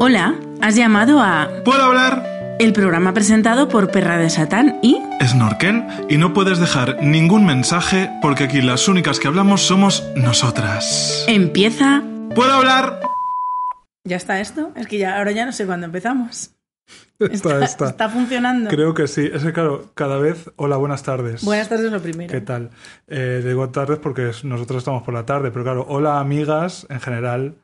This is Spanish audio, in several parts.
Hola, has llamado a ¿Puedo hablar? el programa presentado por Perra de Satán y Snorkel y no puedes dejar ningún mensaje porque aquí las únicas que hablamos somos nosotras. empieza. ¿Puedo hablar? ¿Ya está esto? Es que ya ahora ya no sé cuándo empezamos. Está, está. está funcionando. Creo que sí. Es que claro, cada vez... Hola, buenas tardes. Buenas tardes lo primero. ¿Qué tal? Eh, digo tardes porque nosotros estamos por la tarde, pero claro, hola amigas en general.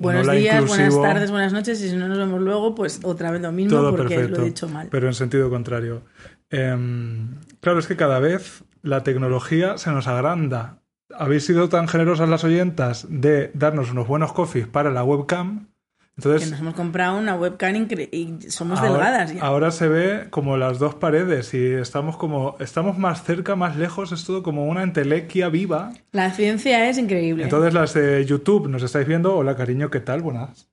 Buenos días, buenas tardes, buenas noches y si no nos vemos luego, pues otra vez lo mismo Todo porque perfecto. lo he dicho mal. Pero en sentido contrario. Em, claro, es que cada vez la tecnología se nos agranda. Habéis sido tan generosas las oyentas de darnos unos buenos coffees para la webcam. Que Entonces, nos hemos comprado una webcam y somos ahora, delgadas ya. ahora se ve como las dos paredes y estamos como estamos más cerca, más lejos, es todo como una entelequia viva. La ciencia es increíble. Entonces las de YouTube nos estáis viendo, hola cariño, ¿qué tal? Buenas.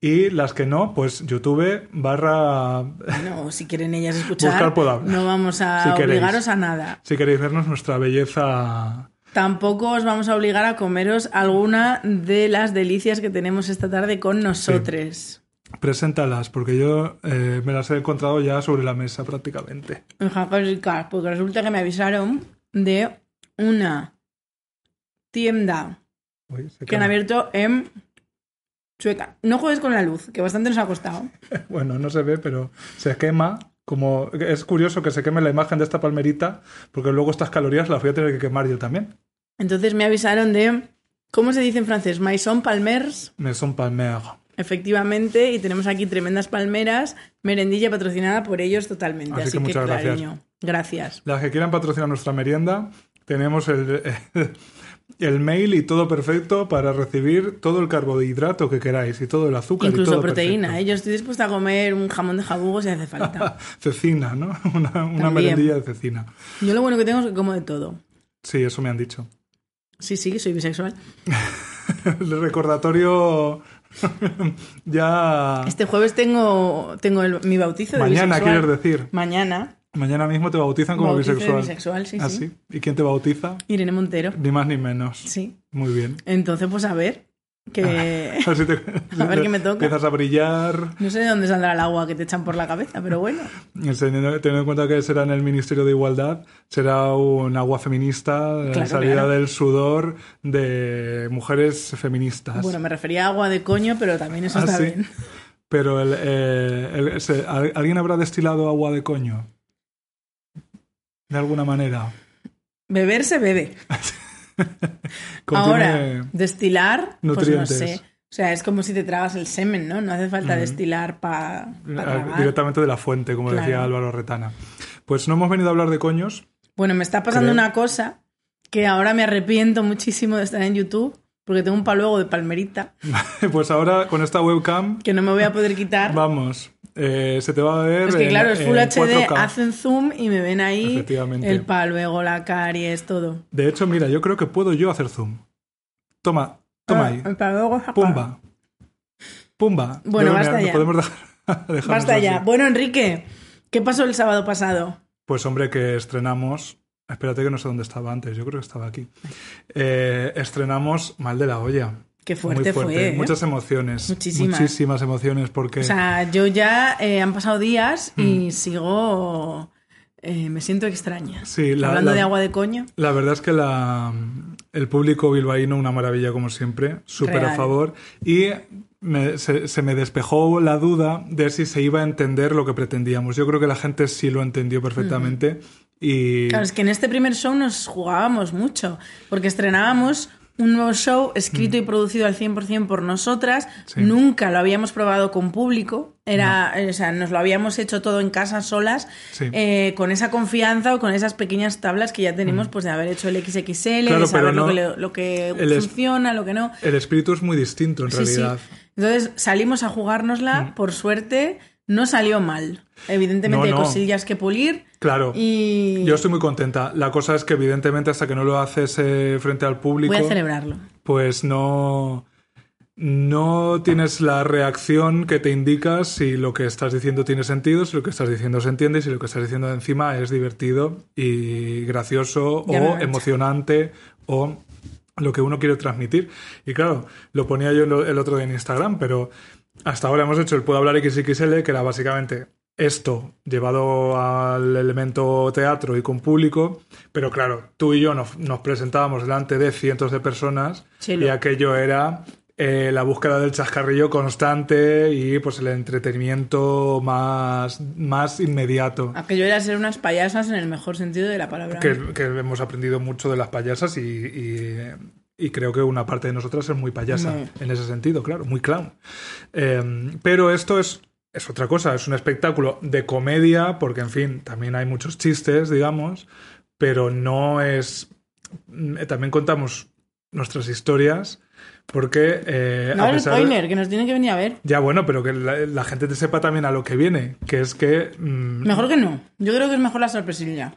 Y las que no, pues YouTube barra No, si quieren ellas escuchar, no vamos a Si queréis. obligaros a nada. si queréis vernos nuestra belleza Tampoco os vamos a obligar a comeros alguna de las delicias que tenemos esta tarde con nosotros. Preséntalas, porque yo eh, me las he encontrado ya sobre la mesa prácticamente. En Jacascar, porque resulta que me avisaron de una tienda Uy, que han abierto en Chueca. No juegues con la luz, que bastante nos ha costado. Bueno, no se ve, pero se quema. Como es curioso que se queme la imagen de esta palmerita, porque luego estas calorías las voy a tener que quemar yo también. Entonces me avisaron de, ¿cómo se dice en francés? Maison Palmers. Me son palmer. Efectivamente, y tenemos aquí tremendas palmeras, merendilla patrocinada por ellos totalmente. Así Así, que que, muchas gracias. cariño. Gracias. Las que quieran patrocinar nuestra merienda, tenemos el, el mail y todo perfecto para recibir todo el carbohidrato que queráis y todo el azúcar y Incluso todo proteína. perfecto. ¿eh? Yo estoy dispuesta a comer un jamón de jabugo si hace falta. Cecina, ¿no? Una, merendilla de cecina. Yo lo bueno que tengo es que como de todo. Sí, eso me han dicho. Sí, sí, soy bisexual. El recordatorio ya... Este jueves tengo, tengo el- mi bautizo de Mañana, bisexual. quieres decir. Mañana. Mañana mismo te bautizan como bautizo de bisexual. bisexual, sí, ¿Ah, sí. sí? ¿Y quién te bautiza? Irene Montero. Ni más ni menos. Sí. Muy bien. Entonces, pues a ver. Que Así te- A ver qué me toca. Empiezas a brillar, no sé de dónde saldrá el agua que te echan por la cabeza, pero bueno. teniendo, teniendo en cuenta que será en el Ministerio de Igualdad, será un agua feminista, Claro, salida claro. del sudor de mujeres feministas. Bueno, me refería a agua de coño, pero también eso Ah, está sí. bien. Pero el, eh, el- se- ¿al- ¿alguien habrá destilado agua de coño? De alguna manera. Beber se bebe. Ahora, destilar, nutrientes. pues no sé. O sea, es como si te tragas el semen, ¿no? No hace falta destilar para Ah, directamente de la fuente, como Claro. decía Álvaro Retana. Pues no hemos venido a hablar de coños. Bueno, me está pasando Creo. una cosa que ahora me arrepiento muchísimo de estar en YouTube porque tengo un paluego de palmerita Pues ahora con esta webcam, que no me voy a poder quitar. vamos, eh, se te va a ver. Es que en- claro, es Full HD, 4K. hacen zoom y me ven ahí el paluego, la caries, todo. De hecho, mira, yo creo que puedo yo hacer zoom. Toma, toma Ah, ahí. El. Pumba. Pumba. Bueno, basta mira, ya. Podemos dejar, Basta así. ya. Bueno, Enrique, ¿qué pasó el sábado pasado? Pues hombre, que estrenamos. Espérate que no sé dónde estaba antes, yo creo que estaba aquí. Eh, estrenamos Mal de la Olla. Qué Muy fuerte, fuerte. fue. ¿eh? Muchas emociones. Muchísimas. Muchísimas emociones porque. O sea, yo ya eh, han pasado días Mm. y sigo. eh, me siento extraña. Sí, la- Hablando la- de agua de coño. La verdad es que la, el público bilbaíno, una maravilla como siempre, súper a favor. Y me- se, se me despejó la duda de si se iba a entender lo que pretendíamos. Yo creo que la gente sí lo entendió perfectamente. Y Claro, es que en este primer show nos jugábamos mucho, porque estrenábamos un nuevo show escrito y producido al 100% por nosotras. Mm. Sí. Nunca lo habíamos probado con público. Era, eh, o sea, nos lo habíamos hecho todo en casa solas, Sí. eh, con esa confianza o con esas pequeñas tablas que ya tenemos, pues de haber hecho el XXL, Mm. Claro, de saber lo, que, le- lo que el es- funciona, lo que no. el espíritu es muy distinto en Sí, realidad. Entonces salimos a jugárnosla, por suerte no salió mal. Evidentemente. No, hay cosillas que pulir Claro. y Yo estoy muy contenta. La cosa es que evidentemente hasta que no lo haces eh, frente al público, voy a celebrarlo. pues no, no tienes la reacción que te indica si lo que estás diciendo tiene sentido, si lo que estás diciendo se entiende, si lo que estás diciendo encima es divertido y gracioso Ya o emocionante o lo que uno quiere transmitir. Y claro, lo ponía yo el otro día en Instagram, pero hasta ahora hemos hecho el Puedo hablar XXL, que era básicamente esto llevado al elemento teatro y con público, pero claro, tú y yo nos, nos presentábamos delante de cientos de personas y aquello era eh, la búsqueda del chascarrillo constante y pues el entretenimiento más, más inmediato. Aquello era ser unas payasas en el mejor sentido de la palabra. Que, que hemos aprendido mucho de las payasas y, y- y creo que una parte de nosotras es muy payasa Muy. en ese sentido, claro, muy clown. Eh, pero esto es, es otra cosa, es un espectáculo de comedia, porque en fin, también hay muchos chistes, digamos, pero no es... eh, También contamos nuestras historias, porque... eh, no a el pesar de- spoiler, que nos tienen que venir a ver. Ya, bueno, pero que la, la gente te sepa también a lo que viene, que es que... mm, Mejor que no. Yo creo que es mejor la sorpresilla.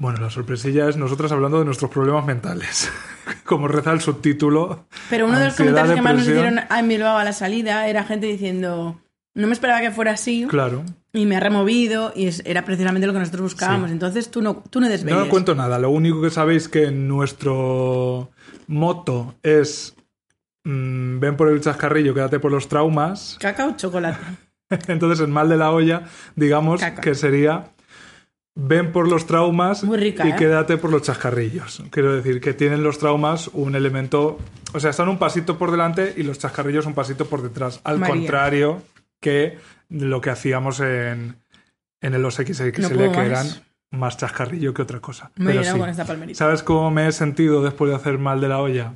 Bueno, la sorpresilla es nosotras hablando de nuestros problemas mentales. Como reza el subtítulo. Pero uno de los comentarios que más nos hicieron en Bilbao a la salida era gente diciendo, no me esperaba que fuera así Claro. y me ha removido y es- era precisamente lo que nosotros buscábamos. Sí. Entonces tú no, tú no desveles. No cuento nada. Lo único que sabéis que nuestro moto es mm, ven por el chascarrillo, quédate por los traumas. Cacao chocolate. Entonces, el mal de la olla, digamos Caca. que sería ven por los traumas rica, y ¿eh? quédate por los chascarrillos. Quiero decir que tienen los traumas un elemento, o sea, están un pasito por delante y los chascarrillos un pasito por detrás. Al María. contrario que lo que hacíamos en, en el los XXL, No que más. eran más chascarrillo que otra cosa. Me Pero sí. con esta palmerita. ¿Sabes cómo me he sentido después de hacer mal de la olla?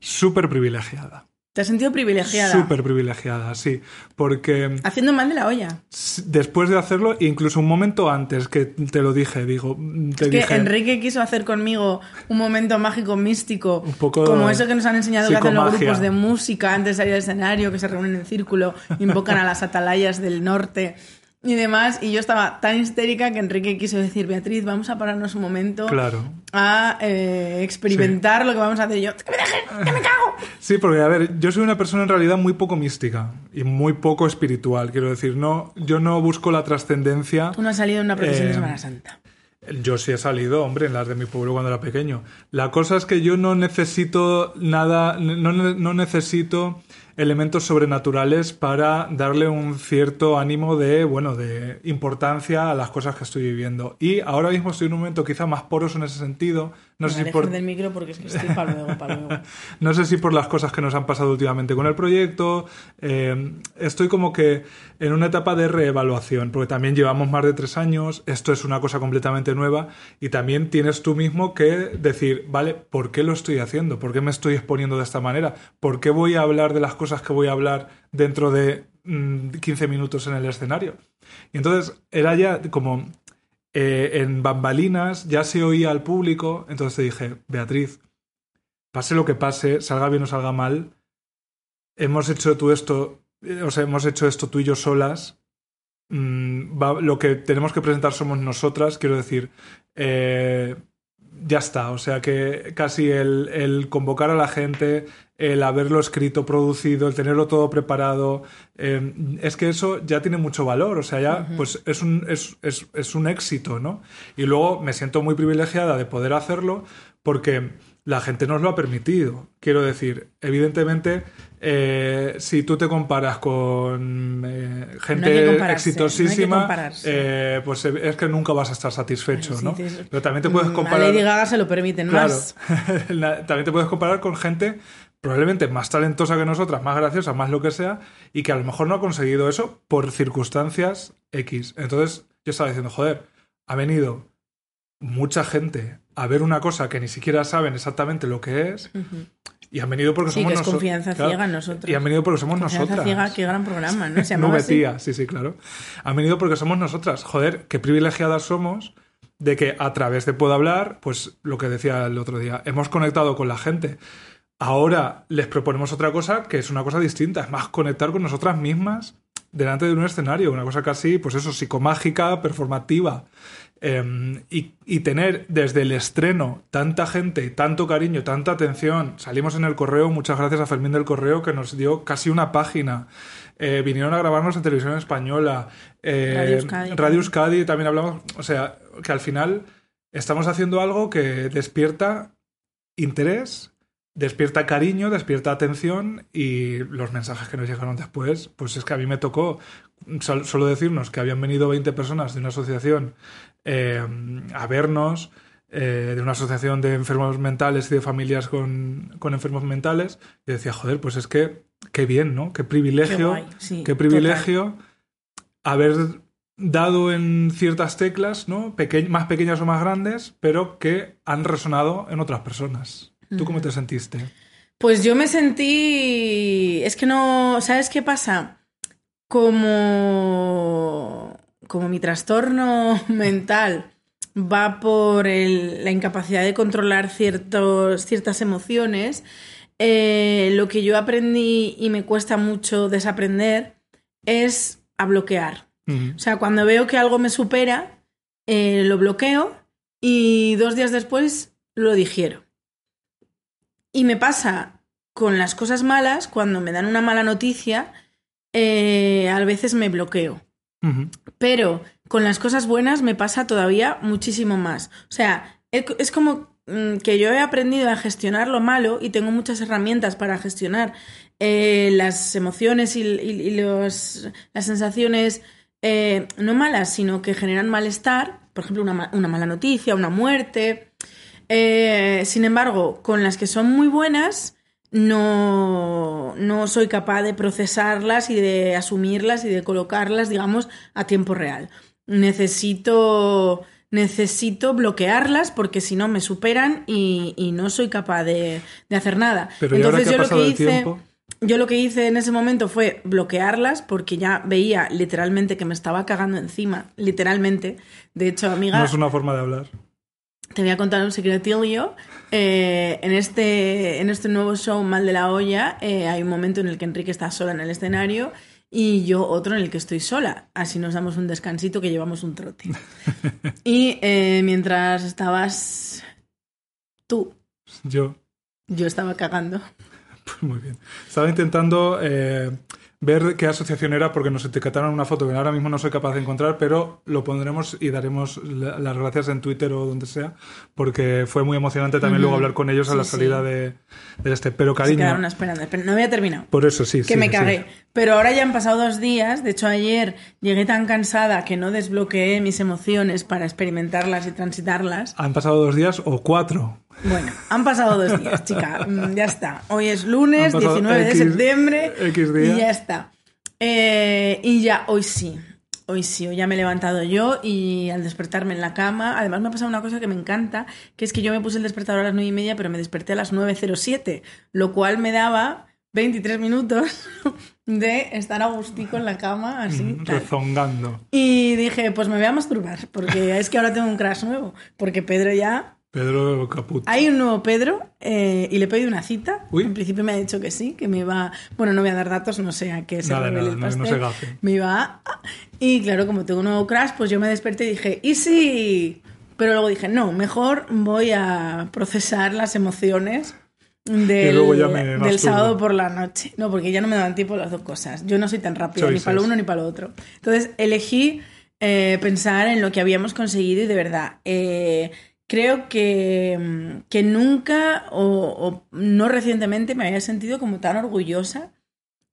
Súper privilegiada. Te has sentido privilegiada. Súper privilegiada, sí. Porque Haciendo mal de la olla. después de hacerlo, incluso un momento antes que te lo dije, digo, te Es que dije, Enrique quiso hacer conmigo un momento mágico, místico, Un poco como eso que nos han enseñado que hacen los grupos de música antes de salir al escenario, que se reúnen en círculo, invocan a las atalayas del norte y demás. Y yo estaba tan histérica que Enrique quiso decir, Beatriz, vamos a pararnos un momento claro. a eh, experimentar lo que vamos a hacer. Y yo, ¡que me dejen! ¡que me cago! Sí, porque a ver, yo soy una persona en realidad muy poco mística y muy poco espiritual, quiero decir, no, yo no busco la trascendencia. Tú no has salido en una procesión Eh, de Semana Santa. Yo sí he salido, hombre, en las de mi pueblo cuando era pequeño. La cosa es que yo no necesito nada, no, no necesito elementos sobrenaturales para darle un cierto ánimo de, bueno, de importancia a las cosas que estoy viviendo. Y ahora mismo estoy en un momento quizá más poroso en ese sentido. No Me sé, si por, del micro porque es que estoy luego. no sé si por las cosas que nos han pasado últimamente con el proyecto. eh, estoy como que en una etapa de reevaluación, porque también llevamos más de tres años, esto es una cosa completamente nueva y también tienes tú mismo que decir, vale, ¿por qué lo estoy haciendo? ¿Por qué me estoy exponiendo de esta manera? ¿Por qué voy a hablar de las cosas que voy a hablar dentro de mm, 15 minutos en el escenario? Y entonces era ya como eh, en bambalinas, ya se oía al público, entonces te dije, Beatriz, pase lo que pase, salga bien o salga mal, hemos hecho tú esto, eh, o sea, hemos hecho esto tú y yo solas. mm, lo que tenemos que presentar somos nosotras, quiero decir, eh, ya está. O sea que casi el convocar a la gente, el haberlo escrito, producido, el tenerlo todo preparado, eh, es que eso ya tiene mucho valor. O sea, ya pues es un, es, es- es un éxito, ¿no? Y luego me siento muy privilegiada de poder hacerlo porque la gente nos lo ha permitido. Quiero decir, evidentemente, eh, si tú te comparas con eh, gente No exitosísima, eh, pues es que nunca vas a estar satisfecho, Sí, ¿no? Pero también te puedes comparar. A Lady Gaga se lo permiten Claro. más. También te puedes comparar con gente probablemente más talentosa que nosotras, más graciosa, más lo que sea, y que a lo mejor no ha conseguido eso por circunstancias X. Entonces yo estaba diciendo, joder, ha venido mucha gente a ver una cosa que ni siquiera saben exactamente lo que es, y han venido porque Sí, somos nosotros. confianza ciega en nosotros. Y han venido porque somos Confianza nosotras. ciega, qué gran programa, ¿no? Se Nube tía, sí, sí, claro. Han venido porque somos nosotras. Joder, qué privilegiadas somos de que a través de Puedo Hablar, pues lo que decía el otro día, hemos conectado con la gente. Ahora les proponemos otra cosa que es una cosa distinta, es más conectar con nosotras mismas delante de un escenario, una cosa casi, pues eso, psicomágica, performativa. Eh, y, y tener desde el estreno tanta gente, tanto cariño, tanta atención. Salimos en el correo, muchas gracias a Fermín del Correo que nos dio casi una página. Eh, vinieron a grabarnos en televisión española. Eh, Radio Euskadi. Radio Euskadi también hablamos. O sea, que al final estamos haciendo algo que despierta interés despierta cariño, despierta atención y los mensajes que nos llegaron después, pues es que a mí me tocó solo decirnos que habían venido 20 personas de una asociación eh, a vernos, eh, de una asociación de enfermos mentales y de familias con, enfermos mentales, y decía, joder, pues es que qué bien, ¿no? Qué privilegio, qué, privilegio haber dado en ciertas teclas, ¿no? más pequeñas o más grandes, pero que han resonado en otras personas. ¿Tú cómo te sentiste? Pues yo me sentí. Es que no. ¿Sabes qué pasa? Como. Como mi trastorno mental va por la incapacidad de controlar ciertos, ciertas emociones, eh, lo que yo aprendí y me cuesta mucho desaprender es a bloquear. O sea, cuando veo que algo me supera, eh, lo bloqueo y dos días después lo digiero. Y me pasa con las cosas malas, cuando me dan una mala noticia, eh, a veces me bloqueo. Pero con las cosas buenas me pasa todavía muchísimo más. O sea, es como mm, que yo he aprendido a gestionar lo malo y tengo muchas herramientas para gestionar eh, las emociones y, las sensaciones eh, no malas, sino que generan malestar, por ejemplo, una, una mala noticia, una muerte, eh, sin embargo, con las que son muy buenas, no, no soy capaz de procesarlas y de asumirlas y de colocarlas, digamos, a tiempo real. Necesito necesito bloquearlas porque si no me superan y, no soy capaz de, hacer nada. Entonces yo lo que hice, yo lo que hice en ese momento fue bloquearlas porque ya veía literalmente que me estaba cagando encima, literalmente. De hecho, amiga. No es una forma de hablar. Te voy a contar un secretillo. Eh, en, este, en este nuevo show, Mal de la Olla, eh, hay un momento en el que Enrique está sola en el escenario y yo otro en el que estoy sola. Así nos damos un descansito que llevamos un trote. y eh, mientras estabas tú. Yo. Yo estaba cagando. Pues muy bien. Estaba intentando ver qué asociación era porque nos etiquetaron una foto que ahora mismo no soy capaz de encontrar, pero lo pondremos y daremos las gracias en Twitter o donde sea, porque fue muy emocionante también luego hablar con ellos a la salida de, este. Pero cariño. Se quedaron esperando, pero no había terminado. Por eso sí. Que me cagué. Pero ahora ya han pasado dos días. De hecho, ayer llegué tan cansada que no desbloqueé mis emociones para experimentarlas y transitarlas. ¿Han pasado dos días o cuatro? Bueno, han pasado dos días, chica. Mm, ya está. Hoy es lunes, 19 de septiembre. Y ya está. Eh, y ya, hoy sí. Hoy sí, hoy ya me he levantado yo y al despertarme en la cama, además me ha pasado una cosa que me encanta, que es que yo me puse el despertador a las nueve y media, pero me desperté a las 9.07, lo cual me daba 23 minutos de estar a gustico en la cama, así. Mm, rezongando. Y dije, pues me voy a masturbar, porque es que ahora tengo un crash nuevo, porque Pedro ya Pedro Caput. Hay un nuevo Pedro eh, y le he pedido una cita. En principio me ha dicho que sí, que me iba. Bueno, no voy a dar datos, no sé a qué se revele el pastel. me iba a... Y claro, como tengo un nuevo crash, pues yo me desperté y dije, ¿y sí? Pero luego dije, no, mejor voy a procesar las emociones del, del sábado por la noche. No, porque ya no me daban tiempo las dos cosas. Yo no soy tan rápido, ni para lo uno ni para lo otro. Entonces elegí eh, pensar en lo que habíamos conseguido y de verdad. Eh, creo que, mm, que nunca o, no recientemente me había sentido como tan orgullosa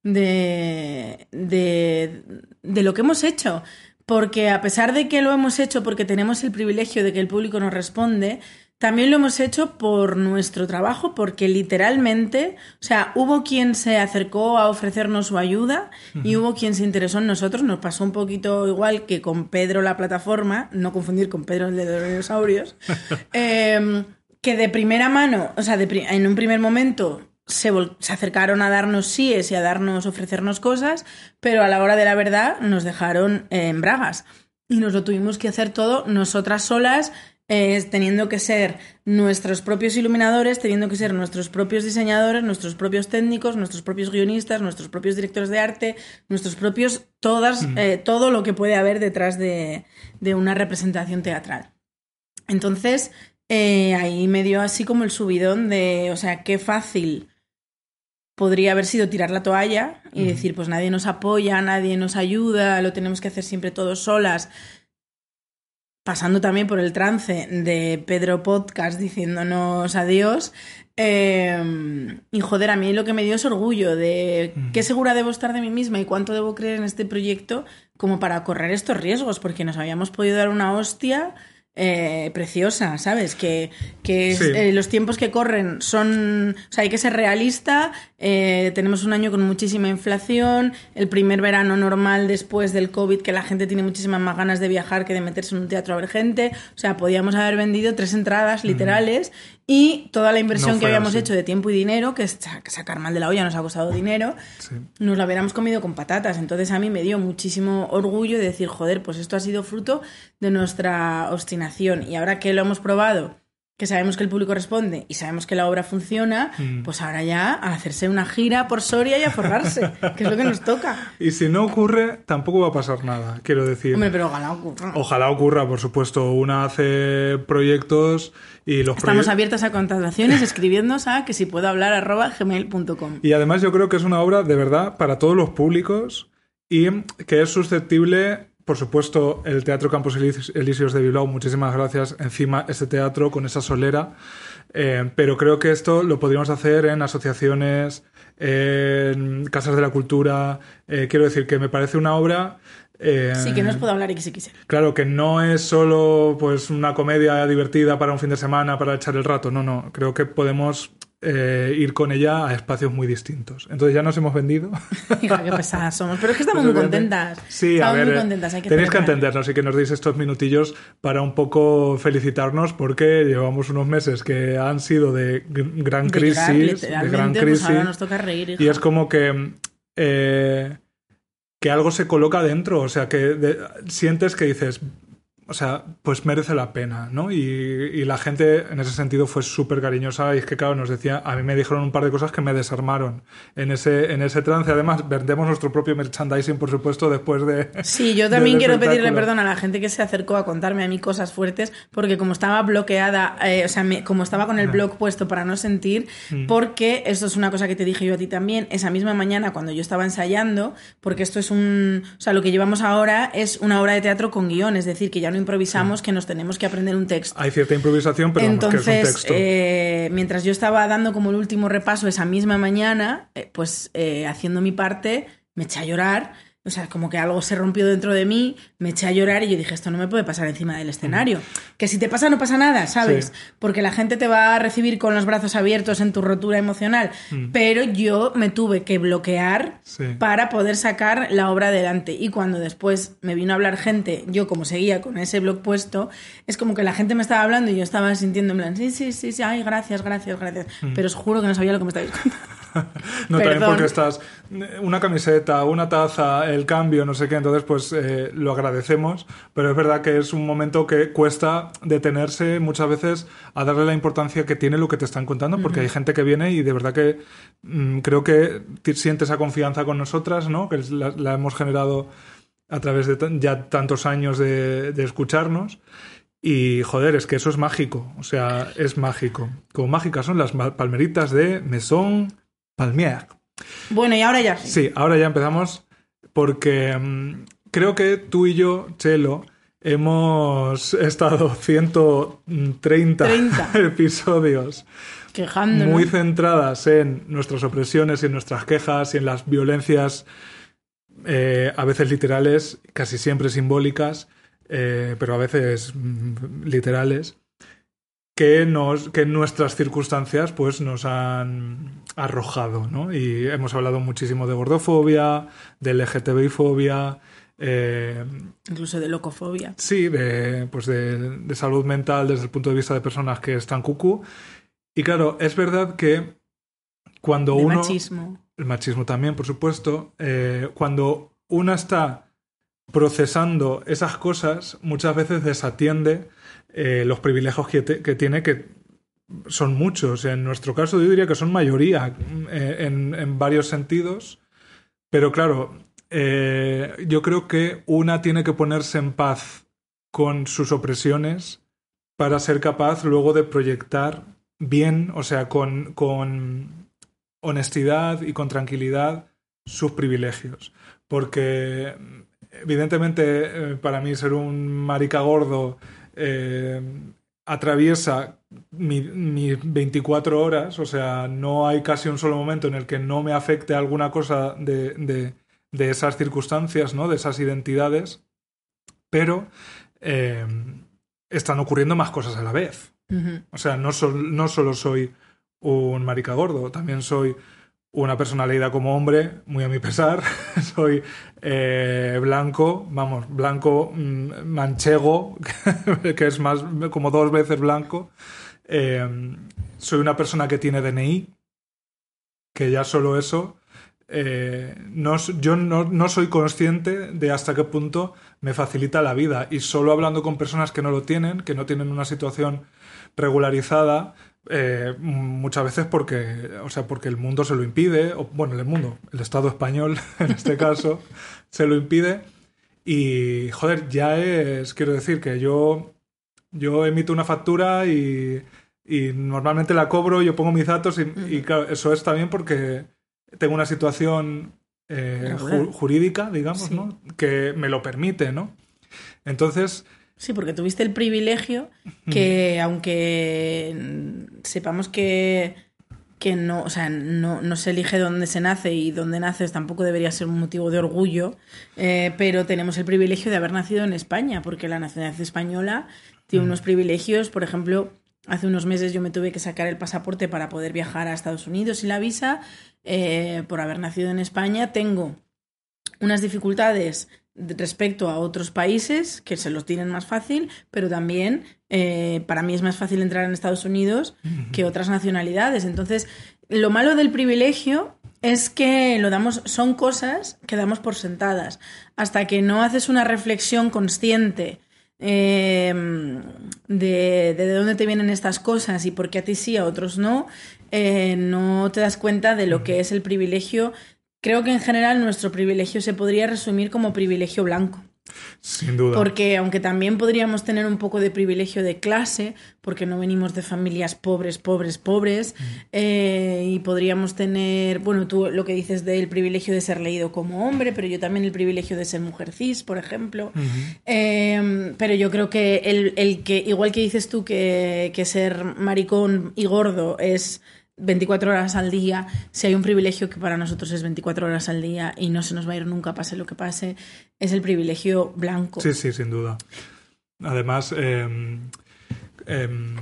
de, de, de, lo que hemos hecho. Porque a pesar de que lo hemos hecho porque tenemos el privilegio de que el público nos responde, también lo hemos hecho por nuestro trabajo, porque literalmente, o sea, hubo quien se acercó a ofrecernos su ayuda y hubo quien se interesó en nosotros. Nos pasó un poquito igual que con Pedro la plataforma, no confundir con Pedro el de los dinosaurios, em, que de primera mano, o sea, en un primer momento se, se, acercaron a darnos síes y a darnos, ofrecernos cosas, pero a la hora de la verdad nos dejaron en bragas. Y nos lo tuvimos que hacer todo nosotras solas es teniendo que ser nuestros propios iluminadores, teniendo que ser nuestros propios diseñadores, nuestros propios técnicos, nuestros propios guionistas, nuestros propios directores de arte, nuestros propios, todas, eh, todo lo que puede haber detrás de, una representación teatral. Entonces, eh, ahí me dio así como el subidón de, o sea, qué fácil podría haber sido tirar la toalla y decir, pues nadie nos apoya, nadie nos ayuda, lo tenemos que hacer siempre todos solas pasando también por el trance de Pedro Podcast diciéndonos adiós. Em, y joder, a mí lo que me dio es orgullo de qué segura debo estar de mí misma y cuánto debo creer en este proyecto como para correr estos riesgos, porque nos habíamos podido dar una hostia eh, preciosa, ¿sabes? Que, que eh, los tiempos que corren son. O sea, hay que ser realista. Eh, tenemos un año con muchísima inflación. El primer verano normal después del COVID, que la gente tiene muchísimas más ganas de viajar que de meterse en un teatro a ver gente. O sea, podíamos haber vendido tres entradas literales y toda la inversión que habíamos hecho de tiempo y dinero, que sacar mal de la olla nos ha costado dinero, nos la hubiéramos comido con patatas. Entonces a mí me dio muchísimo orgullo de decir, joder, pues esto ha sido fruto de nuestra obstinación. Y ahora que lo hemos probado que sabemos que el público responde y sabemos que la obra funciona, mm. pues ahora ya a hacerse una gira por Soria y a forrarse, que es lo que nos toca. Y si no ocurre, tampoco va a pasar nada, quiero decir. Hombre, pero ojalá ocurra. Ojalá ocurra, por supuesto. Una hace proyectos y los Estamos abiertos a contrataciones, escribiéndonos a que si puedo hablar arroba gmail.com. Y además yo creo que es una obra de verdad para todos los públicos y que es susceptible por supuesto, el Teatro Campos Elíseos de Bilbao, muchísimas gracias. Encima, este teatro con esa solera. Eh, pero creo que esto lo podríamos hacer en asociaciones, en casas de la cultura. Eh, quiero decir que me parece una obra eh, sí, que no os puedo hablar XXL. Claro, que no es solo pues una comedia divertida para un fin de semana, para echar el rato. No, no. Creo que podemos eh, ir con ella a espacios muy distintos. Entonces ya nos hemos vendido. Hija, qué pesadas somos. Pero es que estamos muy contentas. Sí, a ver, muy contentas. Hay que tenéis que entendernos y que nos deis estos minutillos para un poco felicitarnos porque llevamos unos meses que han sido de gran crisis. de gran pues crisis. nos toca reír. Y es como que... Eh, que algo se coloca dentro, o sea, que sientes que dices, o sea, pues merece la pena, ¿no? Y, la gente en ese sentido fue súper cariñosa y es que, claro, nos decía, a mí me dijeron un par de cosas que me desarmaron en ese, en ese trance. Además, vendemos nuestro propio merchandising, por supuesto, después de... Sí, yo también quiero pedirle perdón a la gente que se acercó a contarme a mí cosas fuertes, porque como estaba bloqueada, eh, o sea, como estaba con el blog puesto para no sentir, mm. porque esto es una cosa que te dije yo a ti también, esa misma mañana cuando yo estaba ensayando, porque esto es un... O sea, lo que llevamos ahora es una obra de teatro con guion, es decir, que ya no improvisamos que nos tenemos que aprender un texto. Hay cierta improvisación, pero Entonces, que es un texto. Eh, mientras yo estaba dando como el último repaso esa misma mañana, eh, pues eh, haciendo mi parte, me eché a llorar o sea, como que algo se rompió dentro de mí, me eché a llorar y yo dije, esto no me puede pasar encima del escenario. Que si te pasa, no pasa nada, ¿sabes? Porque la gente te va a recibir con los brazos abiertos en tu rotura emocional. Mm. Pero yo me tuve que bloquear para poder sacar la obra adelante. Y cuando después me vino a hablar gente, yo como seguía con ese blog puesto, es como que la gente me estaba hablando y yo estaba sintiendo en plan, sí, sí, sí, sí, ay, gracias, gracias, gracias. Mm. Pero os juro que no sabía lo que me estabais contando. no, también porque estás una camiseta, una taza, el cambio, no sé qué, entonces pues eh, lo agradecemos, pero es verdad que es un momento que cuesta detenerse muchas veces a darle la importancia que tiene lo que te están contando, porque hay gente que viene y de verdad que mm, creo que siente esa confianza con nosotras, ¿no? Que la, hemos generado a través de ya tantos años de, de escucharnos. Y joder, es que eso es mágico, o sea, es mágico. Como mágicas son las palmeritas de Maison Palmier. Bueno, y ahora ya. Sí, ahora ya empezamos porque mm, creo que tú y yo, Chelo, hemos estado 130 episodios muy centradas en nuestras opresiones y en nuestras quejas y en las violencias eh, a veces literales, casi siempre simbólicas, eh, pero a veces mm, literales que, nos, que nuestras circunstancias pues, nos han arrojado. ¿no? Y hemos hablado muchísimo de gordofobia, de LGTBI-fobia. Eh, Incluso de locofobia. Sí, de, pues de, salud mental desde el punto de vista de personas que están cucú. Y claro, es verdad que cuando de uno... machismo. El machismo también, por supuesto. Eh, cuando uno está procesando esas cosas, muchas veces desatiende eh, los privilegios que, tiene, que son muchos. En nuestro caso yo diría que son mayoría eh, en, varios sentidos, pero claro, eh, yo creo que una tiene que ponerse en paz con sus opresiones para ser capaz luego de proyectar bien, o sea, con, con honestidad y con tranquilidad sus privilegios. Porque evidentemente, para mí ser un marica gordo atraviesa mis 24 horas, o sea, no hay casi un solo momento en el que no me afecte alguna cosa de, de, esas circunstancias, ¿no? De esas identidades, pero están ocurriendo más cosas a la vez. O sea, no, no solo soy un marica gordo, también soy una personalidad como hombre, muy a mi pesar. soy eh, blanco, vamos, blanco mm, manchego, que es más como dos veces blanco. Eh, soy una persona que tiene DNI, que ya solo eso. Eh, no, yo no, no, soy consciente de hasta qué punto me facilita la vida y solo hablando con personas que no lo tienen, que no tienen una situación regularizada, eh, muchas veces porque, o sea, porque el mundo se lo impide, o bueno, el mundo, el Estado español en este caso, se lo impide. Y, joder, ya es, quiero decir que yo, yo emito una factura y, y normalmente la cobro, yo pongo mis datos y, claro, eso es también porque tengo una situación eh, jurídica, digamos, ¿no? Que me lo permite, ¿no? Entonces, Sí, porque tuviste el privilegio que, aunque sepamos que, que no, o sea, no, no, se elige dónde se nace y dónde naces tampoco debería ser un motivo de orgullo, eh, pero tenemos el privilegio de haber nacido en España, porque la nacionalidad española tiene unos privilegios, por ejemplo, hace unos meses yo me tuve que sacar el pasaporte para poder viajar a Estados Unidos y la visa, eh, por haber nacido en España, tengo unas dificultades respecto a otros países que se los tienen más fácil, pero también eh, para mí es más fácil entrar en Estados Unidos que otras nacionalidades. Entonces, lo malo del privilegio es que lo damos, son cosas que damos por sentadas. Hasta que no haces una reflexión consciente em, de, de, dónde te vienen estas cosas y por qué a ti sí, a otros no, eh, no te das cuenta de lo que es el privilegio Creo que en general nuestro privilegio se podría resumir como privilegio blanco. Sin duda. Porque aunque también podríamos tener un poco de privilegio de clase, porque no venimos de familias pobres, pobres, pobres, mm. eh, y podríamos tener, bueno, tú lo que dices del privilegio de ser leído como hombre, pero yo también el privilegio de ser mujer cis, por ejemplo. Em, pero yo creo que el, que, igual que dices tú que, que ser maricón y gordo es 24 horas al día, si hay un privilegio que para nosotros es 24 horas al día y no se nos va a ir nunca, pase lo que pase, es el privilegio blanco. Sí, sí, sin duda. Además, em, em,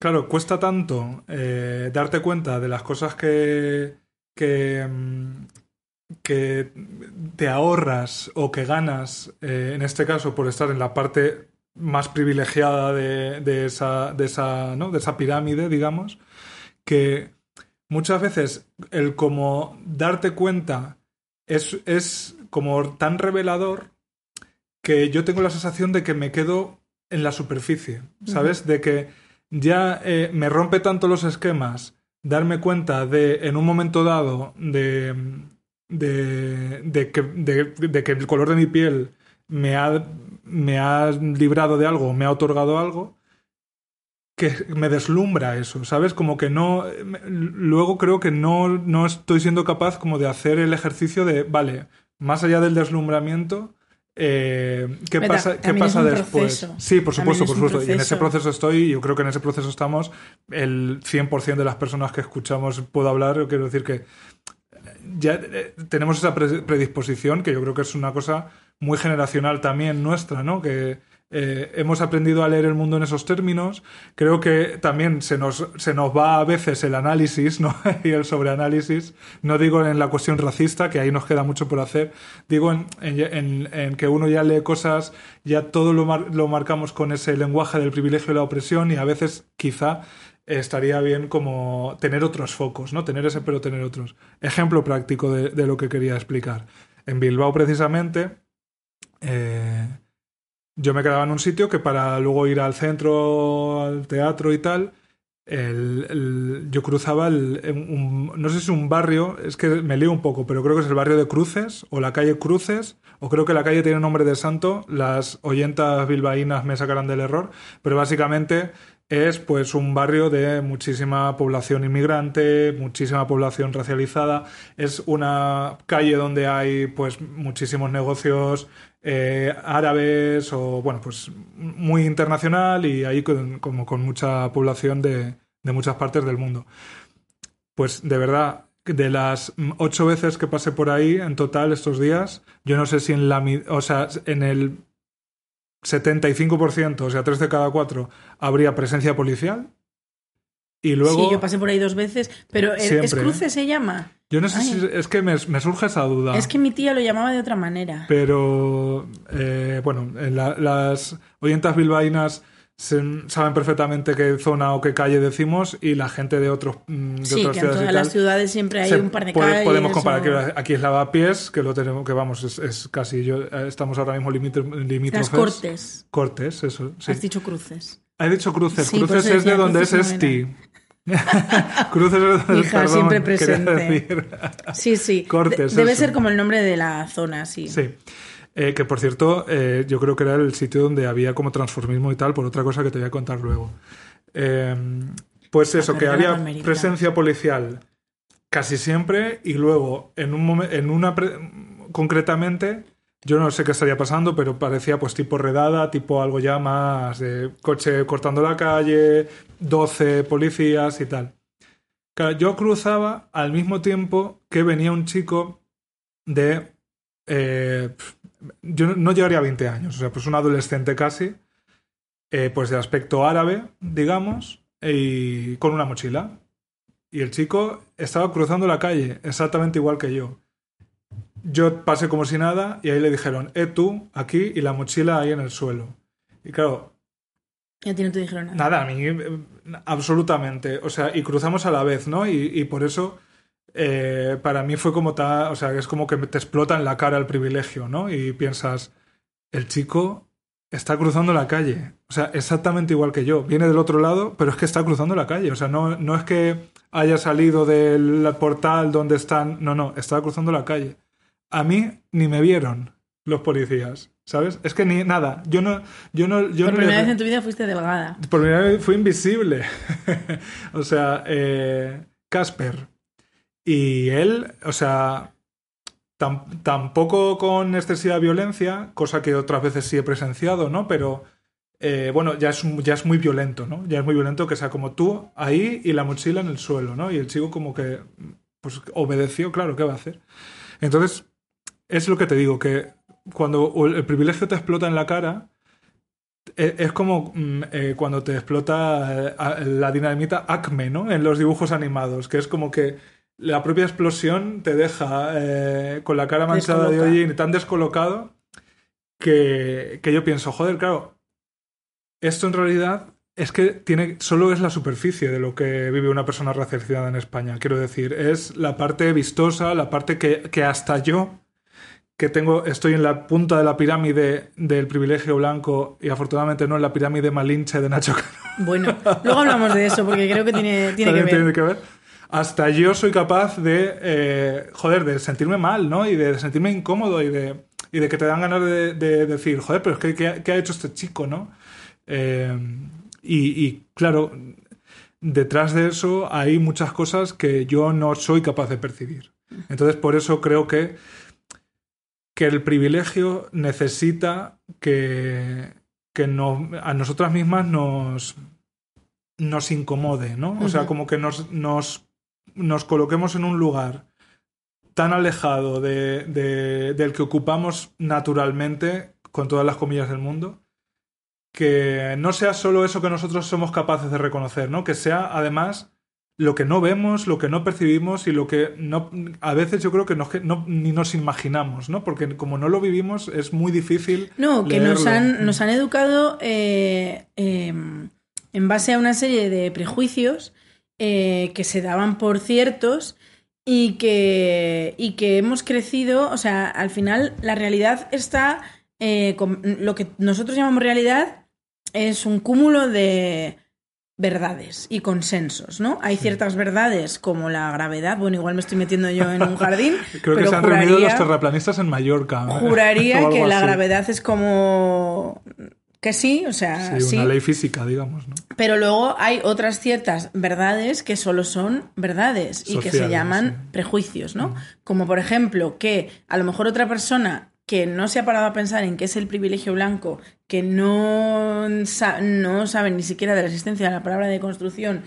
claro, cuesta tanto eh, darte cuenta de las cosas que, que, em, te ahorras o que ganas, eh, en este caso, por estar en la parte más privilegiada de esa, de, esa, ¿no? de esa pirámide, digamos que muchas veces el como darte cuenta es, es como tan revelador que yo tengo la sensación de que me quedo en la superficie, ¿sabes? De que ya eh, me rompe tanto los esquemas darme cuenta de, en un momento dado, de, de, de, que, de, que, el color de mi piel me ha, me ha librado de algo, me ha otorgado algo, que me deslumbra eso, ¿sabes? Como que no. Luego creo que no, no estoy siendo capaz como de hacer el ejercicio de, vale, más allá del deslumbramiento, eh, ¿qué pasa, ¿qué pasa después? Sí, por supuesto, por supuesto. Y en ese proceso estoy, yo creo que en ese proceso estamos, el 100% de las personas que escuchamos puedo hablar, yo quiero decir que ya eh, tenemos esa predisposición, que yo creo que es una cosa muy generacional también nuestra, ¿no? Que eh, hemos aprendido a leer el mundo en esos términos. Creo que también se nos, se nos va a veces el análisis ¿no? y el sobreanálisis. No digo en la cuestión racista, que ahí nos queda mucho por hacer. Digo en, que uno ya lee cosas, ya todo lo, lo marcamos con ese lenguaje del privilegio y la opresión y a veces quizá estaría bien como tener otros focos, ¿no? Tener ese pero tener otros. Ejemplo práctico de, de lo que quería explicar. En Bilbao precisamente... Eh, yo me quedaba en un sitio que para luego ir al centro, al teatro y tal, el, yo cruzaba el, no sé si es un barrio, es que me lío un poco, pero creo que es el barrio de Cruces o la calle Cruces, o creo que la calle tiene nombre de santo, las oyentas bilbaínas me sacarán del error, pero básicamente es pues un barrio de muchísima población inmigrante, muchísima población racializada. Es una calle donde hay pues muchísimos negocios eh, árabes o bueno pues muy internacional y ahí como con mucha población de, de muchas partes del mundo. Pues de verdad de las ocho veces que pasé por ahí en total estos días, yo no sé si en la o sea, en el 75%, o sea, 3 de cada 4, habría presencia policial. Y luego. Sí, yo pasé por ahí dos veces, pero ¿es cruce se llama? Yo no sé si. Es que me, surge esa duda. Es que mi tía lo llamaba de otra manera. Pero. Eh, bueno, en las oyentas bilbaínas saben perfectamente qué zona o qué calle decimos y la gente de, otros, mm, de sí, que en todas las ciudades siempre hay un par de calles. Podemos comparar que aquí es Lavapiés, que lo tenemos, que vamos, es, casi yo, eh, estamos ahora mismo limítrofes. Las Cortes. Cortes, eso. Has dicho cruces. Has dicho cruces. cruces es de donde es Esti. cruces es donde Hija, siempre presente. Sí, sí. Cortes. debe ser como el nombre de la zona, sí. Sí. Eh, que por cierto, eh, yo creo que era el sitio donde había como transformismo y tal, por otra cosa que te voy a contar luego. Eh, pues eso, que había presencia policial casi siempre y luego en un en una concretamente yo no sé qué estaría pasando, pero parecía pues tipo redada, tipo algo ya más de coche cortando la calle, 12 policías y tal. yo cruzaba al mismo tiempo que venía un chico de yo no llegaría a 20 años, o sea, pues un adolescente casi, eh, pues de aspecto árabe, digamos, y con una mochila. Y el chico estaba cruzando la calle, exactamente igual que yo. Yo pasé como si nada y ahí le dijeron, eh, tú, aquí y la mochila ahí en el suelo. Y claro... Y a ti no te dijeron nada. Nada, a mí eh, absolutamente. O sea, y cruzamos a la vez, ¿no? y por eso eh, para mí fue como tal, o sea, es como que te explota en la cara el privilegio, ¿no? Y piensas, el chico está cruzando la calle, o sea, exactamente igual que yo, viene del otro lado, pero es que está cruzando la calle, o sea, no, no es que haya salido del portal donde están, no, no, estaba cruzando la calle. A mí ni me vieron los policías. ¿Sabes? Es que ni nada. Yo no. Yo no yo por primera vez en tu vida fuiste delgada. Por primera vez fui invisible. o sea, eh, Casper, y él, o sea, tampoco con excesiva violencia, cosa que otras veces sí he presenciado, ¿no? Pero eh, bueno, ya es, ya es muy violento, ¿no? Ya es muy violento que sea como tú ahí y la mochila en el suelo, ¿no? Y el chico como que pues obedeció, claro, ¿qué va a hacer? Entonces, es lo que te digo, que cuando el privilegio te explota en la cara, e, es como mm, eh, cuando te explota eh, la dinamita Acme, ¿no? En los dibujos animados, que es como que la propia explosión te deja eh, con la cara manchada de hollín tan descolocado que, que, yo pienso, joder, claro, esto en realidad es que tiene, solo es la superficie de lo que vive una persona racializada en España. Quiero decir, es la parte vistosa, la parte que, que hasta yo, que tengo, estoy en la punta de la pirámide del privilegio blanco y afortunadamente no en la pirámide malinche de Nacho Cano. Bueno, luego hablamos de eso porque creo que tiene, tiene que ver. Tiene que ver hasta yo soy capaz de, eh, joder, de sentirme mal, ¿no? Y de sentirme incómodo y de, y de que te dan ganas de, decir, joder, pero es que, ¿qué, ha hecho este chico, no? Eh, y, claro, detrás de eso hay muchas cosas que yo no soy capaz de percibir. Entonces, por eso creo que, que el privilegio necesita que, que a nosotras mismas nos, nos incomode, ¿no? O sea, como que nos, nos nos coloquemos en un lugar tan alejado de, del que ocupamos naturalmente, con todas las comillas del mundo, que no sea solo eso que nosotros somos capaces de reconocer, ¿no? Que sea además lo que no vemos, lo que no percibimos y lo que no, a veces yo creo que no, ni nos imaginamos, ¿no? Porque como no lo vivimos es muy difícil. No, que nos han, nos han educado eh, em, en base a una serie de prejuicios eh, que se daban por ciertos y que, y que hemos crecido, o sea, al final la realidad está, eh, lo que nosotros llamamos realidad es un cúmulo de verdades y consensos, ¿no? Hay ciertas verdades como la gravedad, bueno, igual me estoy metiendo yo en un jardín. Creo que se han reunido los terraplanistas en Mallorca. Juraría que la gravedad es como Que sí, o sea, sí. Una ley física, digamos, ¿no? Pero luego hay otras ciertas verdades que solo son verdades y que se llaman prejuicios, ¿no? Como por ejemplo que a lo mejor otra persona que no se ha parado a pensar en qué es el privilegio blanco, que no, no sabe ni siquiera de la existencia de la palabra de construcción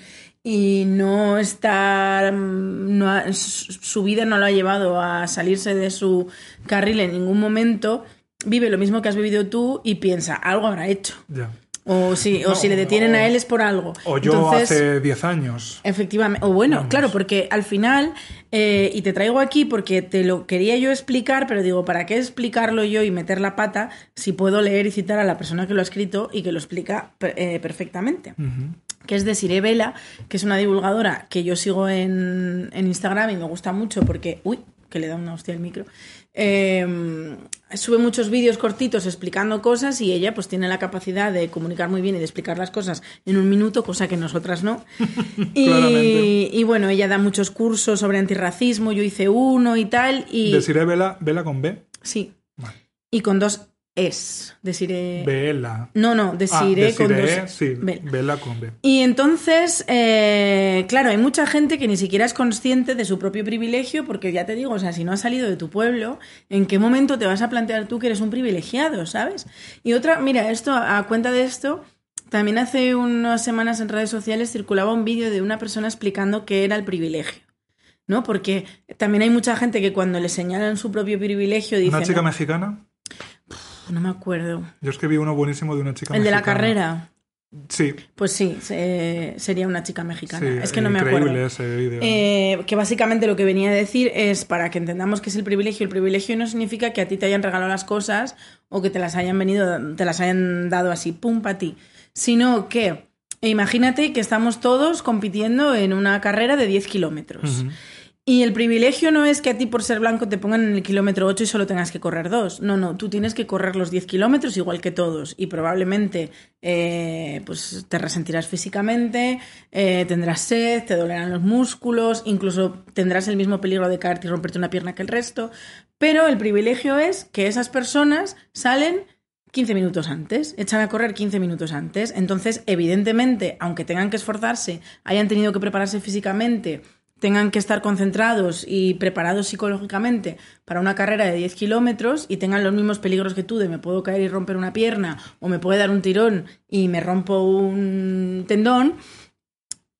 y no está no su vida no lo ha llevado a salirse de su carril en ningún momento vive lo mismo que has vivido tú y piensa, algo habrá hecho. O si, o si le detienen a él es por algo. O yo hace 10 años. Efectivamente. O bueno, claro, porque al final, eh, y te traigo aquí porque te lo quería yo explicar, pero digo, ¿para qué explicarlo yo y meter la pata si puedo leer y citar a la persona que lo ha escrito y que lo explica eh, perfectamente? que es de Sire Vela, que es una divulgadora que yo sigo en, en Instagram y me gusta mucho porque... Uy, que le da una hostia al micro. Em, sube muchos vídeos cortitos explicando cosas y ella pues tiene la capacidad de comunicar muy bien y de explicar las cosas en un minuto, cosa que nosotras no. y, bueno, ella da muchos cursos sobre antirracismo, yo hice uno y tal. Y... ¿Deciré Vela, Vela con B? Sí. Y con dos es, deciré. Vela. No, no, deciré, ah, con dos. Sí, vela con B. Y entonces, eh, claro, hay mucha gente que ni siquiera es consciente de su propio privilegio, porque ya te digo, o sea, si no has salido de tu pueblo, ¿en qué momento te vas a plantear tú que eres un privilegiado, ¿sabes? Y otra, mira, esto, a cuenta de esto, también hace unas semanas en redes sociales circulaba un vídeo de una persona explicando qué era el privilegio. ¿No? Porque también hay mucha gente que cuando le señalan su propio privilegio dice. ¿Una chica mexicana? No me acuerdo. Yo es que vi uno buenísimo de una chica ¿El de la carrera? Sí. Pues sí, sería una chica mexicana. es que no me acuerdo. ese video. Eh, que básicamente lo que venía a decir es para que entendamos qué es el privilegio. El privilegio no significa que a ti te hayan regalado las cosas o que te las hayan venido, te las hayan dado así, pum, para ti. Sino que imagínate que estamos todos compitiendo en una carrera de 10 kilómetros. Y el privilegio no es que a ti por ser blanco te pongan en el kilómetro 8 y solo tengas que correr dos. No, no, tú tienes que correr los 10 kilómetros igual que todos y probablemente eh, pues te resentirás físicamente, eh, tendrás sed, te dolerán los músculos, incluso tendrás el mismo peligro de caerte y romperte una pierna que el resto. Pero el privilegio es que esas personas salen 15 minutos antes, echan a correr 15 minutos antes. Entonces, evidentemente, aunque tengan que esforzarse, hayan tenido que prepararse físicamente, tengan que estar concentrados y preparados psicológicamente para una carrera de 10 kilómetros y tengan los mismos peligros que tú de me puedo caer y romper una pierna o me puede dar un tirón y me rompo un tendón,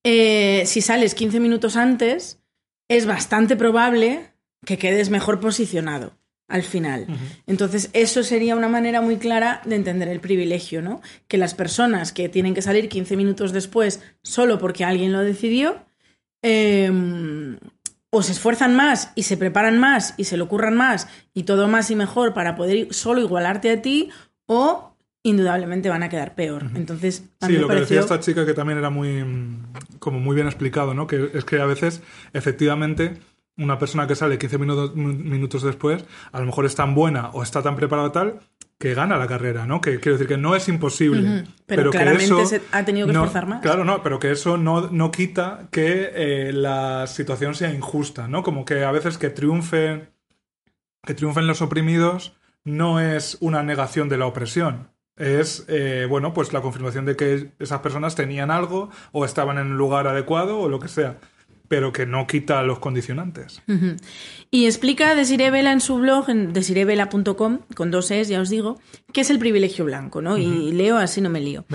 eh, si sales 15 minutos antes, es bastante probable que quedes mejor posicionado al final. Entonces, eso sería una manera muy clara de entender el privilegio, ¿no? Que las personas que tienen que salir 15 minutos después solo porque alguien lo decidió, Em, o se esfuerzan más y se preparan más y se lo ocurran más y todo más y mejor para poder solo igualarte a ti, o indudablemente van a quedar peor. Entonces, sí, lo que decía esta chica que también era muy como muy bien explicado, ¿no? Que es que a veces efectivamente una persona que sale 15 minutos, minutos después, a lo mejor es tan buena o está tan preparada tal que gana la carrera, ¿no? Que quiero decir que no es imposible. Pero, claramente se ha tenido que esforzar más. Claro, no, pero que eso no, no quita que eh, la situación sea injusta, ¿no? Como que a veces que triunfe, que triunfen los oprimidos no es una negación de la opresión. Es, eh, bueno, pues la confirmación de que esas personas tenían algo o estaban en un lugar adecuado o lo que sea pero que no quita los condicionantes. Y explica Desiree Vela en su blog, en desirebela.com, con dos es, ya os digo, qué es el privilegio blanco, ¿no? Y leo así no me lío.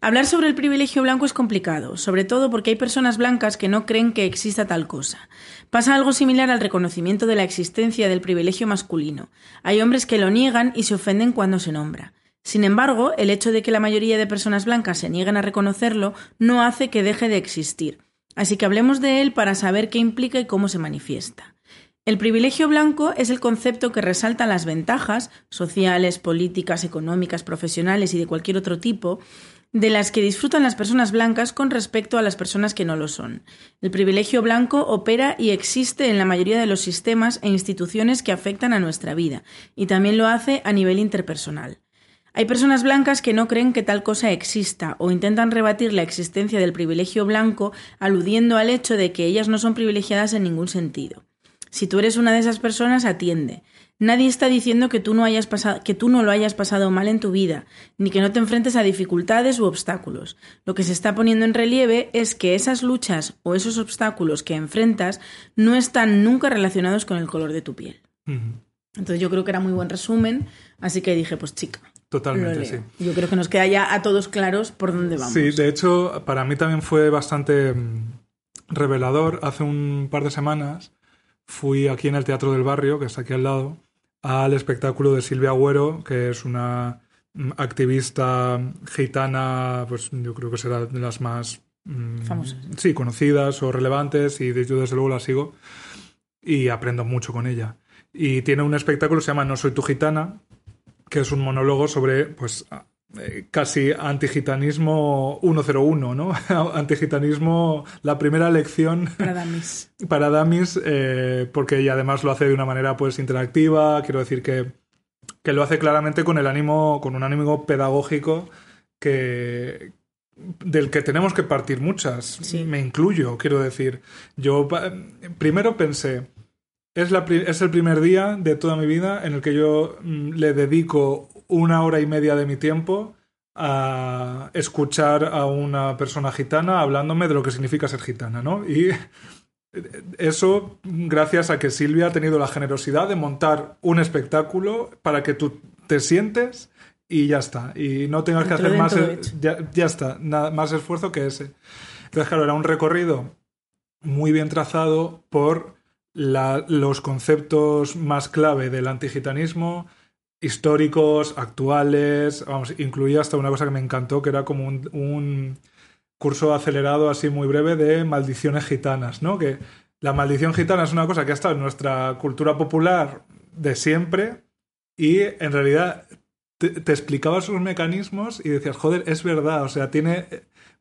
Hablar sobre el privilegio blanco es complicado, sobre todo porque hay personas blancas que no creen que exista tal cosa. Pasa algo similar al reconocimiento de la existencia del privilegio masculino. Hay hombres que lo niegan y se ofenden cuando se nombra. Sin embargo, el hecho de que la mayoría de personas blancas se nieguen a reconocerlo no hace que deje de existir. Así que hablemos de él para saber qué implica y cómo se manifiesta. El privilegio blanco es el concepto que resalta las ventajas sociales, políticas, económicas, profesionales y de cualquier otro tipo de las que disfrutan las personas blancas con respecto a las personas que no lo son. El privilegio blanco opera y existe en la mayoría de los sistemas e instituciones que afectan a nuestra vida, y también lo hace a nivel interpersonal. Hay personas blancas que no creen que tal cosa exista o intentan rebatir la existencia del privilegio blanco aludiendo al hecho de que ellas no son privilegiadas en ningún sentido. Si tú eres una de esas personas, atiende. Nadie está diciendo que tú no hayas pasado, que tú no lo hayas pasado mal en tu vida, ni que no te enfrentes a dificultades u obstáculos. Lo que se está poniendo en relieve es que esas luchas o esos obstáculos que enfrentas no están nunca relacionados con el color de tu piel. Entonces yo creo que era muy buen resumen, así que dije, pues chica. Totalmente, sí. Yo creo que nos queda ya a todos claros por dónde vamos. Sí, de hecho, para mí también fue bastante mm, revelador. Hace un par de semanas fui aquí en el Teatro del Barrio, que está aquí al lado, al espectáculo de Silvia Agüero, que es una mm, activista gitana, pues yo creo que será de las más mm, famosas. Sí, conocidas o relevantes, y yo desde luego la sigo y aprendo mucho con ella. Y tiene un espectáculo que se llama No soy tu gitana, que es un monólogo sobre, pues, eh, casi antigitanismo 101, ¿no? antigitanismo, la primera lección. Para Damis. para Damis, eh, porque ella además lo hace de una manera, pues, interactiva. Quiero decir que, que lo hace claramente con el ánimo, con un ánimo pedagógico que, del que tenemos que partir muchas. Me incluyo, quiero decir. Yo primero pensé, es, la, es el primer día de toda mi vida en el que yo mm, le dedico una hora y media de mi tiempo a escuchar a una persona gitana hablándome de lo que significa ser gitana, ¿no? Y eso gracias a que Silvia ha tenido la generosidad de montar un espectáculo para que tú te sientes y ya está. Y no tengas que hacer más... Ya, ya, está, nada más esfuerzo que ese. Entonces, claro, era un recorrido muy bien trazado por los conceptos más clave del antigitanismo, históricos, actuales, vamos, incluía hasta una cosa que me encantó, que era como un, curso acelerado así muy breve de maldiciones gitanas, ¿no? Que la maldición gitana es una cosa que ha estado en nuestra cultura popular de siempre y en realidad te, te, explicaba sus mecanismos y decías, joder, es verdad, o sea, tiene,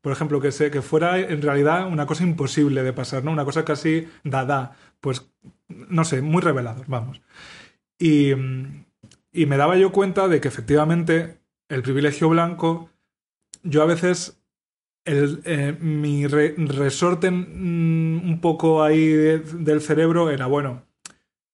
por ejemplo, que, se, que fuera en realidad una cosa imposible de pasar, ¿no? Una cosa casi dada, pues, no sé, muy revelador, vamos. Y, y me daba yo cuenta de que efectivamente el privilegio blanco, yo a veces el, eh, mi resorte mm, un poco ahí del cerebro era, bueno,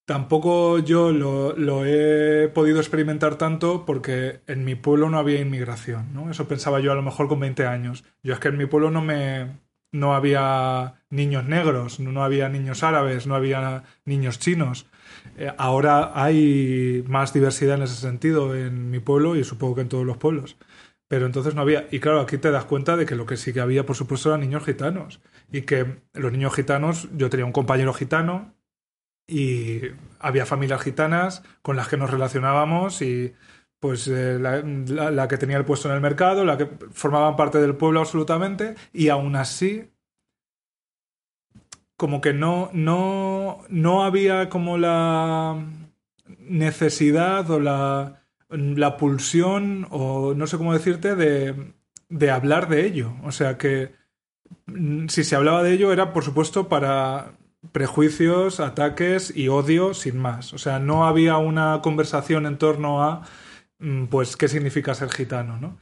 tampoco yo lo, lo, he podido experimentar tanto porque en mi pueblo no había inmigración, ¿no? Eso pensaba yo a lo mejor con 20 años. Yo es que en mi pueblo no me, no había niños negros, no había niños árabes, no había niños chinos. Eh, ahora hay más diversidad en ese sentido en mi pueblo y supongo que en todos los pueblos. Pero entonces no había. Y claro, aquí te das cuenta de que lo que sí que había, por supuesto, eran niños gitanos. Y que los niños gitanos, yo tenía un compañero gitano y había familias gitanas con las que nos relacionábamos y pues eh, la, que tenía el puesto en el mercado, la que formaban parte del pueblo absolutamente, y aún así, como que no, no, no había como la necesidad o la, la pulsión, o no sé cómo decirte, de, de hablar de ello. O sea que mm, si se hablaba de ello era, por supuesto, para prejuicios, ataques y odio sin más. O sea, no había una conversación en torno a pues qué significa ser gitano, ¿no?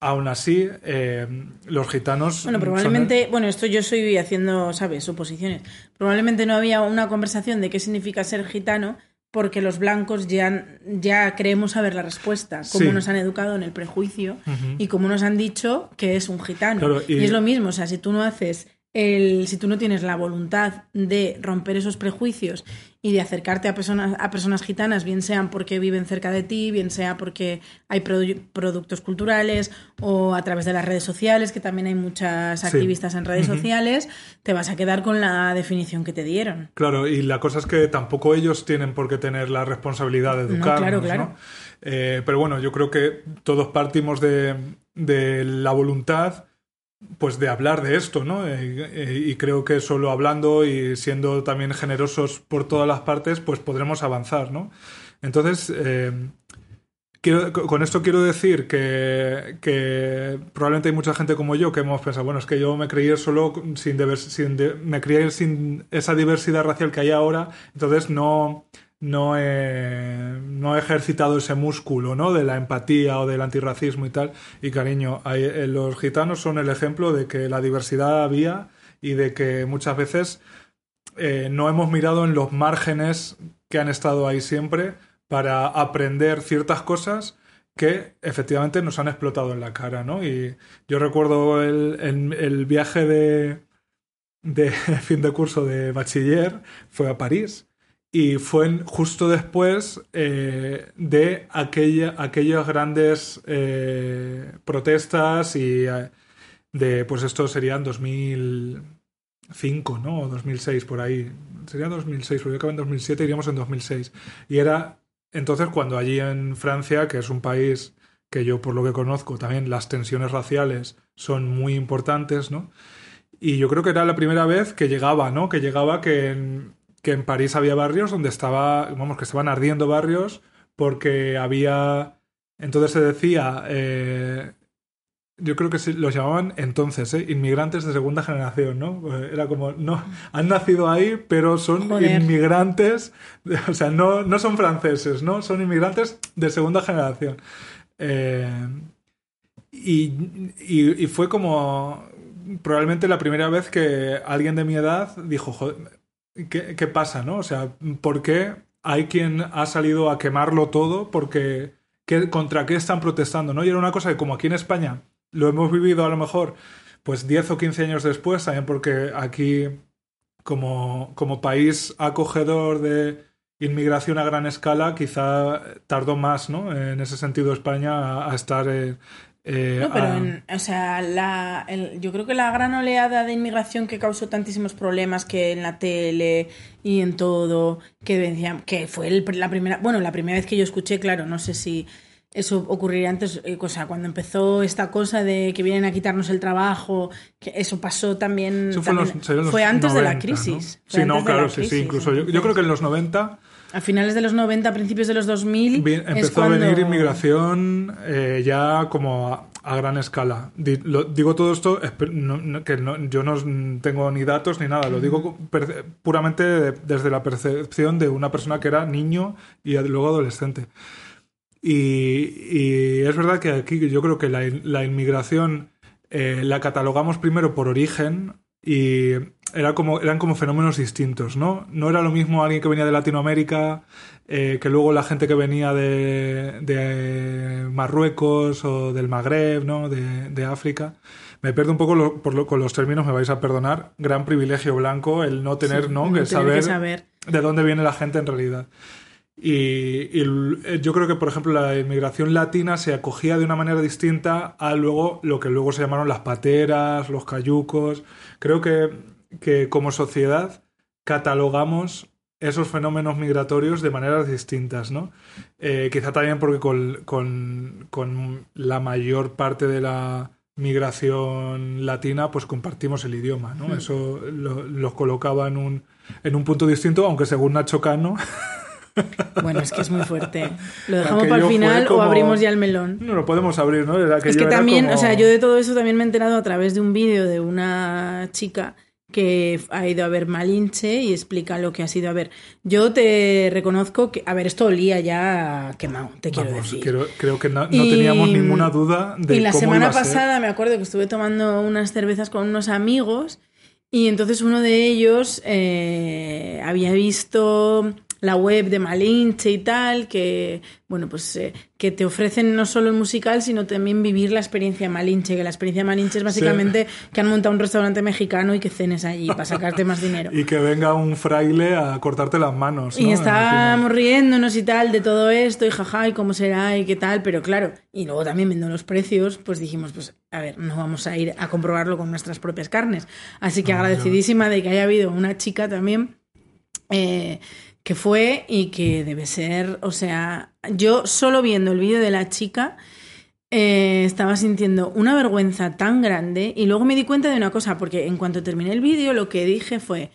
Aún así, eh, los gitanos. Bueno, probablemente. Bueno, esto yo estoy haciendo, ¿sabes? Suposiciones. Probablemente no había una conversación de qué significa ser gitano, porque los blancos ya, ya creemos saber la respuesta, cómo nos han educado en el prejuicio y cómo nos han dicho que es un gitano. y... es lo mismo, o sea, si tú no haces el, si tú no tienes la voluntad de romper esos prejuicios y de acercarte a personas, a personas gitanas, bien sean porque viven cerca de ti, bien sea porque hay productos culturales o a través de las redes sociales, que también hay muchas activistas en redes sociales, te vas a quedar con la definición que te dieron. Claro, y la cosa es que tampoco ellos tienen por qué tener la responsabilidad de educarnos, claro, claro. Eh, pero bueno, yo creo que todos partimos de, de la voluntad pues de hablar de esto, ¿no? Eh, eh, y creo que solo hablando y siendo también generosos por todas las partes, pues podremos avanzar, ¿no? Entonces, eh, con esto quiero decir que, probablemente hay mucha gente como yo que hemos pensado, bueno, es que yo me creí solo sin, sin me crié sin esa diversidad racial que hay ahora, entonces no, no he, no he ejercitado ese músculo ¿no? de la empatía o del antirracismo y tal. Y cariño, eh, los gitanos son el ejemplo de que la diversidad había y de que muchas veces eh, no hemos mirado en los márgenes que han estado ahí siempre para aprender ciertas cosas que efectivamente nos han explotado en la cara, ¿no? Y yo recuerdo el, viaje de, de fin de curso de bachiller, fue a París y fue justo después eh, de aquella, aquellas grandes eh, protestas y eh, de, pues esto serían 2005, ¿no? O 2006, por ahí. Sería 2006, porque yo acabé en 2007, iríamos en 2006. Y era entonces cuando allí en Francia, que es un país que yo por lo que conozco también las tensiones raciales son muy importantes, ¿no? Y yo creo que era la primera vez que llegaba, ¿no? Que llegaba que que en París había barrios donde estaba, vamos, que estaban ardiendo barrios porque había, entonces se decía, eh, yo creo que los llamaban entonces, ¿eh? inmigrantes de segunda generación, ¿no? Eh, era como, no, han nacido ahí, pero son inmigrantes, o sea, no, no son franceses, ¿no? Son inmigrantes de segunda generación. y, y, fue como probablemente la primera vez que alguien de mi edad dijo, joder, ¿qué, pasa, no? O sea, ¿por qué hay quien ha salido a quemarlo todo? Porque ¿contra qué están protestando, no? Y era una cosa que como aquí en España lo hemos vivido a lo mejor pues 10 o 15 años después, también porque aquí como, como país acogedor de inmigración a gran escala, quizá tardó más, ¿no? En ese sentido España a, estar eh, no, pero, o sea, la, yo creo que la gran oleada de inmigración que causó tantísimos problemas que en la tele y en todo, que decían que fue la primera, bueno, la primera vez que yo escuché, claro, no sé si eso ocurriría antes, eh, o sea, cuando empezó esta cosa de que vienen a quitarnos el trabajo, que eso pasó también, fue, antes de la crisis. Sí, no, claro, sí, sí, incluso yo, yo creo que en los 90 a finales de los 90, principios de los 2000. empezó a venir inmigración eh, ya como a, gran escala. digo todo esto, que yo no tengo ni datos ni nada, lo digo puramente desde la percepción de una persona que era niño y luego adolescente. Y, es verdad que aquí yo creo que la, inmigración eh, la catalogamos primero por origen y era como, eran como fenómenos distintos, ¿no? No era lo mismo alguien que venía de Latinoamérica eh, que luego la gente que venía de, de Marruecos o del Magreb, ¿no? De, de África. Me pierdo un poco por con los términos, me vais a perdonar. Gran privilegio blanco el no tener, ¿no? que, saber de dónde viene la gente en realidad. Y, yo creo que, por ejemplo, la inmigración latina se acogía de una manera distinta a luego lo que luego se llamaron las pateras, los cayucos. Creo que que como sociedad catalogamos esos fenómenos migratorios de maneras distintas, ¿no? Eh, quizá también porque con, la mayor parte de la migración latina pues compartimos el idioma, ¿no? Hmm. Eso los colocaba en un, en un punto distinto, aunque según Nacho Cano... Bueno, es que es muy fuerte. ¿Lo dejamos para el final o abrimos ya el melón? No lo podemos abrir, ¿no? es que también, o sea, yo de todo eso también me he enterado a través de un vídeo de una chica que ha ido a ver Malinche y explica lo que ha sido a ver. Yo te reconozco que, a ver, esto olía ya quemado, te quiero decir. Creo, que no, teníamos ninguna duda de Y la semana pasada me acuerdo que estuve tomando unas cervezas con unos amigos y entonces uno de ellos eh, había visto la web de Malinche y tal, que, bueno, pues eh, que te ofrecen no solo el musical, sino también vivir la experiencia Malinche, que la experiencia Malinche es básicamente que han montado un restaurante mexicano y que cenes allí para sacarte más dinero. y que venga un fraile a cortarte las manos. Y estábamos riéndonos y tal de todo esto y jaja, y cómo será y qué tal, pero claro, y luego también viendo los precios, pues dijimos, pues a ver, no vamos a ir a comprobarlo con nuestras propias carnes. Así que agradecidísima de que haya habido una chica también. Eh, que fue y que debe ser, o sea, yo solo viendo el vídeo de la chica eh, estaba sintiendo una vergüenza tan grande y luego me di cuenta de una cosa, porque en cuanto terminé el vídeo lo que dije fue,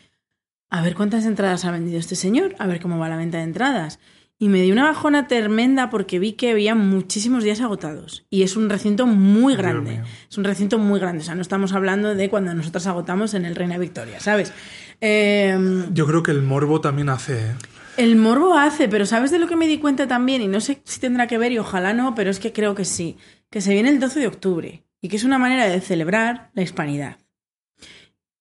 a ver cuántas entradas ha vendido este señor, a ver cómo va la venta de entradas. Y me di una bajona tremenda porque vi que había muchísimos días agotados. Y es un recinto muy grande. Es un recinto muy grande. O sea, no estamos hablando de cuando nosotros agotamos en el Reina Victoria, ¿sabes? Em, Yo creo que el morbo también hace. ¿eh? El morbo hace, pero ¿sabes de lo que me di cuenta también? Y no sé si tendrá que ver y ojalá no, pero es que creo que sí. Que se viene el 12 de octubre y que es una manera de celebrar la hispanidad.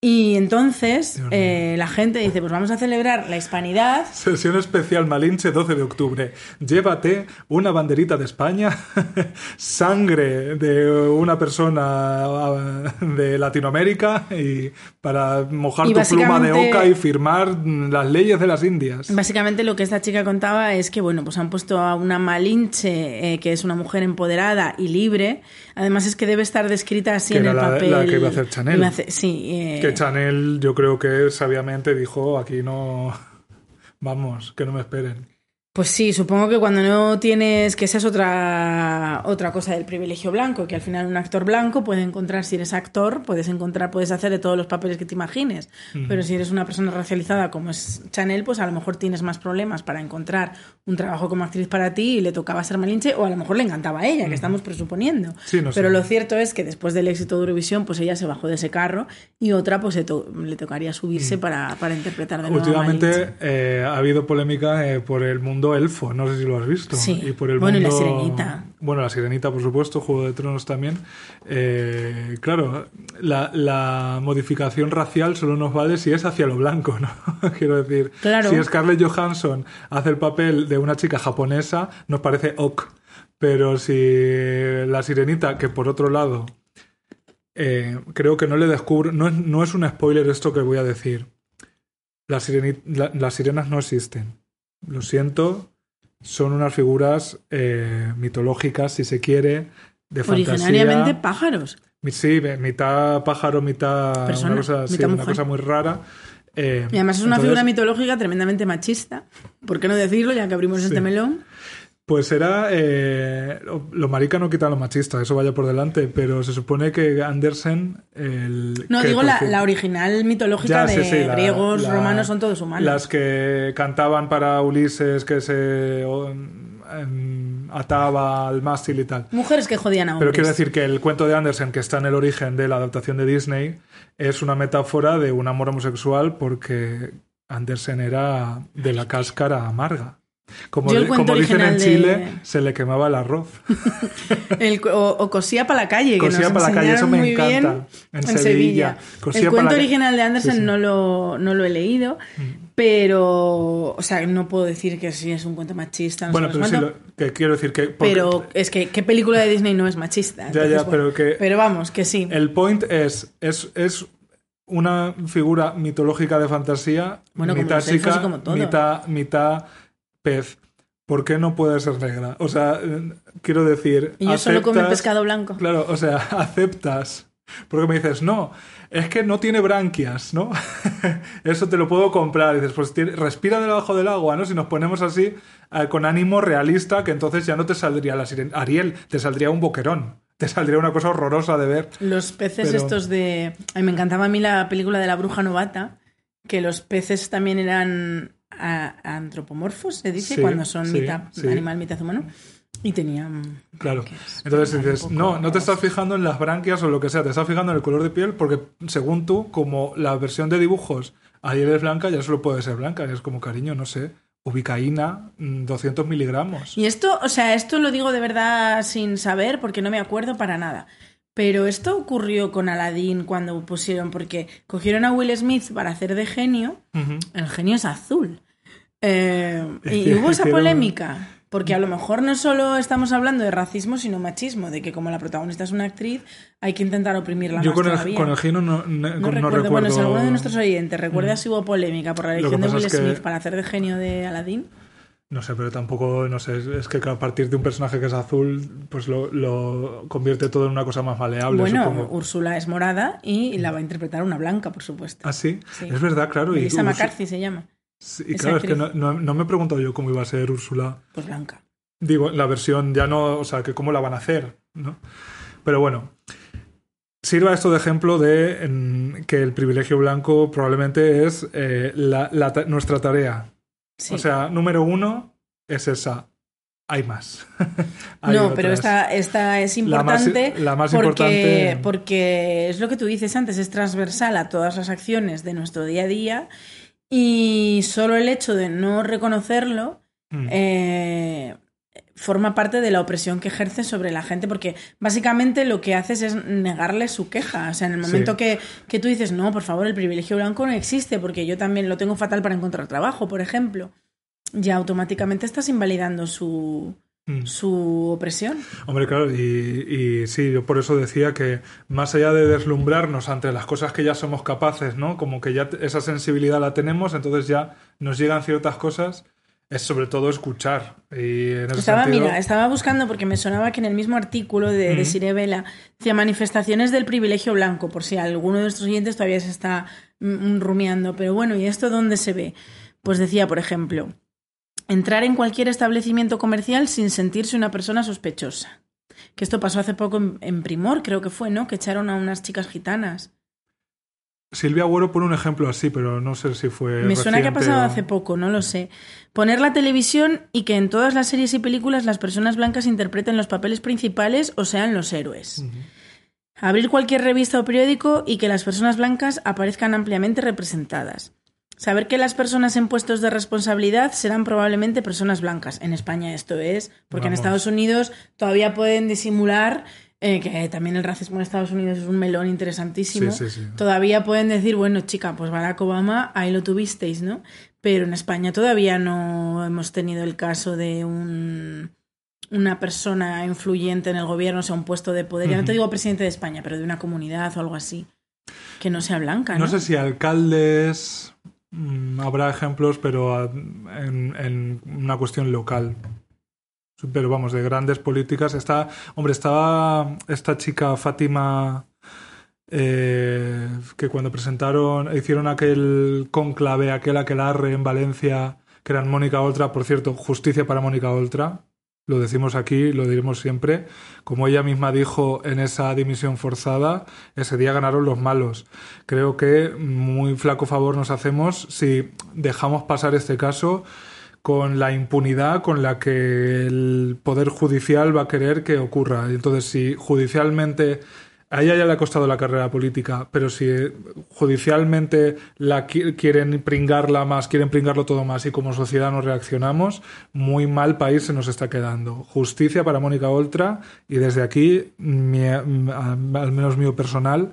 Y entonces eh, la gente dice, pues vamos a celebrar la hispanidad. Sesión especial Malinche 12 de octubre. Llévate una banderita de España, sangre de una persona ah, de Latinoamérica y para mojar tu pluma de oca y firmar las leyes de las Indias. Básicamente lo que esta chica contaba es que, bueno, pues han puesto a una Malinche, eh, que es una mujer empoderada y libre. Además es que debe estar descrita así en el papel. La que iba a hacer Chanel. sí. Eh, Chanel yo creo que sabiamente dijo, aquí no, vamos, que no me esperen. Pues sí, supongo que cuando no tienes, que esa es otra, otra cosa del privilegio blanco, que al final un actor blanco puede encontrar, si eres actor, puedes encontrar, puedes hacer de todos los papeles que te imagines, pero si eres una persona racializada como es Chanel, pues a lo mejor tienes más problemas para encontrar un trabajo como actriz para ti y le tocaba ser malinche, o a lo mejor le encantaba a ella, que estamos presuponiendo. pero lo cierto es que después del éxito de Eurovisión, pues ella se bajó de ese carro y otra pues le, tocaría subirse para, para, interpretar de nuevo Últimamente eh, ha habido polémica eh, por el mundo elfo, no sé si lo has visto. Sí. Y por el bueno, y la sirenita. Bueno, la sirenita, por supuesto, Juego de Tronos también. Eh, claro, la, modificación racial solo nos vale si es hacia lo blanco, ¿no? Quiero decir, si Scarlett Johansson hace el papel de una chica japonesa, nos parece ok. Pero si la sirenita, que por otro lado, eh, creo que no le descubro, no es, no es un spoiler esto que voy a decir. las sirenas no existen lo siento, son unas figuras eh, mitológicas, si se quiere, de fantasía. Originariamente pájaros. Sí, mitad pájaro, mitad una, cosa, una cosa muy rara. Eh, y además es una figura mitológica tremendamente machista. ¿Por qué no decirlo ya que abrimos este melón? Pues era. Eh, lo, marica no quita lo machista, eso vaya por delante, pero se supone que Andersen. El, no, digo la, original mitológica de griegos, romanos, son todos humanos. Las que cantaban para Ulises, que se ataba al mástil y tal. Mujeres que jodían a hombres. Pero quiero decir que el cuento de Andersen, que está en el origen de la adaptación de Disney, es una metáfora de un amor homosexual porque Andersen era de la cáscara amarga. Como, dicen en Chile, se le quemaba el arroz. o, cosía para la calle. Cosía para la calle, eso me encanta. En, Sevilla. el cuento original de Andersen No, lo, no lo he leído, mm. pero. O sea, no puedo decir que sí es un cuento machista. bueno, pero sí, que quiero decir que. Pero es que, ¿qué película de Disney no es machista? ya, ya, pero que. Pero vamos, que sí. El point es, es, es una figura mitológica de fantasía, bueno, mitad chica, mitad, mitad pez, ¿por qué no puede ser negra? O sea, quiero decir... Y yo solo come pescado blanco. Claro, o sea, aceptas. Porque me dices, no, es que no tiene branquias, ¿no? Eso te lo puedo comprar. Y dices, pues respira debajo del agua, ¿no? Si nos ponemos así, eh, con ánimo realista, que entonces ya no te saldría la sirena. Ariel, te saldría un boquerón. Te saldría una cosa horrorosa de ver. Los peces estos de... A mí me encantaba a mí la película de la bruja novata, que los peces también eran antropomorfos, se dice, cuando son mitad animal, mitad humano. Y tenían. Claro. Entonces dices, no, no te estás fijando en las branquias o lo que sea, te estás fijando en el color de piel porque, según tú, como la versión de dibujos ayer es blanca, ya solo puede ser blanca. es como cariño, no sé. Ubicaína, 200 mm, miligramos. Y esto, o sea, esto lo digo de verdad sin saber porque no me acuerdo para nada. Pero esto ocurrió con Aladdin cuando pusieron, porque cogieron a Will Smith para hacer de genio. El genio es azul. Eh, y hubo esa polémica. Porque a lo mejor no solo estamos hablando de racismo, sino machismo, de que como la protagonista es una actriz, hay que intentar oprimirla Yo con, El, con el genio no, recuerdo, Bueno, si alguno de nuestros oyentes recuerda si hubo polémica por la elección de Will Smith para hacer de genio de Aladdin. No sé, pero tampoco, no sé, es que a partir de un personaje que es azul, pues lo, convierte todo en una cosa más maleable. Bueno, Úrsula es morada y la va a interpretar una blanca, por supuesto. ¿Ah, sí? Es verdad, claro. Melissa McCarthy se llama. Sí, y claro, es que no, no, me he preguntado yo cómo iba a ser Úrsula. Pues blanca. Digo, la versión ya no, o sea, que cómo la van a hacer, ¿no? Pero bueno, sirva esto de ejemplo de que el privilegio blanco probablemente es eh, nuestra tarea o sea, número uno es esa. Hay más. no, pero esta, esta, es importante. La más, porque, importante. Porque es lo que tú dices antes, es transversal a todas las acciones de nuestro día a día. Y solo el hecho de no reconocerlo mm. eh, forma parte de la opresión que ejerce sobre la gente, porque básicamente lo que haces es negarle su queja. O sea, en el momento que, que, tú dices, no, por favor, el privilegio blanco no existe, porque yo también lo tengo fatal para encontrar trabajo, por ejemplo, ya automáticamente estás invalidando su, mm. su opresión. Hombre, claro, y, y, sí, yo por eso decía que más allá de deslumbrarnos ante las cosas que ya somos capaces, ¿no? Como que ya esa sensibilidad la tenemos, entonces ya nos llegan ciertas cosas es sobre todo escuchar. Y estaba, mira, estaba buscando porque me sonaba que en el mismo artículo de, de Vela decía manifestaciones del privilegio blanco, por si alguno de nuestros oyentes todavía se está mm, rumiando. Pero bueno, ¿y esto dónde se ve? Pues decía, por ejemplo, entrar en cualquier establecimiento comercial sin sentirse una persona sospechosa. Que esto pasó hace poco en, en Primor, creo que fue, ¿no? Que echaron a unas chicas gitanas. Silvia Agüero pone un ejemplo así, pero no sé si fue. Me suena que ha pasado hace poco, no lo sé. Poner la televisión y que en todas las series y películas las personas blancas interpreten los papeles principales o sean los héroes. Abrir cualquier revista o periódico y que las personas blancas aparezcan ampliamente representadas. Saber que las personas en puestos de responsabilidad serán probablemente personas blancas. En España esto es, porque en Estados Unidos todavía pueden disimular eh, que también el racismo en Estados Unidos es un melón interesantísimo, todavía pueden decir, bueno, chica, pues Barack Obama, ahí lo tuvisteis, ¿no? Pero en España todavía no hemos tenido el caso de un, una persona influyente en el gobierno, o sea, un puesto de poder, ya no te digo presidente de España, pero de una comunidad o algo así, que no sea blanca, ¿no? No sé si alcaldes, habrá ejemplos, pero en, en una cuestión local pero vamos, de grandes políticas. Está, hombre, estaba esta chica Fátima, eh, que cuando presentaron, hicieron aquel conclave, aquel aquelarre en Valencia, que eran Mónica Oltra, por cierto, justicia para Mónica Oltra. Lo decimos aquí, lo diremos siempre. Como ella misma dijo en esa dimisión forzada, ese día ganaron los malos. Creo que muy flaco favor nos hacemos si dejamos pasar este caso con la impunidad con la que el Poder Judicial va a querer que ocurra. Entonces, si judicialmente a ella ya le ha costado la carrera política, pero si judicialmente la quieren pringarla más, quieren pringarlo todo más y como sociedad no reaccionamos, muy mal país se nos está quedando. Justicia para Mónica Oltra y desde aquí, al menos mío personal,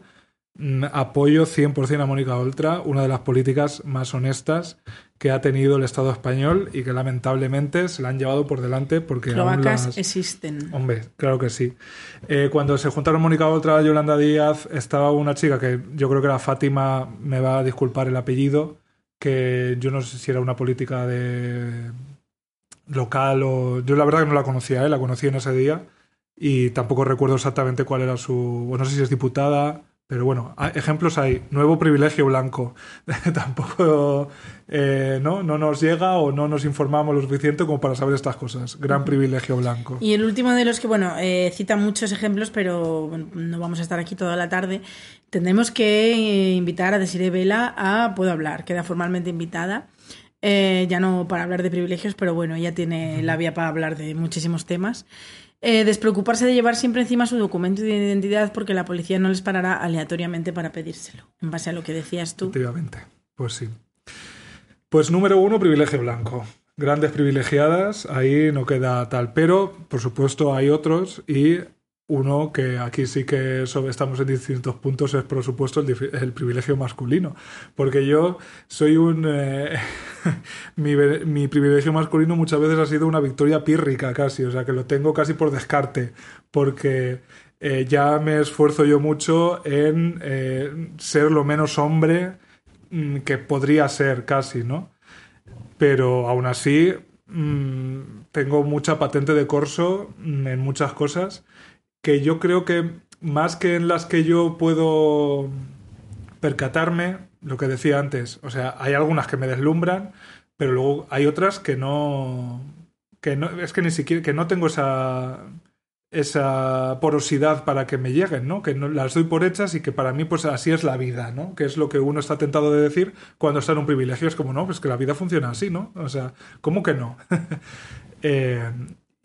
Mm, apoyo 100% a Mónica Oltra, una de las políticas más honestas que ha tenido el Estado español y que lamentablemente se la han llevado por delante porque Cloacas existen. Hombre, claro que sí. Eh, cuando se juntaron Mónica Oltra y Yolanda Díaz, estaba una chica que yo creo que era Fátima, me va a disculpar el apellido, que yo no sé si era una política de local o... Yo la verdad que no la conocía, ¿eh? la conocí en ese día y tampoco recuerdo exactamente cuál era su... No sé si es diputada pero bueno, ejemplos hay. Nuevo privilegio blanco. Tampoco eh, ¿no? no nos llega o no nos informamos lo suficiente como para saber estas cosas. Gran privilegio blanco. Y el último de los que, bueno, eh, cita muchos ejemplos, pero no vamos a estar aquí toda la tarde. Tendremos que eh, invitar a Desiree Vela a Puedo Hablar. Queda formalmente invitada. ya no para hablar de privilegios, pero bueno, ella tiene la vía para hablar de muchísimos temas. Eh, despreocuparse de llevar siempre encima su documento de identidad porque la policía no les parará aleatoriamente para pedírselo, en base a lo que decías tú. Efectivamente, pues sí. Pues número uno, privilegio blanco. Grandes privilegiadas, ahí no queda tal, pero por supuesto hay otros y uno que aquí sí que estamos en distintos puntos es, por supuesto, el, privilegio masculino. Porque yo soy un... Eh, mi, privilegio masculino muchas veces ha sido una victoria pírrica casi, o sea, que lo tengo casi por descarte, porque eh, ya me esfuerzo yo mucho en eh, ser lo menos hombre mm, que podría ser casi, ¿no? Pero aún así mm, tengo mucha patente de corso mm, en muchas cosas que yo creo que más que en las que yo puedo percatarme, lo que decía antes, o sea, hay algunas que me deslumbran, pero luego hay otras que no que no es que ni siquiera que no tengo esa esa porosidad para que me lleguen, ¿no? Que no, las doy por hechas y que para mí pues así es la vida, ¿no? Que es lo que uno está tentado de decir cuando está en un privilegio. Es como, no, pues que la vida funciona así, ¿no? O sea, ¿cómo que no? Eh,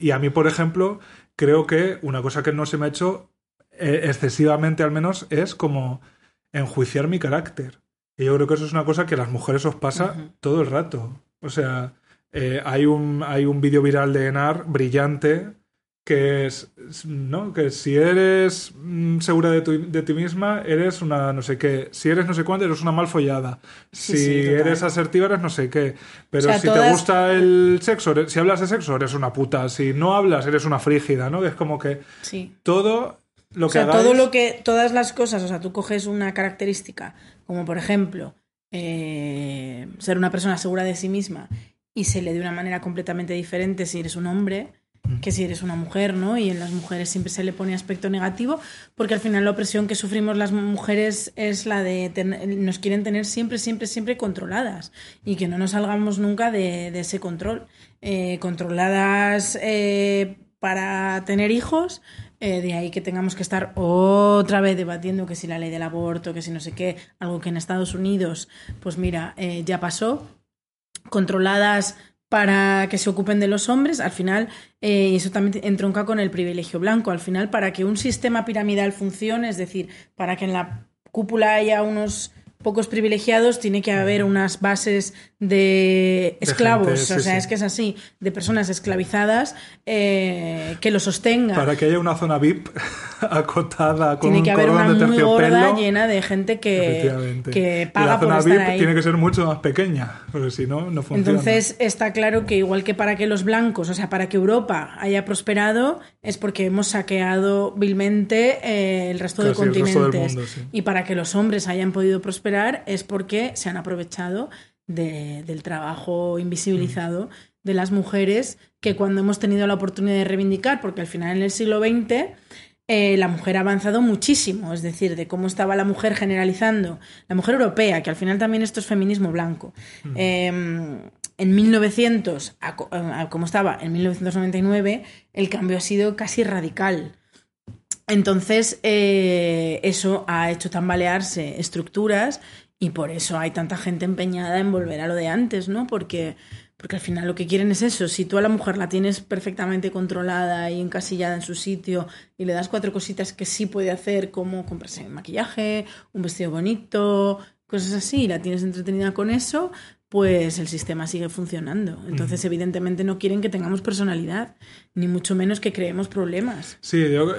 y a mí, por ejemplo, creo que una cosa que no se me ha hecho eh, excesivamente al menos es como enjuiciar mi carácter. Y yo creo que eso es una cosa que a las mujeres os pasa todo el rato. O sea, Eh, hay un, hay un vídeo viral de Enar brillante que es, ¿no? Que si eres mm, segura de, de, ti misma, eres una no sé qué. Si eres no sé cuánto, eres una mal follada. si eres asertiva, eres no sé qué. Pero si te gusta el sexo, si hablas de sexo, eres una puta. Si no hablas, eres una frígida, ¿no? Es como que todo lo que o sea, todo lo que, todas las cosas, o sea, tú coges una característica, como por ejemplo, eh, ser una persona segura de sí misma y se le de una manera completamente diferente si eres un hombre que si eres una mujer, ¿no? Y en las mujeres siempre se le pone aspecto negativo, porque al final la opresión que sufrimos las mujeres es la de nos quieren tener siempre, siempre, siempre controladas y que no nos salgamos nunca de, ese control. Eh, controladas eh, para tener hijos, eh, de ahí que tengamos que estar otra vez debatiendo que si la ley del aborto, que si no sé qué, algo que en Estados Unidos, pues mira, ya pasó, controladas para que se ocupen de los hombres, al final, eh, y eso también entronca con el privilegio blanco, al final, para que un sistema piramidal funcione, es decir, para que en la cúpula haya unos pocos privilegiados, tiene que haber unas bases de esclavos, o sea, es que es así, de personas esclavizadas eh, que lo sostengan. Para que haya una zona VIP acotada con tiene que un haber una muy gorda llena de gente que, que paga la zona por estar VIP tiene que ser mucho más pequeña, porque si no, no funciona. Entonces está claro que igual que para que los blancos, o sea, para que Europa haya prosperado, es porque hemos saqueado vilmente eh, el resto de continentes. y para que los hombres hayan podido prosperar es porque se han aprovechado del trabajo invisibilizado de las mujeres que cuando hemos tenido la oportunidad de reivindicar, porque al final en el siglo XX eh, la mujer ha avanzado muchísimo, es decir, de cómo estaba la mujer generalizando, la mujer europea, que al final también esto es feminismo blanco. Em, en 1900, como estaba en 1999, el cambio ha sido casi radical. Entonces, eh, eso ha hecho tambalearse estructuras y por eso hay tanta gente empeñada en volver a lo de antes, ¿no? Porque, porque al final lo que quieren es eso. Si tú a la mujer la tienes perfectamente controlada y encasillada en su sitio y le das cuatro cositas que sí puede hacer, como comprarse maquillaje, un vestido bonito, cosas así, y la tienes entretenida con eso, pues el sistema sigue funcionando. Entonces, evidentemente, no quieren que tengamos personalidad, ni mucho menos que creemos problemas. Sí, yo,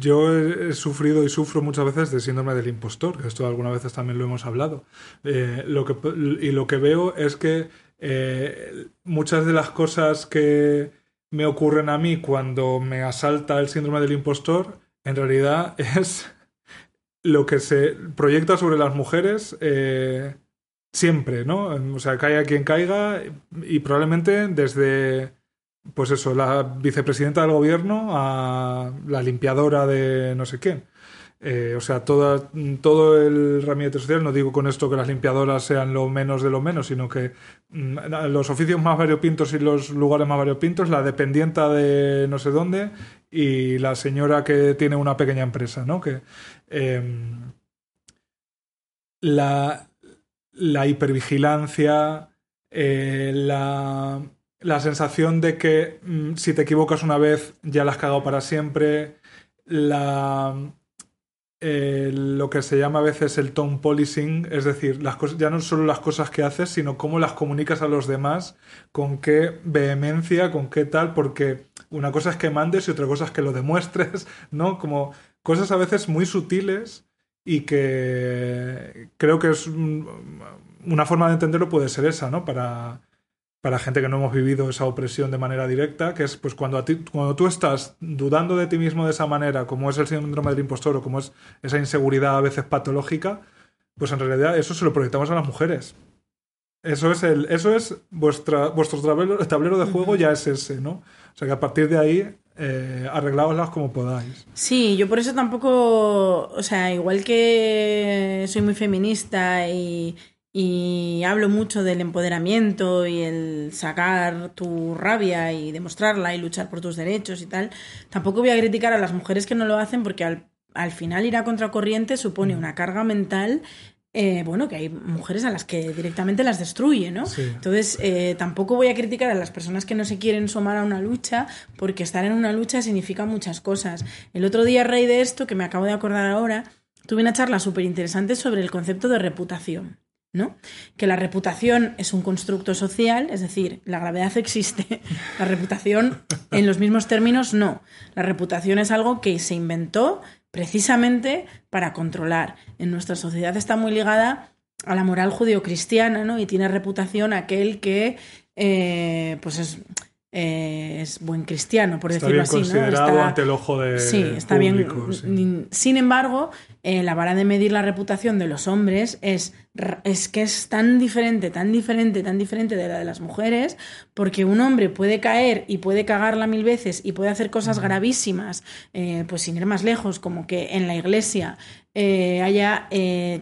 yo, he sufrido y sufro muchas veces de síndrome del impostor, que esto algunas veces también lo hemos hablado. Eh, lo que, y lo que veo es que eh, muchas de las cosas que me ocurren a mí cuando me asalta el síndrome del impostor, en realidad es lo que se proyecta sobre las mujeres. Eh, siempre, ¿no? O sea, caiga quien caiga y probablemente desde, pues eso, la vicepresidenta del gobierno a la limpiadora de no sé quién. Eh, o sea, toda, todo el ramillete social, no digo con esto que las limpiadoras sean lo menos de lo menos, sino que mm, los oficios más variopintos y los lugares más variopintos, la dependienta de no sé dónde y la señora que tiene una pequeña empresa, ¿no? Que em, la, la hipervigilancia, eh, la, la, sensación de que mm, si te equivocas una vez ya la has cagado para siempre, la, eh, lo que se llama a veces el tone policing, es decir, las cosas, ya no solo las cosas que haces, sino cómo las comunicas a los demás, con qué vehemencia, con qué tal, porque una cosa es que mandes y otra cosa es que lo demuestres, ¿no? Como cosas a veces muy sutiles y que creo que es una forma de entenderlo puede ser esa, ¿no? Para, para gente que no hemos vivido esa opresión de manera directa, que es pues cuando, a ti, cuando tú estás dudando de ti mismo de esa manera, como es el síndrome del impostor o como es esa inseguridad a veces patológica, pues en realidad eso se lo proyectamos a las mujeres. Eso es el, eso es vuestra, vuestro tablero, tablero de juego ya es ese, ¿no? O sea que a partir de ahí eh, como podáis. Sí, yo por eso tampoco, o sea, igual que soy muy feminista y, y hablo mucho del empoderamiento y el sacar tu rabia y demostrarla y luchar por tus derechos y tal, tampoco voy a criticar a las mujeres que no lo hacen porque al, al final ir a contracorriente supone mm. una carga mental eh, bueno, que hay mujeres a las que directamente las destruye, ¿no? Entonces, eh, tampoco voy a criticar a las personas que no se quieren sumar a una lucha, porque estar en una lucha significa muchas cosas. El otro día, rey de esto, que me acabo de acordar ahora, tuve una charla súper interesante sobre el concepto de reputación. ¿no? Que la reputación es un constructo social, es decir, la gravedad existe, la reputación en los mismos términos no. La reputación es algo que se inventó precisamente para controlar. En nuestra sociedad está muy ligada a la moral judeocristiana, ¿no? Y tiene reputación aquel que eh, pues es eh, es buen cristiano, por está decirlo bien así. Considerado ante el ojo de. Sí, está bien. Sin embargo, eh, la vara de medir la reputación de los hombres es, es que es tan diferente, tan diferente, tan diferente de la de las mujeres, porque un hombre puede caer y puede cagarla mil veces y puede hacer cosas gravísimas, eh, pues sin ir más lejos, como que en la iglesia haya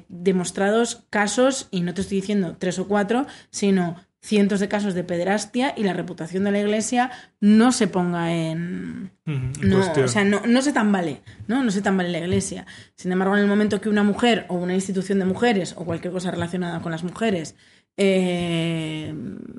demostrados casos, y no te estoy diciendo tres o cuatro, sino cientos de casos de pederastia y la reputación de la iglesia no se ponga en... no, o sea, no, no se tambale, ¿no? No se tambale la iglesia. Sin embargo, en el momento que una mujer o una institución de mujeres o cualquier cosa relacionada con las mujeres eh,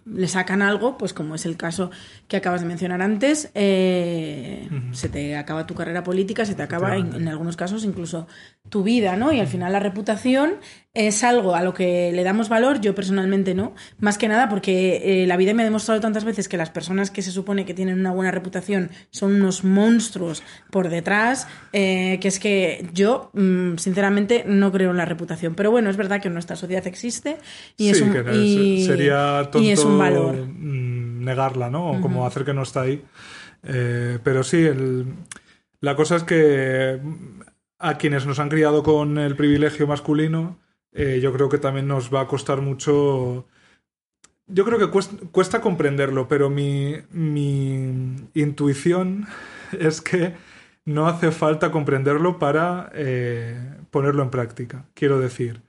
le sacan algo, pues como es el caso que acabas de mencionar antes, eh, se te acaba tu carrera política, se te acaba en, algunos casos incluso tu vida, ¿no? Y al final la reputación es algo a lo que le damos valor, yo personalmente no, más que nada porque eh, la vida me ha demostrado tantas veces que las personas que se supone que tienen una buena reputación son unos monstruos por detrás, que es que yo mm, sinceramente no creo en la reputación, pero bueno, es verdad que nuestra sociedad existe y es un sería tonto un valor. Mm, negarla, ¿no? O como hacer que no está ahí. Eh, pero sí, la cosa es que a quienes nos han criado con el privilegio masculino, eh, yo creo que también nos va a costar mucho. Yo creo que cuesta, comprenderlo, pero mi, mi, intuición es que no hace falta comprenderlo para eh, ponerlo en práctica. Quiero decir,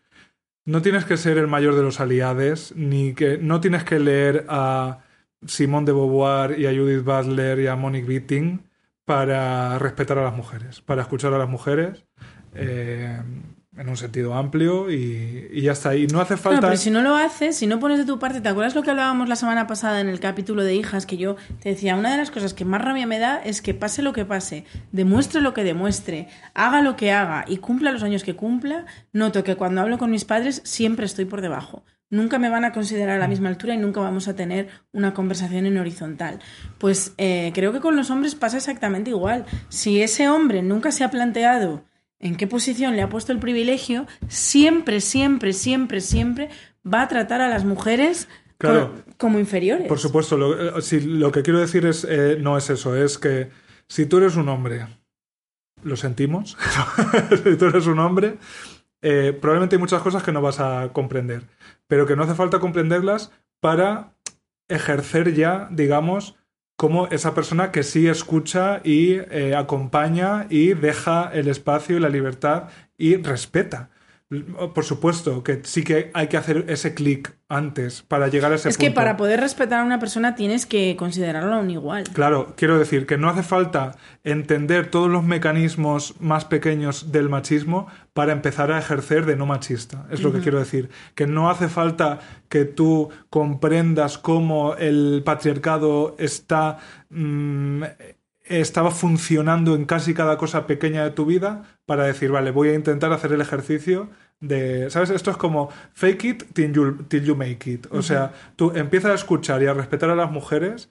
no tienes que ser el mayor de los aliados, ni que no tienes que leer a Simone de Beauvoir y a Judith Butler y a Monique Witting para respetar a las mujeres, para escuchar a las mujeres. Eh, en un sentido amplio y, ya está. Y no hace falta. pero si no lo haces, si no pones de tu parte, ¿te acuerdas lo que hablábamos la semana pasada en el capítulo de hijas? Que yo te decía, una de las cosas que más rabia me da es que pase lo que pase, demuestre lo que demuestre, haga lo que haga y cumpla los años que cumpla, noto que cuando hablo con mis padres siempre estoy por debajo. Nunca me van a considerar a la misma altura y nunca vamos a tener una conversación en horizontal. Pues eh, creo que con los hombres pasa exactamente igual. Si ese hombre nunca se ha planteado en qué posición le ha puesto el privilegio, siempre, siempre, siempre, siempre va a tratar a las mujeres como, inferiores. Por supuesto, lo, eh, si, lo que quiero decir es, eh, no es eso, es que si tú eres un hombre, lo sentimos, si tú eres un hombre, eh, probablemente hay muchas cosas que no vas a comprender, pero que no hace falta comprenderlas para ejercer ya, digamos, como esa persona que sí escucha y eh, acompaña y deja el espacio y la libertad y respeta. Por supuesto que sí que hay que hacer ese clic antes para llegar a ese punto. Es que para poder respetar a una persona tienes que considerarlo un igual. Claro, quiero decir que no hace falta entender todos los mecanismos más pequeños del machismo para empezar a ejercer de no machista. Es lo que quiero decir. Que no hace falta que tú comprendas cómo el patriarcado está. Mm, estaba funcionando en casi cada cosa pequeña de tu vida para decir, vale, voy a intentar hacer el ejercicio de, ¿sabes? Esto es como fake it till you, make it. O sea, tú empiezas a escuchar y a respetar a las mujeres.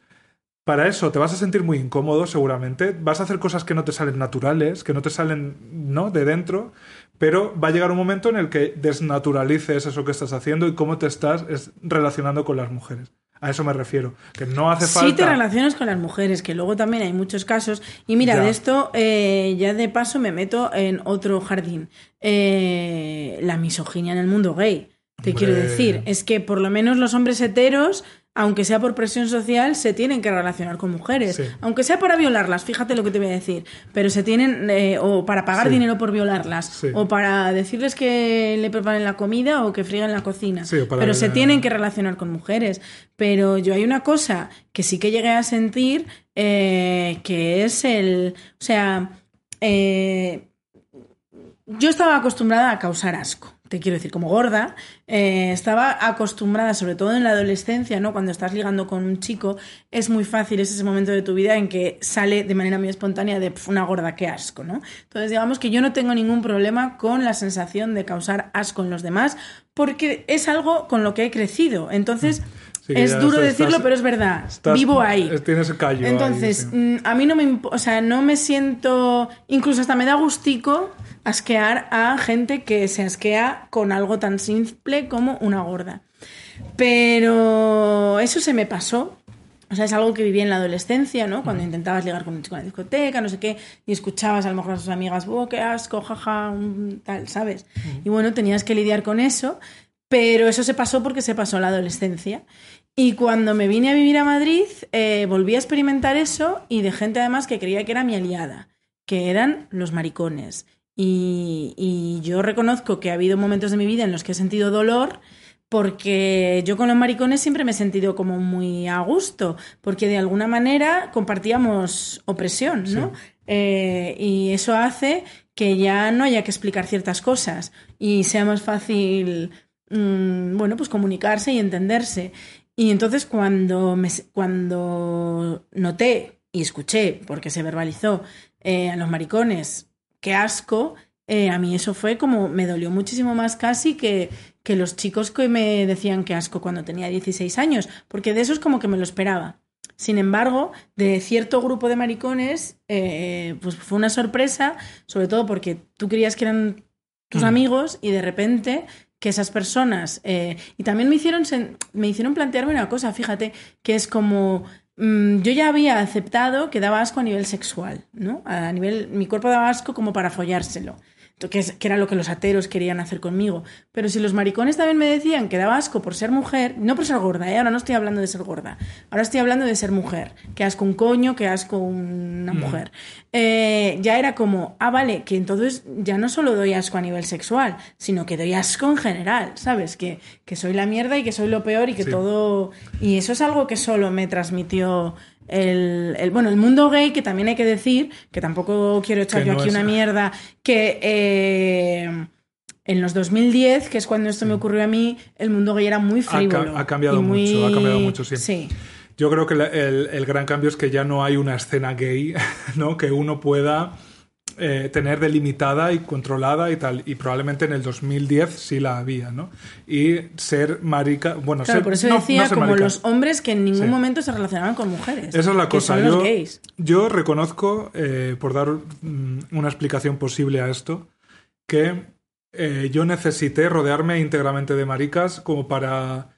Para eso te vas a sentir muy incómodo seguramente, vas a hacer cosas que no te salen naturales, que no te salen, ¿no? De dentro, pero va a llegar un momento en el que desnaturalices eso que estás haciendo y cómo te estás relacionando con las mujeres. A eso me refiero. Que no hace falta. Sí, te relacionas con las mujeres, que luego también hay muchos casos. Y mira, de esto eh, ya de paso me meto en otro jardín. Eh, la misoginia en el mundo gay. Te quiero decir, es que por lo menos los hombres heteros aunque sea por presión social, se tienen que relacionar con mujeres. Aunque sea para violarlas, fíjate lo que te voy a decir. Pero se tienen, eh, o para pagar dinero por violarlas, o para decirles que le preparen la comida o que fríen la cocina. Pero se tienen que relacionar con mujeres. Pero yo hay una cosa que sí que llegué a sentir, eh, que es el. O sea. Eh, yo estaba acostumbrada a causar asco te quiero decir, como gorda, eh, estaba acostumbrada, sobre todo en la adolescencia, ¿no? Cuando estás ligando con un chico, es muy fácil, es ese momento de tu vida en que sale de manera muy espontánea de una gorda, qué asco, ¿no? Entonces, digamos que yo no tengo ningún problema con la sensación de causar asco en los demás, porque es algo con lo que he crecido. Entonces, es duro decirlo, pero es verdad. Vivo ahí. Tienes callo. Entonces, mm, a mí no me, o sea, no me siento, incluso hasta me da gustico asquear a gente que se asquea con algo tan simple como una gorda. Pero eso se me pasó. O sea, es algo que viví en la adolescencia, ¿no? Cuando intentabas ligar con un chico en la discoteca, no sé qué, y escuchabas a lo mejor a sus amigas, oh, qué asco, jaja, tal, ¿sabes? Y bueno, tenías que lidiar con eso, pero eso se pasó porque se pasó la adolescencia. Y cuando me vine a vivir a Madrid, eh, volví a experimentar eso y de gente además que creía que era mi aliada, que eran los maricones. Y, yo reconozco que ha habido momentos de mi vida en los que he sentido dolor porque yo con los maricones siempre me he sentido como muy a gusto, porque de alguna manera compartíamos opresión, ¿no? Eh, y eso hace que ya no haya que explicar ciertas cosas y sea más fácil, mm, bueno, pues comunicarse y entenderse. Y entonces cuando, me, cuando noté y escuché, porque se verbalizó, eh, a los maricones qué asco, eh, a mí eso fue como, me dolió muchísimo más casi que, que los chicos que me decían que asco cuando tenía 16 años, porque de eso es como que me lo esperaba. Sin embargo, de cierto grupo de maricones, eh, pues fue una sorpresa, sobre todo porque tú creías que eran tus mm. amigos y de repente que esas personas... Eh, y también me hicieron, me hicieron plantearme una cosa, fíjate, que es como Mm, yo ya había aceptado que daba asco a nivel sexual, ¿no? A nivel, mi cuerpo daba asco como para follárselo que, era lo que los ateros querían hacer conmigo. Pero si los maricones también me decían que daba asco por ser mujer, no por ser gorda, ¿eh? ahora no estoy hablando de ser gorda, ahora estoy hablando de ser mujer, que asco un coño, que asco una mm. mujer. Eh, ya era como, ah, vale, que entonces ya no solo doy asco a nivel sexual, sino que doy asco en general, ¿sabes? Que, que soy la mierda y que soy lo peor y que todo... Y eso es algo que solo me transmitió el, bueno, el mundo gay, que también hay que decir, que tampoco quiero echar yo aquí una mierda, que eh, en los 2010, que es cuando esto me ocurrió a mí, el mundo gay era muy frívolo. Ha, cambiado mucho, ha cambiado mucho, sí. Yo creo que el, el, gran cambio es que ya no hay una escena gay, ¿no? Que uno pueda eh, tener delimitada y controlada y tal. Y probablemente en el 2010 sí la había, ¿no? Y ser marica. Bueno, claro, por eso decía como los hombres que en ningún momento se relacionaban con mujeres. Esa es la cosa. yo, yo reconozco, eh, por dar mm, una explicación posible a esto, que eh, yo necesité rodearme íntegramente de maricas como para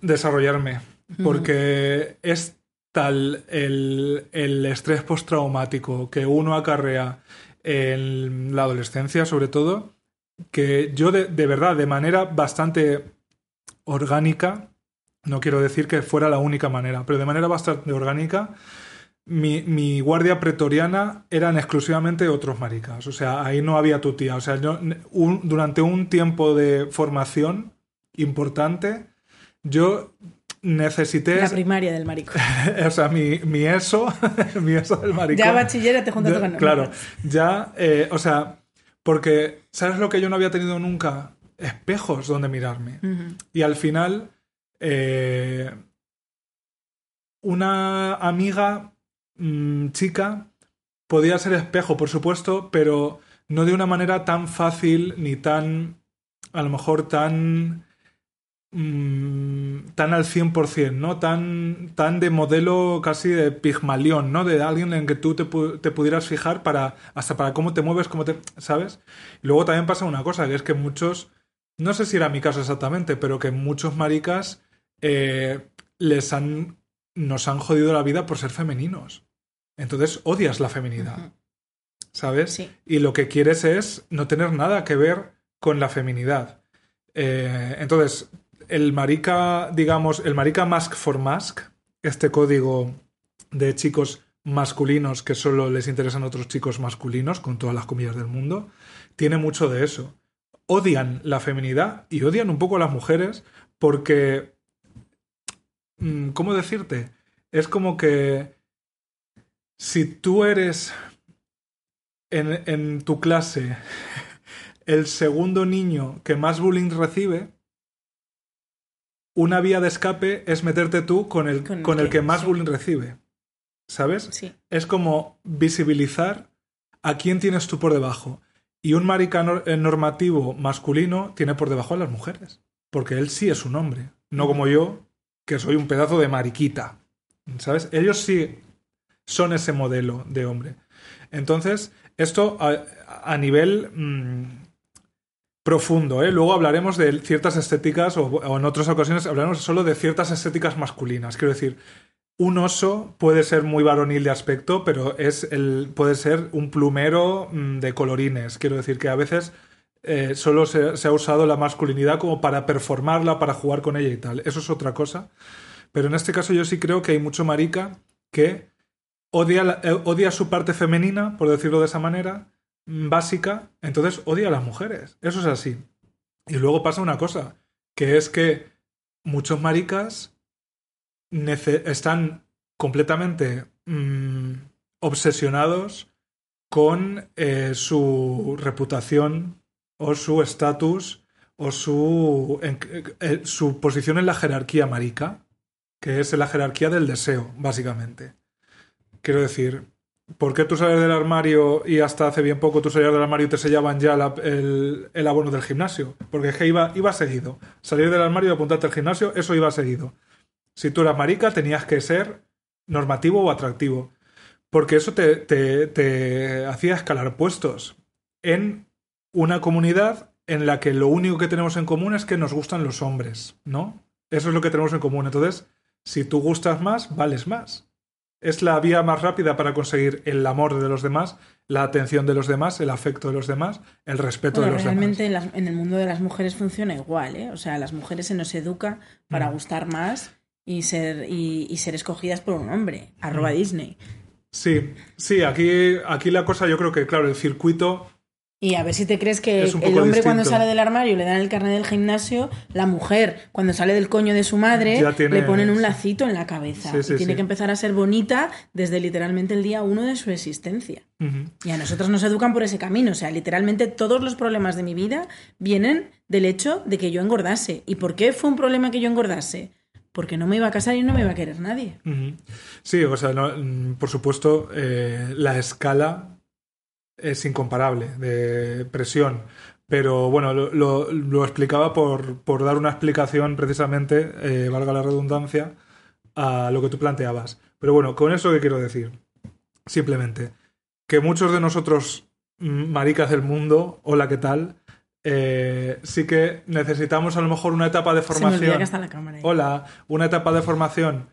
desarrollarme. Porque es tal el, el estrés postraumático que uno acarrea en la adolescencia sobre todo, que yo de, verdad, de manera bastante orgánica, no quiero decir que fuera la única manera, pero de manera bastante orgánica, mi, guardia pretoriana eran exclusivamente otros maricas. O sea, ahí no había tu tía. O sea, yo, durante un tiempo de formación importante, yo necesité... La primaria del marico. o sea, mi, mi, eso, mi eso del marico. Ya bachillera te juntas con Claro, ya, eh, o sea, porque, ¿sabes lo que yo no había tenido nunca? Espejos donde mirarme. Y al final, eh, una amiga mm, chica podía ser espejo, por supuesto, pero no de una manera tan fácil ni tan, a lo mejor tan Mm, tan al 100%, ¿no? Tan, tan de modelo casi de pigmalión, ¿no? De alguien en que tú te, pudieras fijar para hasta para cómo te mueves, cómo te... ¿Sabes? Y luego también pasa una cosa, que es que muchos, no sé si era mi caso exactamente, pero que muchos maricas eh, les han, nos han jodido la vida por ser femeninos. Entonces odias la feminidad. ¿Sabes? Y lo que quieres es no tener nada que ver con la feminidad. Eh, entonces, el marica, digamos, el marica mask for mask, este código de chicos masculinos que solo les interesan otros chicos masculinos, con todas las comillas del mundo, tiene mucho de eso. Odian la feminidad y odian un poco a las mujeres porque... Mm, ¿Cómo decirte? Es como que si tú eres en, en tu clase el segundo niño que más bullying recibe, una vía de escape es meterte tú con el, con el, que, más bullying recibe. ¿Sabes? Sí. Es como visibilizar a quién tienes tú por debajo. Y un marica eh, normativo masculino tiene por debajo a las mujeres. Porque él sí es un hombre. No como yo, que soy un pedazo de mariquita. ¿Sabes? Ellos sí son ese modelo de hombre. Entonces, esto a, nivel mm, profundo, ¿eh? Luego hablaremos de ciertas estéticas o, en otras ocasiones hablaremos solo de ciertas estéticas masculinas. Quiero decir, un oso puede ser muy varonil de aspecto, pero es el, puede ser un plumero mm, de colorines. Quiero decir que a veces eh, solo se, ha usado la masculinidad como para performarla, para jugar con ella y tal. Eso es otra cosa. Pero en este caso yo sí creo que hay mucho marica que odia, eh, odia su parte femenina, por decirlo de esa manera, básica, entonces odia a las mujeres. Eso es así. Y luego pasa una cosa, que es que muchos maricas están completamente mm, obsesionados con eh, su reputación o su estatus o su, eh, su posición en la jerarquía marica, que es la jerarquía del deseo, básicamente. Quiero decir, ¿por qué tú sales del armario y hasta hace bien poco tú salías del armario y te sellaban ya el, abono del gimnasio? Porque iba, iba seguido. Salir del armario y apuntarte al gimnasio, eso iba seguido. Si tú eras marica, tenías que ser normativo o atractivo. Porque eso te, te hacía escalar puestos en una comunidad en la que lo único que tenemos en común es que nos gustan los hombres, ¿no? Eso es lo que tenemos en común. Entonces, si tú gustas más, vales más es la vía más rápida para conseguir el amor de los demás, la atención de los demás, el afecto de los demás, el respeto de los realmente demás. Realmente en, el mundo de las mujeres funciona igual, ¿eh? O sea, a las mujeres se nos educa para mm. gustar más y ser, y, ser escogidas por un hombre. Arroba mm. Disney. Sí, sí, aquí, aquí la cosa yo creo que, claro, el circuito y a ver si te crees que el hombre cuando sale del armario le dan el carnet del gimnasio, la mujer cuando sale del coño de su madre le ponen un lacito en la cabeza y tiene que empezar a ser bonita desde literalmente el día uno de su existencia. Y a nosotros nos educan por ese camino, o sea, literalmente todos los problemas de mi vida vienen del hecho de que yo engordase. ¿Y por qué fue un problema que yo engordase? Porque no me iba a casar y no me iba a querer nadie. Sí, o sea, mm, por supuesto, eh, la escala es incomparable de presión. Pero bueno, lo, explicaba por, por, dar una explicación precisamente, eh, valga la redundancia, a lo que tú planteabas. Pero bueno, con eso que quiero decir, simplemente, que muchos de nosotros, mm, maricas del mundo, hola, ¿qué tal? Eh, sí que necesitamos a lo mejor una etapa de formación. Hola, una etapa de formación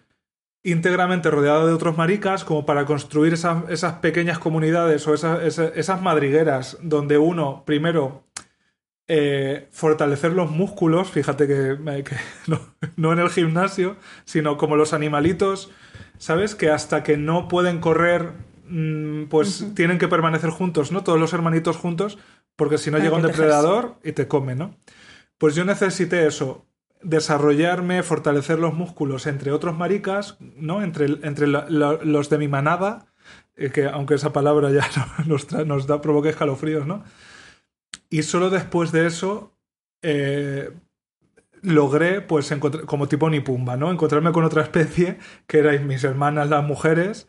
íntegramente rodeado de otros maricas como para construir esas, pequeñas comunidades o esas, madrigueras donde uno, primero, eh, fortalecer los músculos, fíjate que, no, en el gimnasio, sino como los animalitos, ¿sabes? Que hasta que no pueden correr, mm, pues tienen que permanecer juntos, ¿no? Todos los hermanitos juntos, porque si no llega un depredador y te come, ¿no? Pues yo necesité eso, desarrollarme, fortalecer los músculos entre otros maricas, ¿no? Entre, entre los de mi manada, eh, que aunque esa palabra ya nos, nos da, provoca escalofríos, ¿no? Y solo después de eso eh, logré, pues, como tipo Nipumba, ¿no? Encontrarme con otra especie, que erais mis hermanas las mujeres,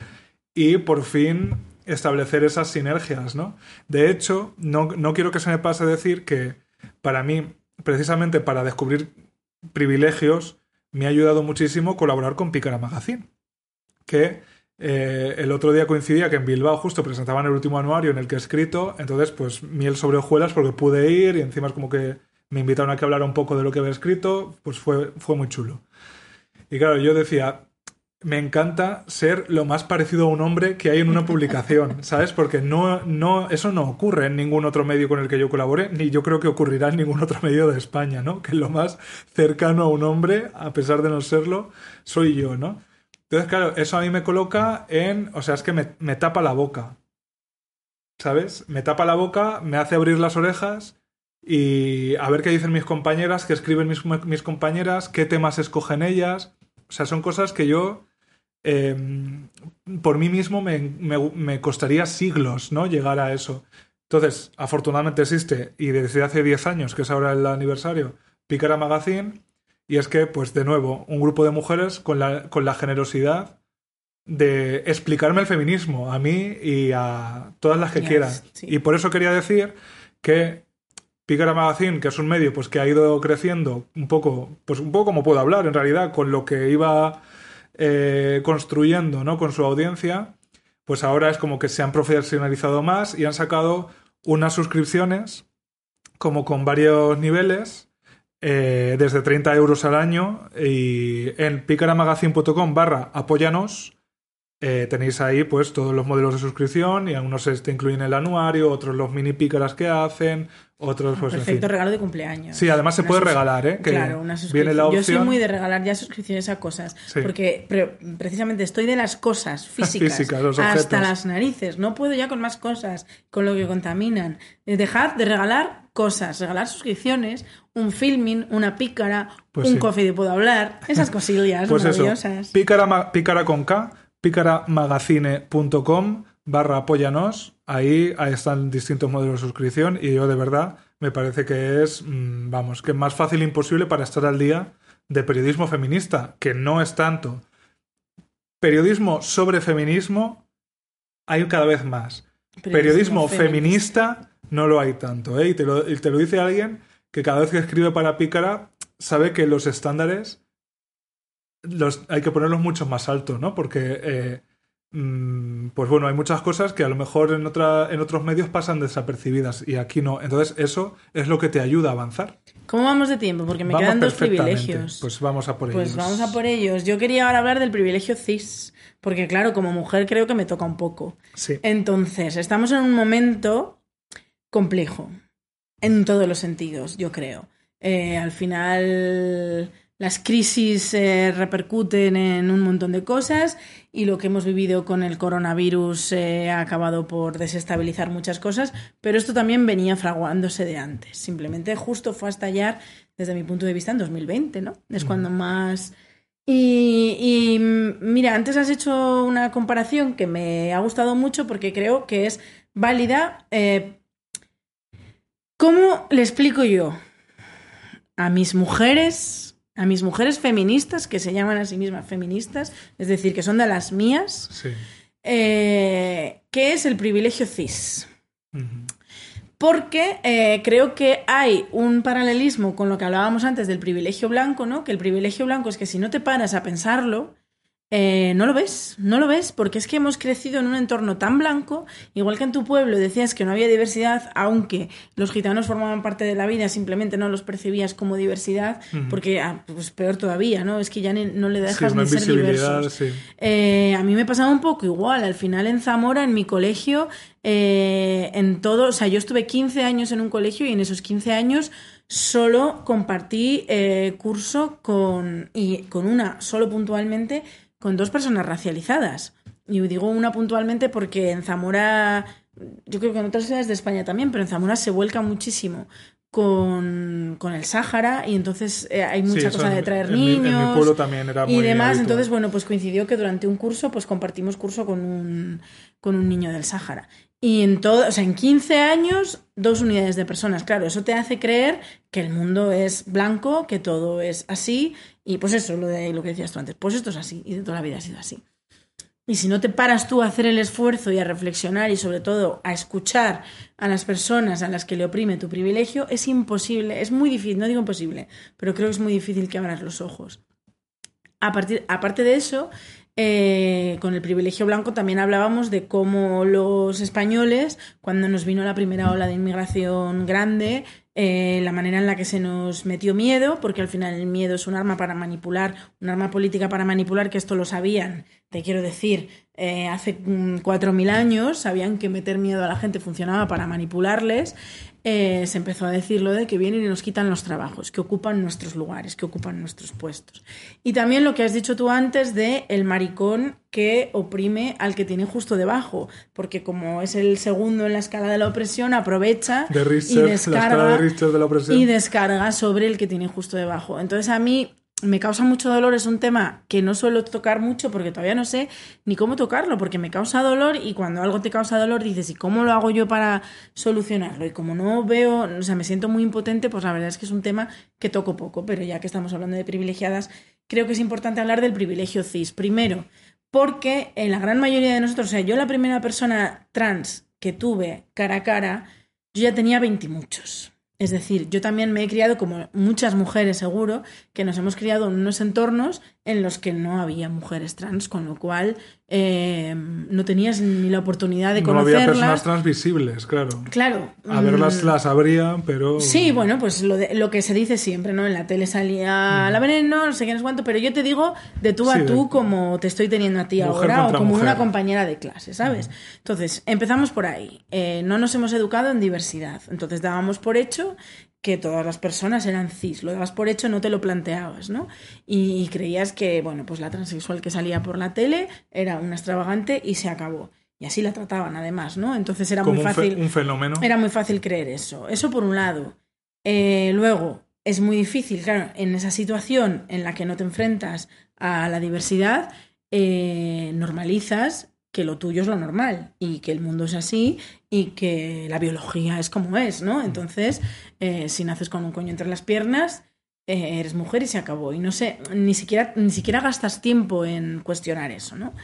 y por fin establecer esas sinergias, ¿no? De hecho, no, no quiero que se me pase decir que para mí, precisamente para descubrir privilegios, me ha ayudado muchísimo colaborar con Picara Magazine, que eh, el otro día coincidía que en Bilbao justo presentaban el último anuario en el que he escrito, entonces pues miel sobre hojuelas porque pude ir y encima como que me invitaron a que hablara un poco de lo que había escrito, pues fue, fue muy chulo. Y claro, yo decía, me encanta ser lo más parecido a un hombre que hay en una publicación, ¿sabes? Porque no, no, eso no ocurre en ningún otro medio con el que yo colabore, ni yo creo que ocurrirá en ningún otro medio de España, ¿no? Que lo más cercano a un hombre, a pesar de no serlo, soy yo, ¿no? Entonces, claro, eso a mí me coloca en, o sea, es que me, me tapa la boca, ¿sabes? Me tapa la boca, me hace abrir las orejas y a ver qué dicen mis compañeras, qué escriben mis, mis compañeras, qué temas escogen ellas o sea, son cosas que yo, em, por mí mismo, me, me, costaría siglos, ¿no? Llegar a eso. Entonces, afortunadamente existe, y desde hace 10 años, que es ahora el aniversario, Pícara Magazine, y es que, pues de nuevo, un grupo de mujeres con la, con la generosidad de explicarme el feminismo a mí y a todas las que quieran. Y por eso quería decir que Pícara Magazine, que es un medio pues que ha ido creciendo un poco, pues un poco como puedo hablar en realidad, con lo que iba eh, construyendo ¿no? con su audiencia, pues ahora es como que se han profesionalizado más y han sacado unas suscripciones como con varios niveles eh, desde 30 euros al año y en picaramagazine.com barra apóyanos eh, tenéis ahí pues todos los modelos de suscripción y algunos incluyen el anuario, otros los mini pícaras que hacen, otros pues Perfecto regalo de cumpleaños. Sí, además se puede regalar, ¿eh? claro, una suscripción. Yo soy muy de regalar ya suscripciones a cosas, porque precisamente estoy de las cosas físicas, hasta las narices, no puedo ya con más cosas, con lo que contaminan. Eh, dejad de regalar cosas, regalar suscripciones, un filming, una pícara, pues un coffee de puedo hablar, esas cosillas pues maravillosas. Pícara, pícara con K picaramagazine.com barra apóyanos. Ahí, ahí están distintos modelos de suscripción y yo de verdad me parece que es, mm, vamos, que más fácil imposible para estar al día de periodismo feminista, que no es tanto. Periodismo sobre feminismo hay cada vez más. Periodismo, feminista. no lo hay tanto. ¿eh? Y, te lo, y te lo dice alguien que cada vez que escribe para Pícara sabe que los estándares los, hay que ponerlos mucho más altos, ¿no? Porque, eh, pues bueno, hay muchas cosas que a lo mejor en, otra, en otros medios pasan desapercibidas y aquí no. Entonces, eso es lo que te ayuda a avanzar. ¿Cómo vamos de tiempo? Porque me quedan dos privilegios. Pues vamos a por pues ellos. Pues vamos a por ellos. Yo quería ahora hablar del privilegio cis, porque claro, como mujer creo que me toca un poco. Sí. Entonces, estamos en un momento complejo, en todos los sentidos, yo creo. Eh, al final las crisis eh, repercuten en un montón de cosas y lo que hemos vivido con el coronavirus eh, ha acabado por desestabilizar muchas cosas, pero esto también venía fraguándose de antes. Simplemente justo fue a estallar, desde mi punto de vista, en 2020, ¿no? Es cuando más... Y, mira, antes has hecho una comparación que me ha gustado mucho porque creo que es válida. Eh, ¿Cómo le explico yo a mis mujeres a mis mujeres feministas, que se llaman a sí mismas feministas, es decir, que son de las mías, eh, ¿qué es el privilegio cis? Porque eh, creo que hay un paralelismo con lo que hablábamos antes del privilegio blanco, ¿no? Que el privilegio blanco es que si no te paras a pensarlo, eh, no lo ves, no lo ves, porque es que hemos crecido en un entorno tan blanco, igual que en tu pueblo decías que no había diversidad, aunque los gitanos formaban parte de la vida, simplemente no los percibías como diversidad, porque ah, pues peor todavía, ¿no? Es que ya no le dejas ni ser diversos. Eh, a mí me pasaba un poco igual, al final en Zamora, en mi colegio, eh, en todo, o sea, yo estuve 15 años en un colegio y en esos 15 años solo compartí curso con, y con una, solo puntualmente, con dos personas racializadas. Y digo una puntualmente porque en Zamora, yo creo que en otras ciudades de España también, pero en Zamora se vuelca muchísimo con, el Sáhara y entonces eh, hay mucha cosa de traer niños y demás. Entonces, bueno, pues coincidió que durante un curso pues compartimos curso con un, con un niño del Sáhara. Y en todo, o sea, en 15 años, dos unidades de personas. Claro, eso te hace creer que el mundo es blanco, que todo es así. Y pues eso, lo, de, lo que decías tú antes, pues esto es así y de toda la vida ha sido así. Y si no te paras tú a hacer el esfuerzo y a reflexionar y sobre todo a escuchar a las personas a las que le oprime tu privilegio, es imposible, es muy difícil, no digo imposible, pero creo que es muy difícil que abras los ojos. A partir, aparte de eso, eh, con el privilegio blanco también hablábamos de cómo los españoles, cuando nos vino la primera ola de inmigración grande, eh, la manera en la que se nos metió miedo, porque al final el miedo es un arma para manipular, un arma política para manipular, que esto lo sabían, te quiero decir, eh, hace 4.000 años, sabían que meter miedo a la gente funcionaba para manipularles, eh, se empezó a decir lo de que vienen y nos quitan los trabajos, que ocupan nuestros lugares, que ocupan nuestros puestos. Y también lo que has dicho tú antes de el maricón que oprime al que tiene justo debajo, porque como es el segundo en la escala de la opresión, aprovecha y, descarga, y descarga sobre el que tiene justo debajo. Entonces a mí me causa mucho dolor, es un tema que no suelo tocar mucho porque todavía no sé ni cómo tocarlo, porque me causa dolor y cuando algo te causa dolor dices, ¿y cómo lo hago yo para solucionarlo? Y como no veo, o sea, me siento muy impotente, pues la verdad es que es un tema que toco poco, pero ya que estamos hablando de privilegiadas, creo que es importante hablar del privilegio cis. Primero, porque en la gran mayoría de nosotros, o sea, yo la primera persona trans que tuve cara a cara, yo ya tenía 20 muchos. Es decir, yo también me he criado, como muchas mujeres seguro, que nos hemos criado en unos entornos en los que no había mujeres trans, con lo cual eh, no tenías ni la oportunidad de conocerlas. No había personas trans visibles, claro. Claro. A verlas mm. las habría, pero... Sí, bueno, pues lo, de, lo que se dice siempre, ¿no? En la tele salía mm. la veneno, no sé qué, no sé cuánto, pero yo te digo de tú a tú como te estoy teniendo a ti ahora o como una compañera de clase, ¿sabes? Entonces, empezamos por ahí. Eh, no nos hemos educado en diversidad, entonces dábamos por hecho que todas las personas eran cis, lo dabas por hecho, no te lo planteabas, ¿no? Y, creías que, bueno, pues la transexual que salía por la tele era una extravagante y se acabó. Y así la trataban, además, ¿no? Entonces era muy fácil. Un, fenómeno. Era muy fácil creer eso. Eso por un lado. Eh, luego, es muy difícil, claro, en esa situación en la que no te enfrentas a la diversidad, eh, normalizas que lo tuyo es lo normal y que el mundo es así y que la biología es como es, ¿no? Entonces, eh, si naces con un coño entre las piernas, eh, eres mujer y se acabó. Y no sé, ni siquiera, ni siquiera gastas tiempo en cuestionar eso, ¿no?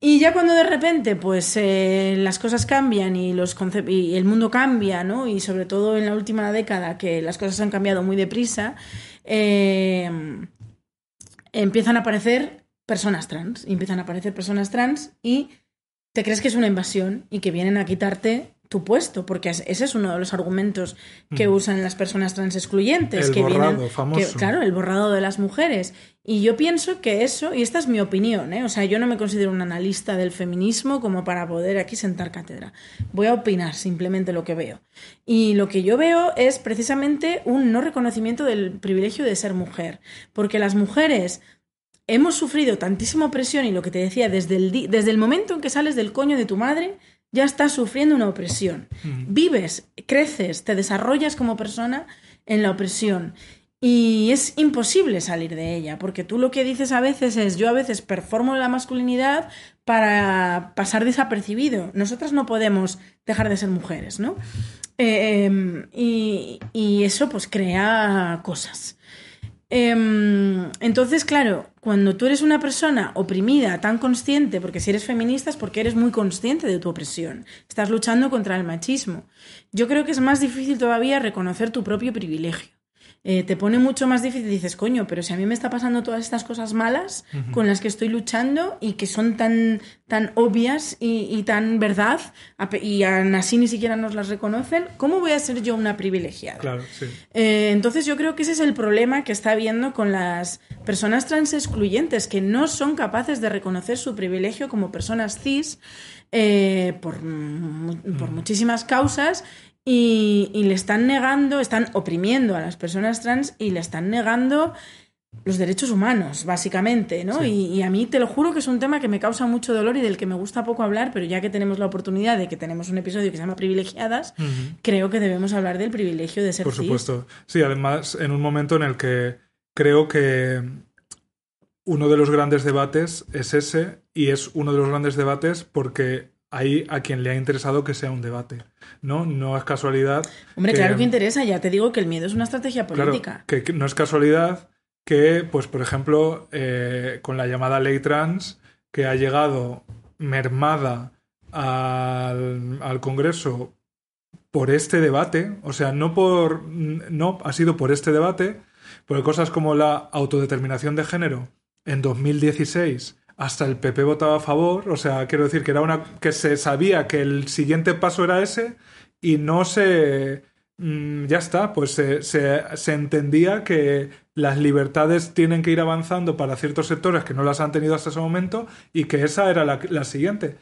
Y ya cuando de repente, pues eh, las cosas cambian y, los y el mundo cambia, ¿no? Y sobre todo en la última década, que las cosas han cambiado muy deprisa, empiezan a aparecer personas trans. empiezan a aparecer personas trans y te crees que es una invasión y que vienen a quitarte tu puesto, porque ese es uno de los argumentos que usan las personas trans excluyentes. El que borrado, famoso. claro, el borrado de las mujeres. Y yo pienso que eso, y esta es mi opinión, ¿eh? o sea, yo no me considero un analista del feminismo como para poder aquí sentar cátedra. Voy a opinar simplemente lo que veo. Y lo que yo veo es precisamente un no reconocimiento del privilegio de ser mujer, porque las mujeres hemos sufrido tantísima opresión y lo que te decía, desde el, desde el momento en que sales del coño de tu madre, ya estás sufriendo una opresión. Vives, creces, te desarrollas como persona en la opresión. Y es imposible salir de ella, porque tú lo que dices a veces es, yo a veces performo la masculinidad para pasar desapercibido. Nosotras no podemos dejar de ser mujeres, ¿no? Eh, em, y, y, eso pues crea cosas. Em, entonces, claro, cuando tú eres una persona oprimida, tan consciente, porque si eres feminista es porque eres muy consciente de tu opresión, estás luchando contra el machismo. Yo creo que es más difícil todavía reconocer tu propio privilegio. Eh, te pone mucho más difícil. Dices, coño, pero si a mí me está pasando todas estas cosas malas con las que estoy luchando y que son tan, tan obvias y, tan verdad, y así ni siquiera nos las reconocen, ¿cómo voy a ser yo una privilegiada? Claro, sí. Eh, entonces yo creo que ese es el problema que está habiendo con las personas trans excluyentes, que no son capaces de reconocer su privilegio como personas cis. Eh, por, por muchísimas causas y, le están negando, están oprimiendo a las personas trans y le están negando los derechos humanos, básicamente, ¿no? Y, a mí te lo juro que es un tema que me causa mucho dolor y del que me gusta poco hablar, pero ya que tenemos la oportunidad de que tenemos un episodio que se llama Privilegiadas, creo que debemos hablar del privilegio de ser Por supuesto. Sí, además, en un momento en el que creo que uno de los grandes debates es ese, y es uno de los grandes debates porque hay a quien le ha interesado que sea un debate. ¿no? No es casualidad. Hombre, claro que interesa, ya te digo que el miedo es una estrategia política. que, no es casualidad que, pues, por ejemplo, eh, con la llamada ley trans, que ha llegado mermada al, al Congreso por este debate, o sea, no por. no, ha sido por este debate, porque cosas como la autodeterminación de género en 2016 hasta el PP votaba a favor, o sea, quiero decir que era una que se sabía que el siguiente paso era ese y no se mm, ya está, pues se, se, entendía que las libertades tienen que ir avanzando para ciertos sectores que no las han tenido hasta ese momento y que esa era la, siguiente.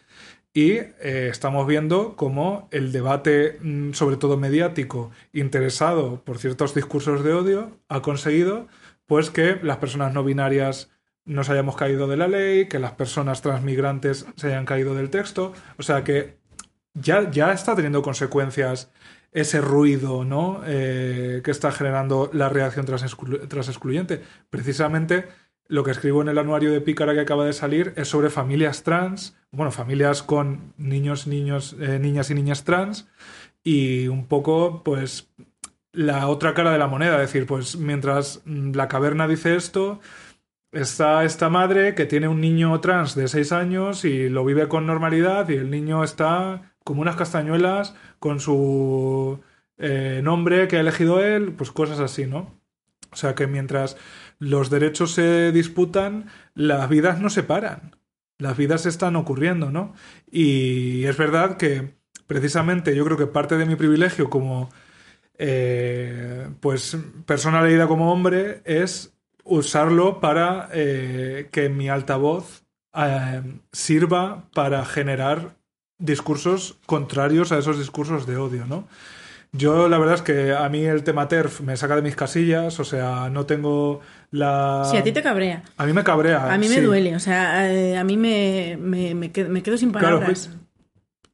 Y eh, estamos viendo cómo el debate, mm, sobre todo mediático, interesado por ciertos discursos de odio, ha conseguido pues que las personas no binarias nos hayamos caído de la ley, que las personas transmigrantes se hayan caído del texto. O sea que ya, ya está teniendo consecuencias ese ruido ¿no? Eh, que está generando la reacción tras, excluyente. Precisamente lo que escribo en el anuario de Pícara que acaba de salir es sobre familias trans, bueno, familias con niños, niños, eh, niñas y niñas trans, y un poco, pues, la otra cara de la moneda. Es decir, pues mientras la caverna dice esto, está esta madre que tiene un niño trans de 6 años y lo vive con normalidad y el niño está como unas castañuelas con su eh, nombre que ha elegido él, pues cosas así, ¿no? O sea que mientras los derechos se disputan, las vidas no se paran. Las vidas están ocurriendo, ¿no? Y es verdad que precisamente yo creo que parte de mi privilegio como eh, pues persona leída como hombre es usarlo para eh, que mi altavoz sirva para generar discursos contrarios a esos discursos de odio, ¿no? Yo la verdad es que a mí el tema TERF me saca de mis casillas, o sea, no tengo la... Sí, a ti te cabrea. A mí me cabrea. A mí me duele, o sea, eh, a mí me, me, quedo, sin palabras. Claro,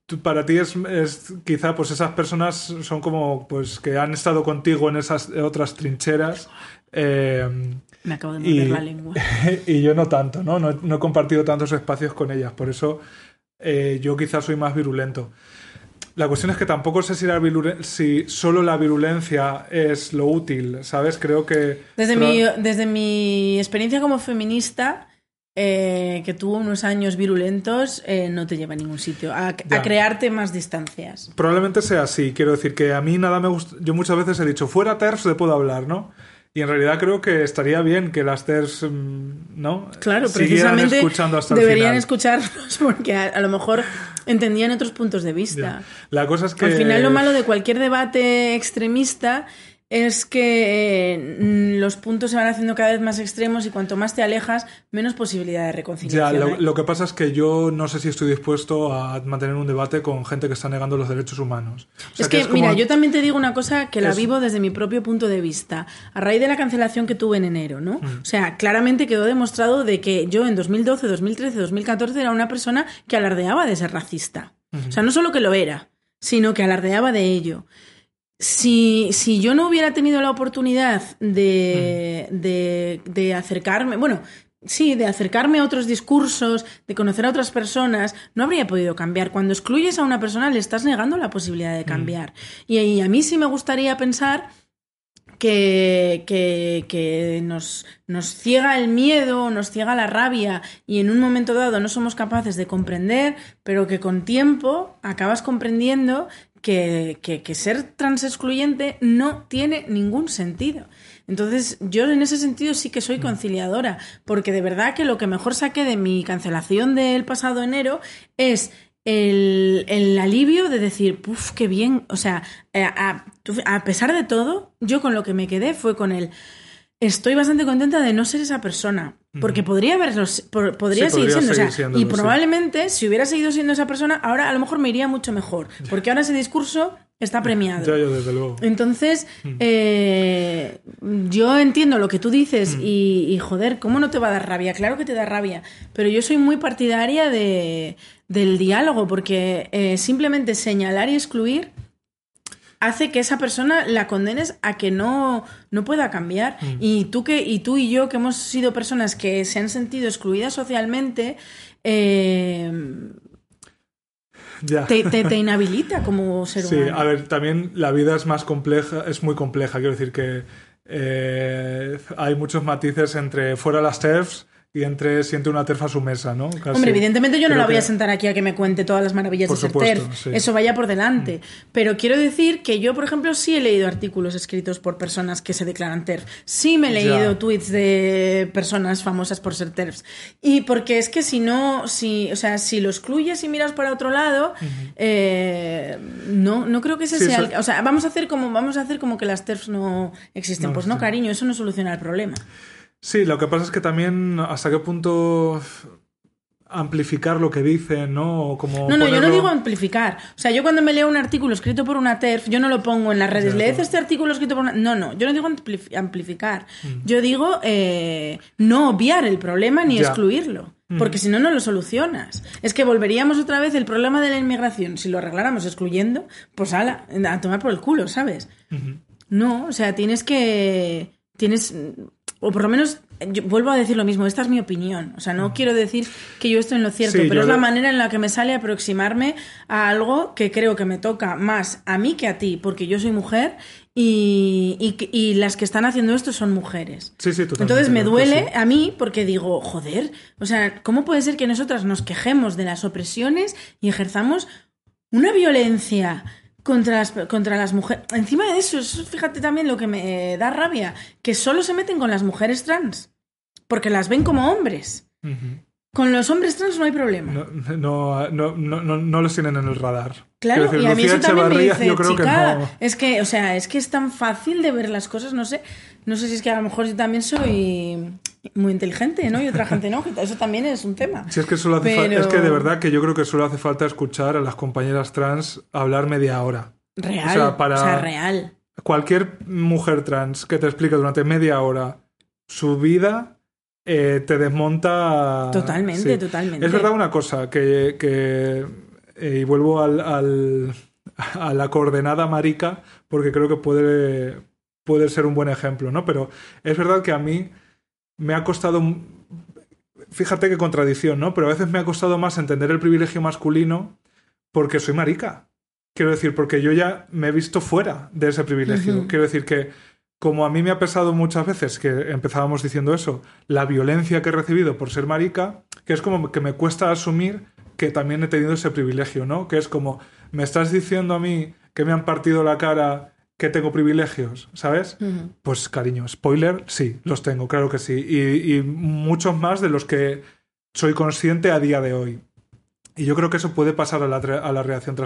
pues, para ti es, es, quizá pues esas personas son como pues que han estado contigo en esas otras trincheras. Eh, me acabo de mover la lengua. y yo no tanto, ¿no? ¿no? ¿no? he compartido tantos espacios con ellas, por eso eh, yo quizás soy más virulento. La cuestión es que tampoco sé si, la si solo la virulencia es lo útil, ¿sabes? Creo que... Desde, mi, desde mi experiencia como feminista, eh, que tuvo unos años virulentos, eh, no te lleva a ningún sitio, a, crearte más distancias. Probablemente sea así, quiero decir que a mí nada me gusta, yo muchas veces he dicho, fuera TERF se puedo hablar, ¿no? Y en realidad creo que estaría bien que las TERS, mm, ¿no? Claro, precisamente escuchando hasta deberían escucharnos porque a, lo mejor entendían otros puntos de vista. La cosa es que... Al final lo malo de cualquier debate extremista es que eh, los puntos se van haciendo cada vez más extremos y cuanto más te alejas, menos posibilidad de reconciliación. Ya, lo, que pasa es que yo no sé si estoy dispuesto a mantener un debate con gente que está negando los derechos humanos. es que, mira, yo también te digo una cosa que la vivo desde mi propio punto de vista. A raíz de la cancelación que tuve en enero, ¿no? Mm. O sea, claramente quedó demostrado de que yo en 2012, 2013, 2014 era una persona que alardeaba de ser racista. O sea, no solo que lo era, sino que alardeaba de ello si, si yo no hubiera tenido la oportunidad de, de, de acercarme, bueno, Sí, de acercarme a otros discursos, de conocer a otras personas, no habría podido cambiar. Cuando excluyes a una persona le estás negando la posibilidad de cambiar. Y, y, a mí sí me gustaría pensar que, que, que nos, nos, ciega el miedo, nos ciega la rabia y en un momento dado no somos capaces de comprender, pero que con tiempo acabas comprendiendo que, que, ser trans excluyente no tiene ningún sentido. Entonces, yo en ese sentido sí que soy mm. conciliadora, porque de verdad que lo que mejor saqué de mi cancelación del pasado enero es el, el alivio de decir, puff, qué bien. O sea, eh, a, a pesar de todo, yo con lo que me quedé fue con el estoy bastante contenta de no ser esa persona. Porque podría haberlo, podría, seguir, siendo, y probablemente si hubiera seguido siendo esa persona, ahora a lo mejor me iría mucho mejor. Porque ahora ese discurso está premiado. desde luego. Entonces, eh, yo entiendo lo que tú dices y, joder, ¿cómo no te va a dar rabia? Claro que te da rabia. Pero yo soy muy partidaria de, del diálogo porque eh, simplemente señalar y excluir hace que esa persona la condenes a que no, no pueda cambiar. Mm. Y, tú que, y tú y yo, que hemos sido personas que se han sentido excluidas socialmente, eh, Te, inhabilita como ser humano. Sí, a ver, también la vida es más compleja, es muy compleja. Quiero decir que eh, hay muchos matices entre fuera las TERFs y entre siente una terfa a su mesa, ¿no? Hombre, evidentemente yo no la voy a sentar aquí a que me cuente todas las maravillas de ser TERF. Eso vaya por delante. Mm. Pero quiero decir que yo, por ejemplo, sí he leído artículos escritos por personas que se declaran TERF. Sí me he leído tweets de personas famosas por ser TERFs. Y porque es que si no, si, o sea, si lo excluyes y miras para otro lado, eh, no, no creo que ese sea... o sea, vamos a hacer como, vamos a hacer como que las TERFs no existen. pues no, cariño, eso no soluciona el problema. Sí, lo que pasa es que también hasta qué punto amplificar lo que dicen, ¿no? como no, no, yo no digo amplificar. O sea, yo cuando me leo un artículo escrito por una TERF, yo no lo pongo en las redes. ¿Lees este artículo escrito por una.? No, no, yo no digo amplificar. Mm. Yo digo eh, no obviar el problema ni excluirlo. Mm. Porque si no, no lo solucionas. Es que volveríamos otra vez el problema de la inmigración. Si lo arregláramos excluyendo, pues ala, a tomar por el culo, ¿sabes? No, o sea, tienes que. Tienes. O por lo menos yo vuelvo a decir lo mismo, esta es mi opinión. O sea, no quiero decir que yo estoy en lo cierto, pero es la manera en la que me sale aproximarme a algo que creo que me toca más a mí que a ti, porque yo soy mujer y, y, las que están haciendo esto son mujeres. Sí, sí, Entonces me duele a mí porque digo, joder, o sea, ¿cómo puede ser que nosotras nos quejemos de las opresiones y ejerzamos una violencia? Contra las, contra las mujeres. Encima de eso, fíjate también lo que me da rabia, que solo se meten con las mujeres trans, porque las ven como hombres. Con los hombres trans no hay problema. No, no, no, no, los tienen en el radar. Claro, y a mí eso también me dice, chica, es que, o sea, es que es tan fácil de ver las cosas, no sé, no sé si es que a lo mejor yo también soy muy inteligente, ¿no? Y otra gente no, eso también es un tema. Sí, es que solo hace es que de verdad que yo creo que solo hace falta escuchar a las compañeras trans hablar media hora. Real, o sea, para real. Cualquier mujer trans que te explique durante media hora su vida eh, te desmonta. Totalmente, totalmente. Es verdad una cosa, que. que eh, y vuelvo al, al, a la coordenada marica, porque creo que puede, puede ser un buen ejemplo, ¿no? Pero es verdad que a mí me ha costado. Fíjate qué contradicción, ¿no? Pero a veces me ha costado más entender el privilegio masculino porque soy marica. Quiero decir, porque yo ya me he visto fuera de ese privilegio. Quiero decir que como a mí me ha pesado muchas veces, que empezábamos diciendo eso, la violencia que he recibido por ser marica, que es como que me cuesta asumir que también he tenido ese privilegio, ¿no? Que es como, me estás diciendo a mí que me han partido la cara, que tengo privilegios, ¿sabes? Pues cariño, spoiler, sí, los tengo, claro que sí. Y, muchos más de los que soy consciente a día de hoy. Y yo creo que eso puede pasar a la, a la reacción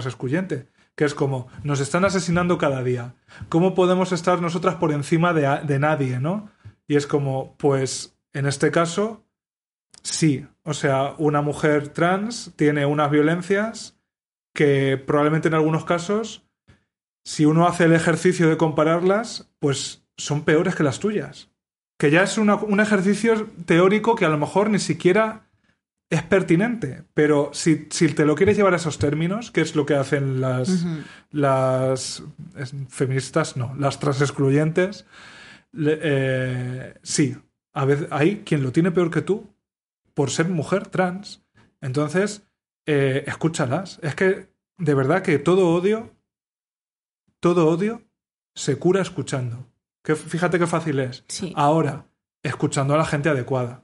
que es como, nos están asesinando cada día. ¿Cómo podemos estar nosotras por encima de, de nadie, no? Y es como, pues, en este caso, sí. O sea, una mujer trans tiene unas violencias que probablemente en algunos casos, si uno hace el ejercicio de compararlas, pues son peores que las tuyas. Que ya es un ejercicio teórico que a lo mejor ni siquiera es pertinente, pero si, te lo quieres llevar a esos términos, que es lo que hacen las, las feministas, no, las trans excluyentes, eh, sí, a veces hay quien lo tiene peor que tú por ser mujer trans. Entonces, eh, escúchalas. Es que, de verdad que todo odio, todo odio se cura escuchando. Que, fíjate qué fácil es. Ahora, escuchando a la gente adecuada.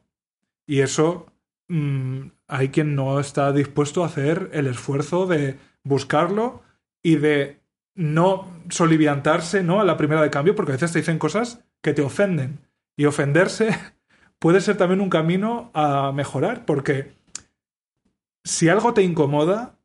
Y eso Mm, hay quien no está dispuesto a hacer el esfuerzo de buscarlo y de no soliviantarse ¿no? a la primera de cambio, porque a veces te dicen cosas que te ofenden. Y ofenderse puede ser también un camino a mejorar, porque si algo te incomoda...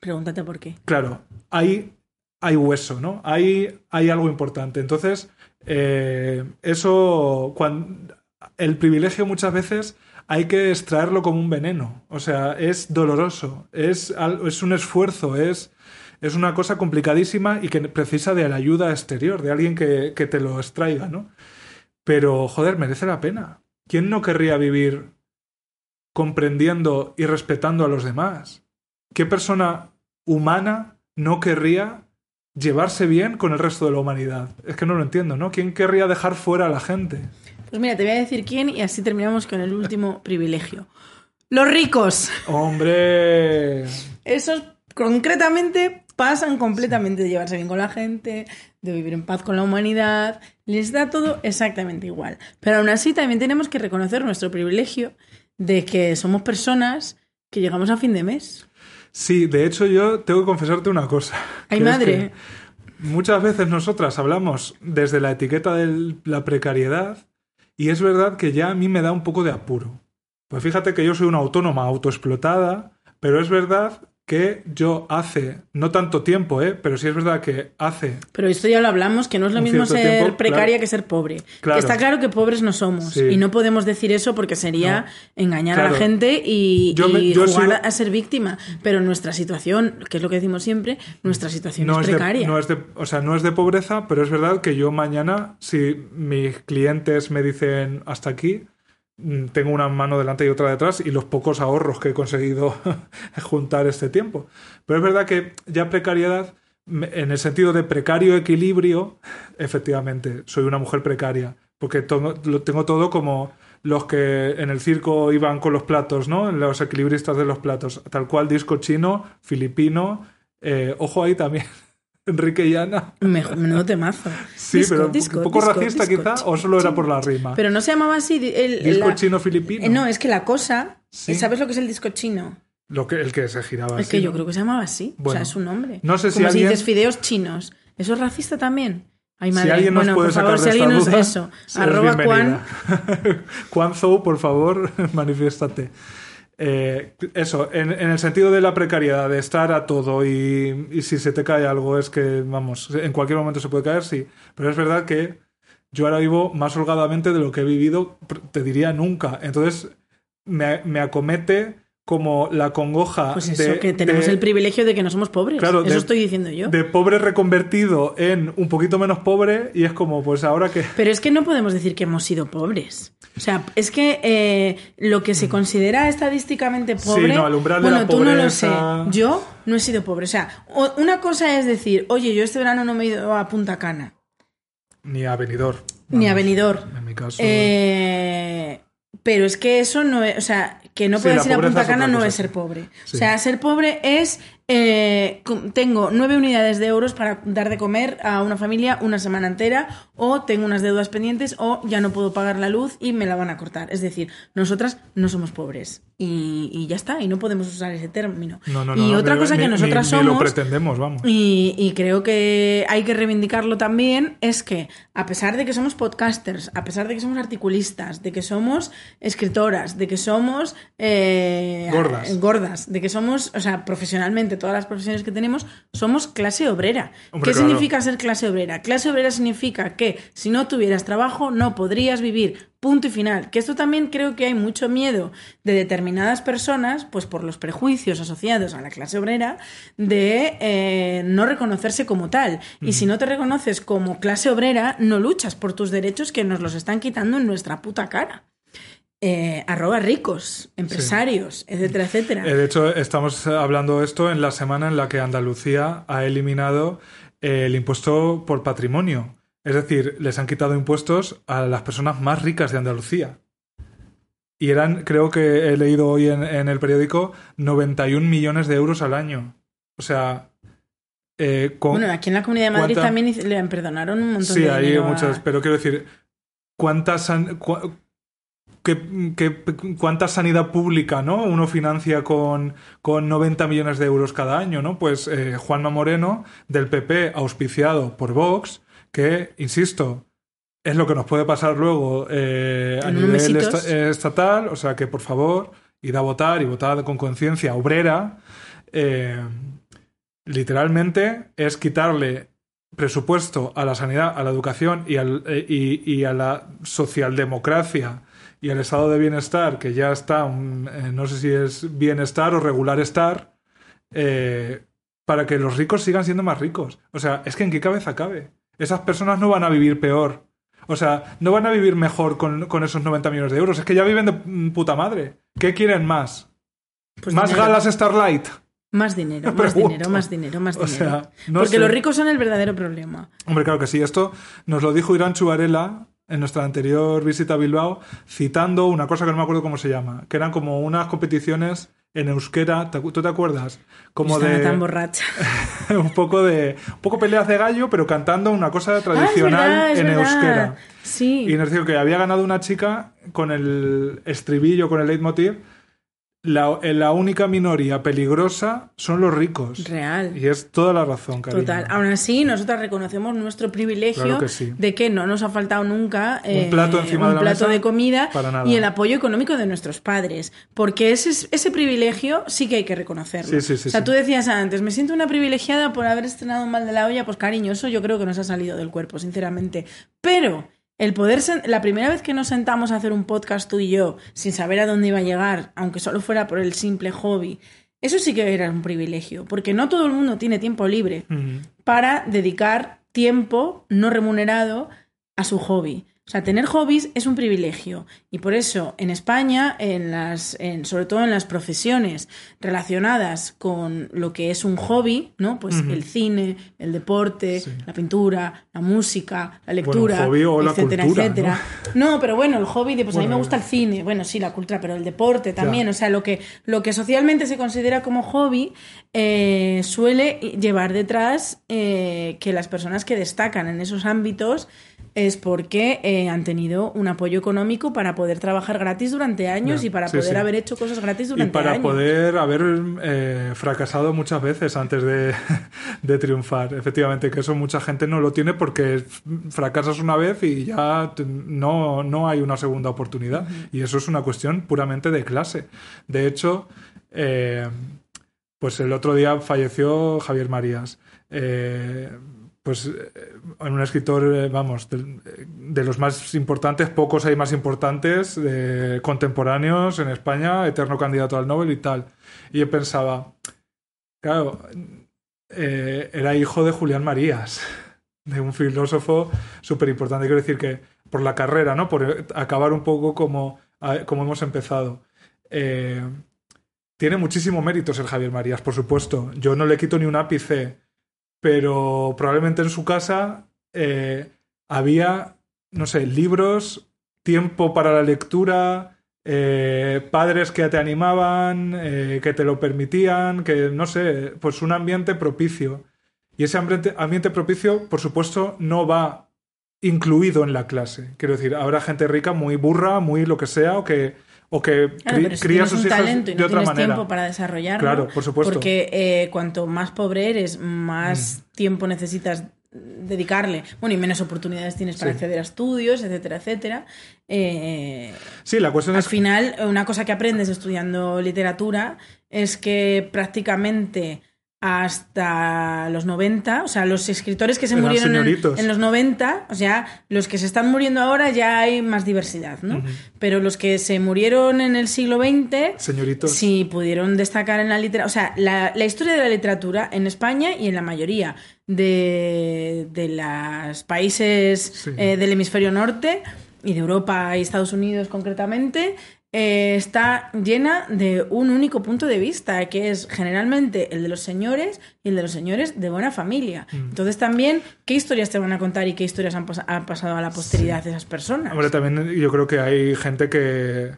Pregúntate por qué. Claro, hay, hay hueso, ¿no? Hay, hay algo importante. Entonces, eh, eso, cuando, el privilegio muchas veces hay que extraerlo como un veneno. O sea, es doloroso, es, es un esfuerzo, es, es una cosa complicadísima y que precisa de la ayuda exterior, de alguien que, que te lo extraiga, ¿no? Pero, joder, merece la pena. ¿Quién no querría vivir comprendiendo y respetando a los demás? ¿Qué persona humana no querría llevarse bien con el resto de la humanidad? Es que no lo entiendo, ¿no? ¿Quién querría dejar fuera a la gente? Pues mira, te voy a decir quién y así terminamos con el último privilegio. Los ricos. Hombre. Esos concretamente pasan completamente de llevarse bien con la gente, de vivir en paz con la humanidad. Les da todo exactamente igual. Pero aún así también tenemos que reconocer nuestro privilegio de que somos personas que llegamos a fin de mes. Sí, de hecho yo tengo que confesarte una cosa. Ay, madre. muchas veces nosotras hablamos desde la etiqueta de la precariedad y es verdad que ya a mí me da un poco de apuro. Pues fíjate que yo soy una autónoma autoexplotada, pero es verdad que yo hace, no tanto tiempo, ¿eh? pero sí es verdad que hace... Pero esto ya lo hablamos, que no es lo mismo ser precaria que ser pobre. Que está claro que pobres no somos y no podemos decir eso porque sería engañar a la gente y, jugar a ser víctima. Pero nuestra situación, que es lo que decimos siempre, nuestra situación es, precaria. no es de, o sea, no es de pobreza, pero es verdad que yo mañana, si mis clientes me dicen hasta aquí, tengo una mano delante y otra detrás y los pocos ahorros que he conseguido juntar este tiempo. Pero es verdad que ya precariedad, en el sentido de precario equilibrio, efectivamente, soy una mujer precaria, porque lo tengo todo como los que en el circo iban con los platos, ¿no? Los equilibristas de los platos, tal cual disco chino, filipino, eh, ojo ahí también. Enrique y Ana. Menudo temazo. Sí, pero un poco racista quizá, o solo era por la rima. Pero no se llamaba así. El, disco chino filipino. Eh, no, es que la cosa. ¿Sabes lo que es el disco chino? Lo que, el que se giraba Es que yo creo que se llamaba así. o sea, es un nombre. No sé si Como si dices fideos chinos. ¿Eso es racista también? Ay, madre. Si alguien nos bueno, puede por favor, si alguien nos eso. Arroba Juan. Juan Zou, por favor, manifiéstate. Eh, eso, en, el sentido de la precariedad, de estar a todo y, si se te cae algo es que, vamos, en cualquier momento se puede caer, sí. Pero es verdad que yo ahora vivo más holgadamente de lo que he vivido, te diría nunca. Entonces, me, me acomete como la congoja pues eso, que tenemos el privilegio de que no somos pobres. Claro, eso estoy diciendo yo. De pobre reconvertido en un poquito menos pobre y es como, pues ahora que... Pero es que no podemos decir que hemos sido pobres. O sea, es que eh, lo que se considera estadísticamente pobre... bueno, tú no lo sé. Yo no he sido pobre. O sea, una cosa es decir, oye, yo este verano no me he ido a Punta Cana. Ni a Benidorm. Ni a Benidorm. En mi caso... Eh, pero es que eso no es, o sea, que no puedes ir a Punta Cana no es ser pobre. O sea, ser pobre es eh, tengo nueve unidades de euros para dar de comer a una familia una semana entera, o tengo unas deudas pendientes, o ya no puedo pagar la luz y me la van a cortar. Es decir, nosotras no somos pobres. Y, ya está, y no podemos usar ese término. y otra cosa que nosotras somos. lo pretendemos, vamos. Y, creo que hay que reivindicarlo también, es que a pesar de que somos podcasters, a pesar de que somos articulistas, de que somos escritoras, de que somos eh, gordas. gordas, de que somos, o sea, profesionalmente todas las profesiones que tenemos, somos clase obrera. ¿Qué significa ser clase obrera? Clase obrera significa que si no tuvieras trabajo no podrías vivir. Punto y final. Que esto también creo que hay mucho miedo de determinadas personas, pues por los prejuicios asociados a la clase obrera, de eh, no reconocerse como tal. Y si no te reconoces como clase obrera, no luchas por tus derechos que nos los están quitando en nuestra puta cara. Eh, arroba ricos, empresarios, etcétera, etcétera. Eh, de hecho, estamos hablando esto en la semana en la que Andalucía ha eliminado el impuesto por patrimonio. Es decir, les han quitado impuestos a las personas más ricas de Andalucía. Y eran, creo que he leído hoy en, el periódico, 91 millones de euros al año. O sea, eh, bueno, aquí en la Comunidad de Madrid también le perdonaron un montón de Sí, hay muchas, pero quiero decir, ¿cuántas cuánta sanidad pública ¿no? uno financia con, con 90 millones de euros cada año, ¿no? Pues eh, Juanma Moreno, del PP, auspiciado por Vox, que, insisto, es lo que nos puede pasar luego eh, a nivel estatal, o sea que por favor, id a votar y votad con conciencia obrera. Eh, literalmente es quitarle presupuesto a la sanidad, a la educación y, al, y, y a la socialdemocracia y el estado de bienestar, que ya está, eh, no sé si es bienestar o regular estar, eh, para que los ricos sigan siendo más ricos. O sea, es que en qué cabeza cabe. Esas personas no van a vivir peor. O sea, no van a vivir mejor con, esos 90 millones de euros. Es que ya viven de puta madre. ¿Qué quieren más? Pues ¿Más galas Starlight? Más dinero, más dinero, más dinero, más dinero. Porque los ricos son el verdadero problema. Hombre, claro que sí. Esto nos lo dijo Irán Chuvarela en nuestra anterior visita a Bilbao, citando una cosa que no me acuerdo cómo se llama, que eran como unas competiciones en euskera, ¿tú te acuerdas? Como de tan borracha. un poco de un poco peleas de gallo, pero cantando una cosa tradicional en euskera. Sí. Y nos dijo que había ganado una chica con el estribillo, con el leitmotiv la, la, única minoría peligrosa son los ricos. Real. Y es toda la razón, cariño. Total. Aún así, nosotras reconocemos nuestro privilegio de que no nos ha faltado nunca un plato, eh, encima un de, plato de comida y el apoyo económico de nuestros padres. Porque ese, ese privilegio sí que hay que reconocerlo. Sí, sí, o sea, tú decías antes, me siento una privilegiada por haber estrenado mal de la olla. Pues cariño, eso yo creo que nos ha salido del cuerpo, sinceramente. Pero el poder, la primera vez que nos sentamos a hacer un podcast tú y yo, sin saber a dónde iba a llegar, aunque solo fuera por el simple hobby, eso sí que era un privilegio, porque no todo el mundo tiene tiempo libre para dedicar tiempo no remunerado a su hobby. O sea, tener hobbies es un privilegio y por eso en España, en las, en, sobre todo en las profesiones relacionadas con lo que es un hobby, ¿no? Pues el cine, el deporte, la pintura, la música, la lectura, etcétera, etcétera. ¿no? pero bueno, el hobby de pues a mí me gusta el cine, bueno, sí, la cultura, pero el deporte también, o sea, lo que, lo que socialmente se considera como hobby eh, suele llevar detrás eh, que las personas que destacan en esos ámbitos es porque eh, han tenido un apoyo económico para poder trabajar gratis durante años y para poder haber hecho cosas gratis durante años. Y para poder haber eh, fracasado muchas veces antes de, triunfar. Efectivamente, que eso mucha gente no lo tiene porque fracasas una vez y ya no, no hay una segunda oportunidad. Y eso es una cuestión puramente de clase. De hecho, eh, pues el otro día falleció Javier Marías pues eh, en un escritor, eh, vamos, de, los más importantes, pocos hay más importantes, contemporáneos en España, eterno candidato al Nobel y tal. Y yo pensaba, claro, eh, era hijo de Julián Marías, de un filósofo súper importante. Quiero decir que por la carrera, ¿no? Por acabar un poco como, como hemos empezado. tiene muchísimo mérito ser Javier Marías, por supuesto. Yo no le quito ni un ápice pero probablemente en su casa eh, había, no sé, libros, tiempo para la lectura, eh, padres que te animaban, eh, que te lo permitían, que, no sé, pues un ambiente propicio. Y ese ambiente, ambiente propicio, por supuesto, no va incluido en la clase. Quiero decir, habrá gente rica muy burra, muy lo que sea, o que o que cría sus hijos de otra manera. tiempo para desarrollarlo. Claro, por supuesto. Porque eh, cuanto más pobre eres, más mm. tiempo necesitas dedicarle. Bueno, y menos oportunidades tienes para acceder a estudios, etcétera, etcétera. Eh, sí, la cuestión al es. Al final, una cosa que aprendes estudiando literatura es que prácticamente hasta los 90, o sea, los escritores que se murieron en, los 90, o sea, los que se están muriendo ahora ya hay más diversidad, ¿no? Pero los que se murieron en el siglo XX, Señoritos. sí pudieron destacar en la literatura, o sea, la, historia de la literatura en España y en la mayoría de, de los países eh, del hemisferio norte y de Europa y Estados Unidos concretamente, eh, está llena de un único punto de vista, que es generalmente el de los señores y el de los señores de buena familia. Mm. Entonces también, ¿qué historias te van a contar y qué historias han, pasado a la posteridad de esas personas? Hombre, también yo creo que hay gente que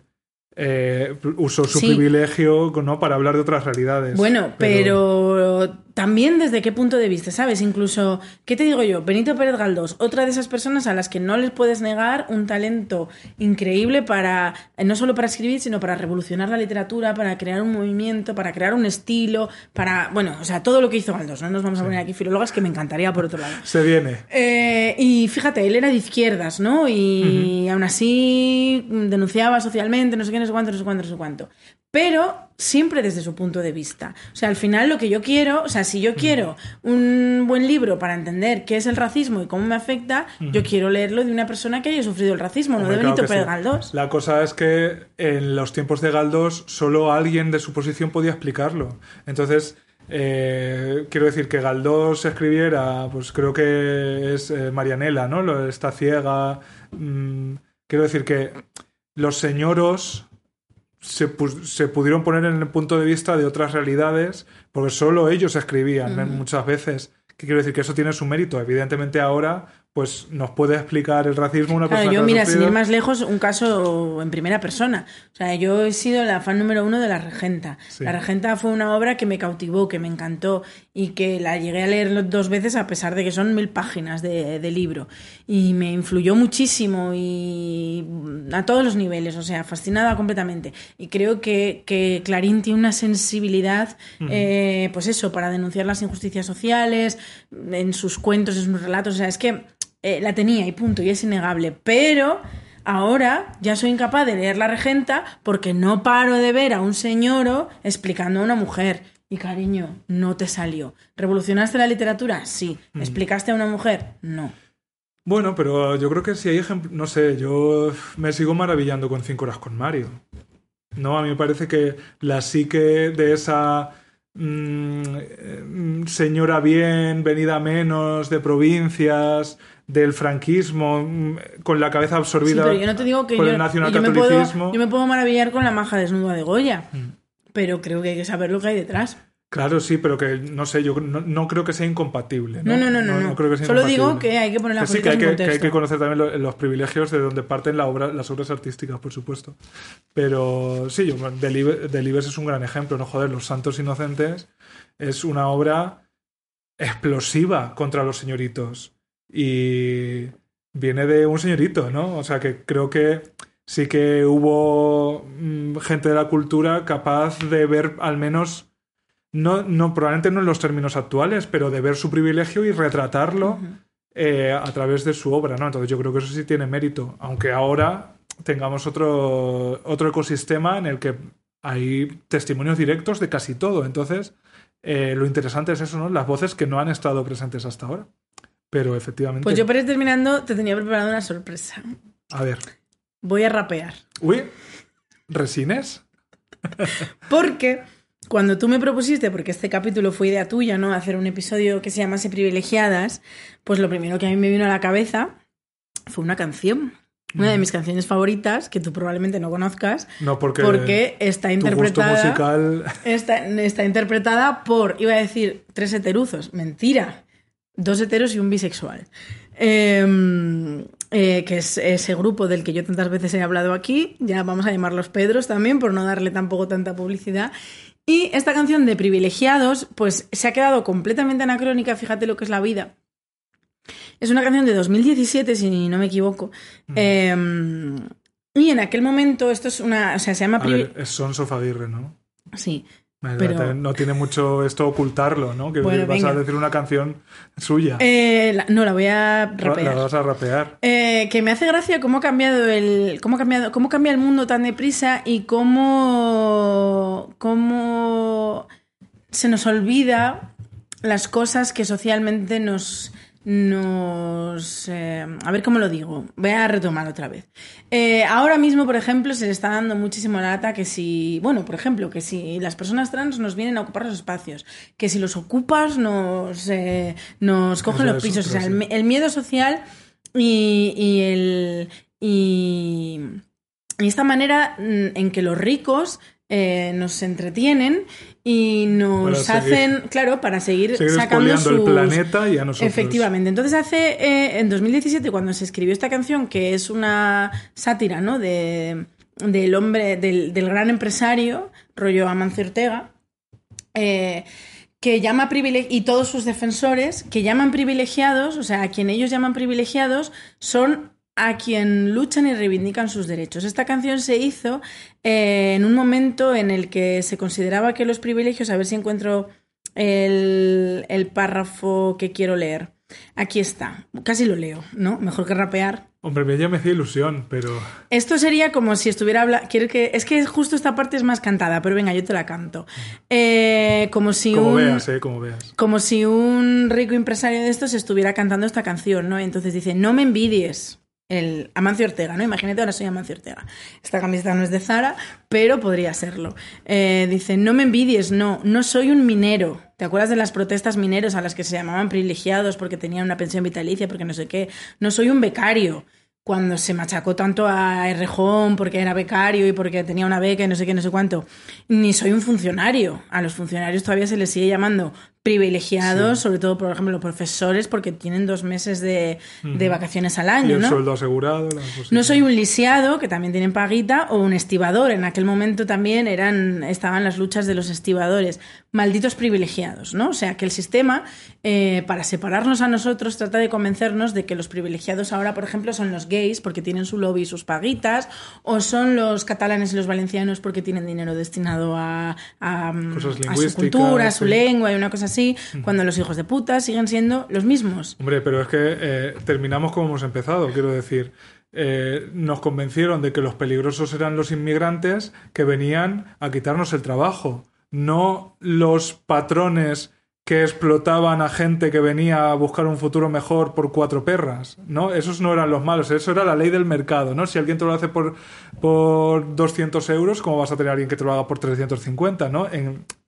eh, usó su privilegio ¿no? para hablar de otras realidades. Bueno, pero... también desde qué punto de vista, ¿sabes? Incluso, ¿qué te digo yo? Benito Pérez Galdós, otra de esas personas a las que no les puedes negar un talento increíble para, eh, no solo para escribir, sino para revolucionar la literatura, para crear un movimiento, para crear un estilo, para, bueno, o sea, todo lo que hizo Galdós, no nos vamos a poner aquí filólogas que me encantaría por otro lado. Se viene. Eh, y fíjate, él era de izquierdas, ¿no? Y aún así denunciaba socialmente, no sé qué, no sé cuánto, no sé cuánto, no sé cuánto. Pero siempre desde su punto de vista. O sea, al final lo que yo quiero, o sea, si yo quiero un buen libro para entender qué es el racismo y cómo me afecta, yo quiero leerlo de una persona que haya sufrido el racismo, no de Benito Pérez Galdós. La cosa es que en los tiempos de Galdós solo alguien de su posición podía explicarlo. Entonces, eh, quiero decir que Galdós escribiera, pues creo que es eh, Marianela, ¿no? Está ciega. Mm, quiero decir que los señoros se, pudieron poner en el punto de vista de otras realidades, porque solo ellos escribían muchas veces. ¿Qué quiero decir? Que eso tiene su mérito. Evidentemente ahora, pues nos puede explicar el racismo una persona. Claro, yo, mira, sin ir más lejos, un caso en primera persona. O sea, yo he sido la fan número uno de La Regenta. La Regenta fue una obra que me cautivó, que me encantó y que la llegué a leer dos veces a pesar de que son mil páginas de, libro. Y me influyó muchísimo y a todos los niveles, o sea, fascinada completamente. Y creo que, que Clarín tiene una sensibilidad, eh, pues eso, para denunciar las injusticias sociales, en sus cuentos, en sus relatos. O sea, es que eh, la tenía y punto, y es innegable. Pero ahora ya soy incapaz de leer La Regenta porque no paro de ver a un señor explicando a una mujer. Y cariño, no te salió. ¿Revolucionaste la literatura? Sí. Mm. ¿Explicaste a una mujer? No. Bueno, pero yo creo que si hay ejemplos, no sé, yo me sigo maravillando con cinco horas con Mario. No, a mí me parece que la psique de esa mm, eh, señora bien, venida menos, de provincias, del franquismo mm, con la cabeza absorbida yo no te digo que por el nacionalcatolicismo. Yo me, puedo, maravillar con la maja desnuda de Goya, mm. pero creo que hay que saber lo que hay detrás. Claro, sí, pero que no sé, yo no, creo que sea incompatible. No, no, no, no. creo que sea Solo digo que hay que poner la sí, que hay que, que hay que, conocer también los privilegios de donde parten la obra, las obras artísticas, por supuesto. Pero sí, yo, Delibes es un gran ejemplo, ¿no? Joder, Los Santos Inocentes es una obra explosiva contra los señoritos y viene de un señorito, ¿no? O sea que creo que sí que hubo mm, gente de la cultura capaz de ver al menos, no, no probablemente no en los términos actuales, pero de ver su privilegio y retratarlo eh, a través de su obra, ¿no? Entonces yo creo que eso sí tiene mérito, aunque ahora tengamos otro, otro ecosistema en el que hay testimonios directos de casi todo. Entonces, eh, lo interesante es eso, ¿no? Las voces que no han estado presentes hasta ahora. Pero efectivamente. Pues yo para ir terminando te tenía preparado una sorpresa. A ver. Voy a rapear. Uy, ¿resines? porque cuando tú me propusiste, porque este capítulo fue idea tuya, ¿no? Hacer un episodio que se llamase Privilegiadas, pues lo primero que a mí me vino a la cabeza fue una canción. Una de mis canciones favoritas, que tú probablemente no conozcas. No, porque, porque está interpretada. musical... está, está interpretada por, iba a decir, tres heteruzos. Mentira dos heteros y un bisexual. Em, eh, que es ese grupo del que yo tantas veces he hablado aquí, ya vamos a llamarlos Pedros también, por no darle tampoco tanta publicidad. Y esta canción de privilegiados, pues se ha quedado completamente anacrónica, fíjate lo que es la vida. Es una canción de 2017, si no me equivoco. Em, y en aquel momento, esto es una. O sea, se llama. A ver, es Son Sofaguirre, ¿no? Sí. No tiene mucho esto ocultarlo, ¿no? Que vas a decir una canción suya. Eh, no, la voy a rapear. La vas a rapear. Eh, que me hace gracia cómo ha cambiado el. cómo ha cambiado. cómo cambia el mundo tan deprisa y cómo. cómo se nos olvida las cosas que socialmente nos nos... Eh, a ver cómo lo digo. Voy a retomar otra vez. Eh, ahora mismo, por ejemplo, se le está dando muchísimo lata que si... Bueno, por ejemplo, que si las personas trans nos vienen a ocupar los espacios, que si los ocupas nos, eh, nos cogen los pisos. O sea, el, miedo social y, y el... Y, y esta manera mm, en que los ricos nos entretienen y nos hacen, claro, para seguir, sacando el planeta y a nosotros. Efectivamente. Entonces hace, eh, en 2017, cuando se escribió esta canción, que es una sátira, ¿no? De, del hombre, del, gran empresario, rollo Amancio Ortega, eh, que llama y todos sus defensores, que llaman privilegiados, o sea, a quien ellos llaman privilegiados, son a quien luchan y reivindican sus derechos. Esta canción se hizo eh, en un momento en el que se consideraba que los privilegios, a ver si encuentro el, el párrafo que quiero leer. Aquí está, casi lo leo, ¿no? Mejor que rapear. Hombre, ya me hacía ilusión, pero... Esto sería como si estuviera hablando... Quiero que... Es que justo esta parte es más cantada, pero venga, yo te la canto. Eh, como si como un... veas, eh, como veas. Como si un rico empresario de estos estuviera cantando esta canción, ¿no? Entonces dice, no me envidies el Amancio Ortega, ¿no? Imagínate, ahora soy Amancio Ortega. Esta camiseta no es de Zara, pero podría serlo. Eh, dice, no me envidies, no, no soy un minero. ¿Te acuerdas de las protestas mineros a las que se llamaban privilegiados porque tenían una pensión vitalicia, porque no sé qué? No soy un becario. Cuando se machacó tanto a Errejón porque era becario y porque tenía una beca y no sé qué, no sé cuánto. Ni soy un funcionario. A los funcionarios todavía se les sigue llamando privilegiados, sobre todo, por ejemplo, los profesores, porque tienen dos meses de, vacaciones al año. Y el sueldo asegurado. No soy un lisiado, que también tienen paguita, o un estibador. En aquel momento también eran, estaban las luchas de los estibadores. Malditos privilegiados, ¿no? O sea, que el sistema, eh, para separarnos a nosotros, trata de convencernos de que los privilegiados ahora, por ejemplo, son los gays, porque tienen su lobby y sus paguitas, o son los catalanes y los valencianos porque tienen dinero destinado a, a, su cultura, a su lengua y una cosa así así, cuando los hijos de puta siguen siendo los mismos. Hombre, pero es que eh, terminamos como hemos empezado, quiero decir. Eh, nos convencieron de que los peligrosos eran los inmigrantes que venían a quitarnos el trabajo, no los patrones que explotaban a gente que venía a buscar un futuro mejor por cuatro perras, ¿no? Esos no eran los malos, eso era la ley del mercado, ¿no? Si alguien te lo hace por, por 200 euros, ¿cómo vas a tener a alguien que te lo haga por 350, ¿no?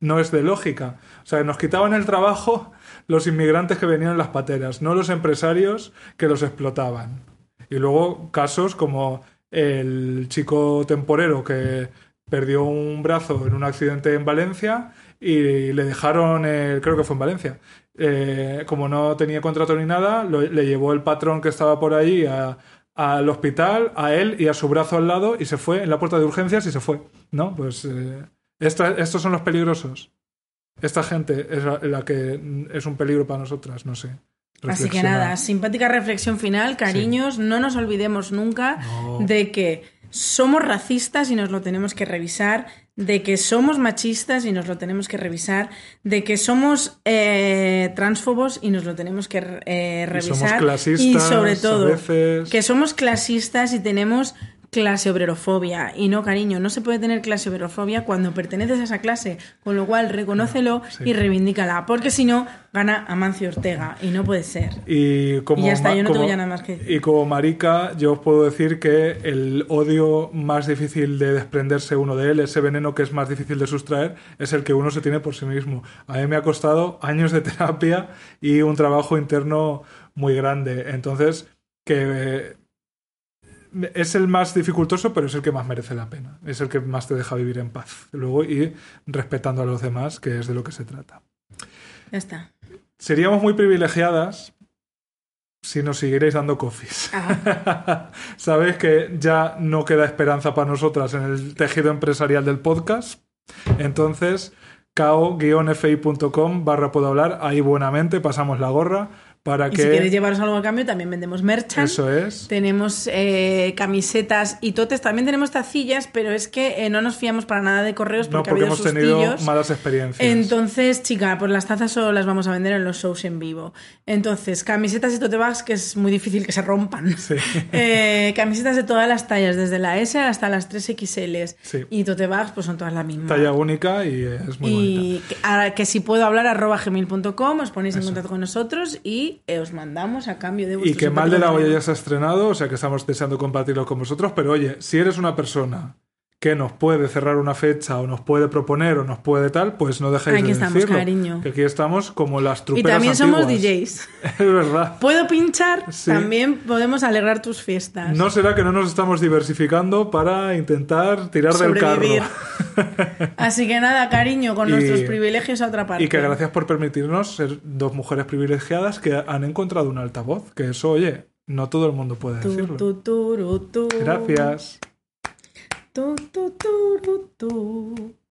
no es de lógica. O sea, nos quitaban el trabajo los inmigrantes que venían en las pateras, no los empresarios que los explotaban. Y luego casos como el chico temporero que perdió un brazo en un accidente en Valencia y le dejaron, creo que fue en Valencia, eh, como no tenía contrato ni nada, le llevó el patrón que estaba por ahí al hospital, a él y a su brazo al lado y se fue en la puerta de urgencias y se fue. ¿No? Pues eh, estos son los peligrosos. Esta gente es la, que es un peligro para nosotras, no sé. Así que nada, simpática reflexión final, cariños, no nos olvidemos nunca de que somos racistas y nos lo tenemos que revisar, de que somos machistas y nos lo tenemos que revisar, de que somos eh, transfobos y nos lo tenemos que eh, revisar. Y, sobre todo, que somos clasistas y tenemos clase obrerofobia. Y no, cariño, no se puede tener clase obrerofobia cuando perteneces a esa clase. Con lo cual, reconócelo y reivindícala. Porque si no, gana Amancio Ortega. Y no puede ser. Y, como ya está, yo no tengo ya nada más que decir. Y como marica, yo os puedo decir que el odio más difícil de desprenderse uno de él, ese veneno que es más difícil de sustraer, es el que uno se tiene por sí mismo. A mí me ha costado años de terapia y un trabajo interno muy grande. Entonces, que es el más dificultoso, pero es el que más merece la pena. Es el que más te deja vivir en paz. Luego, y respetando a los demás, que es de lo que se trata. Ya está. Seríamos muy privilegiadas si nos siguierais dando coffees. Sabéis que ya no queda esperanza para nosotras en el tejido empresarial del podcast. Entonces, cao-fi.com barra puedo hablar. Ahí buenamente pasamos la gorra y si quieres llevaros algo a cambio, también vendemos merchant. Eso es. Tenemos eh, camisetas y totes. También tenemos tacillas, pero es que eh, no nos fiamos para nada de correos porque, no, porque hemos tenido malas experiencias. Entonces, chica, pues las tazas solo las vamos a vender en los shows en vivo. Entonces, camisetas y tote bags que es muy difícil que se rompan. Sí. Eh, camisetas de todas las tallas, desde la S hasta las 3XL. Sí. Y tote bags, pues son todas la misma. Talla única y es muy y Que, que si puedo hablar, arroba gmail.com, os ponéis en contacto con nosotros y eh, os mandamos a cambio de Y que Mal de la Olla ya se ha estrenado, o sea que estamos deseando compartirlo con vosotros, pero oye, si eres una persona que nos puede cerrar una fecha o nos puede proponer o nos puede tal, pues no dejéis aquí de estamos, decirlo. Cariño. Que aquí estamos como las truperas Y también somos DJs. es verdad. ¿Puedo pinchar? También podemos alegrar tus fiestas. ¿No será que no nos estamos diversificando para intentar tirar del carro? Así que nada, cariño, con nuestros privilegios a otra parte. Y que gracias por permitirnos ser dos mujeres privilegiadas que han encontrado un altavoz. Que eso, oye, no todo el mundo puede decirlo. Gracias. do, do, do, do, do.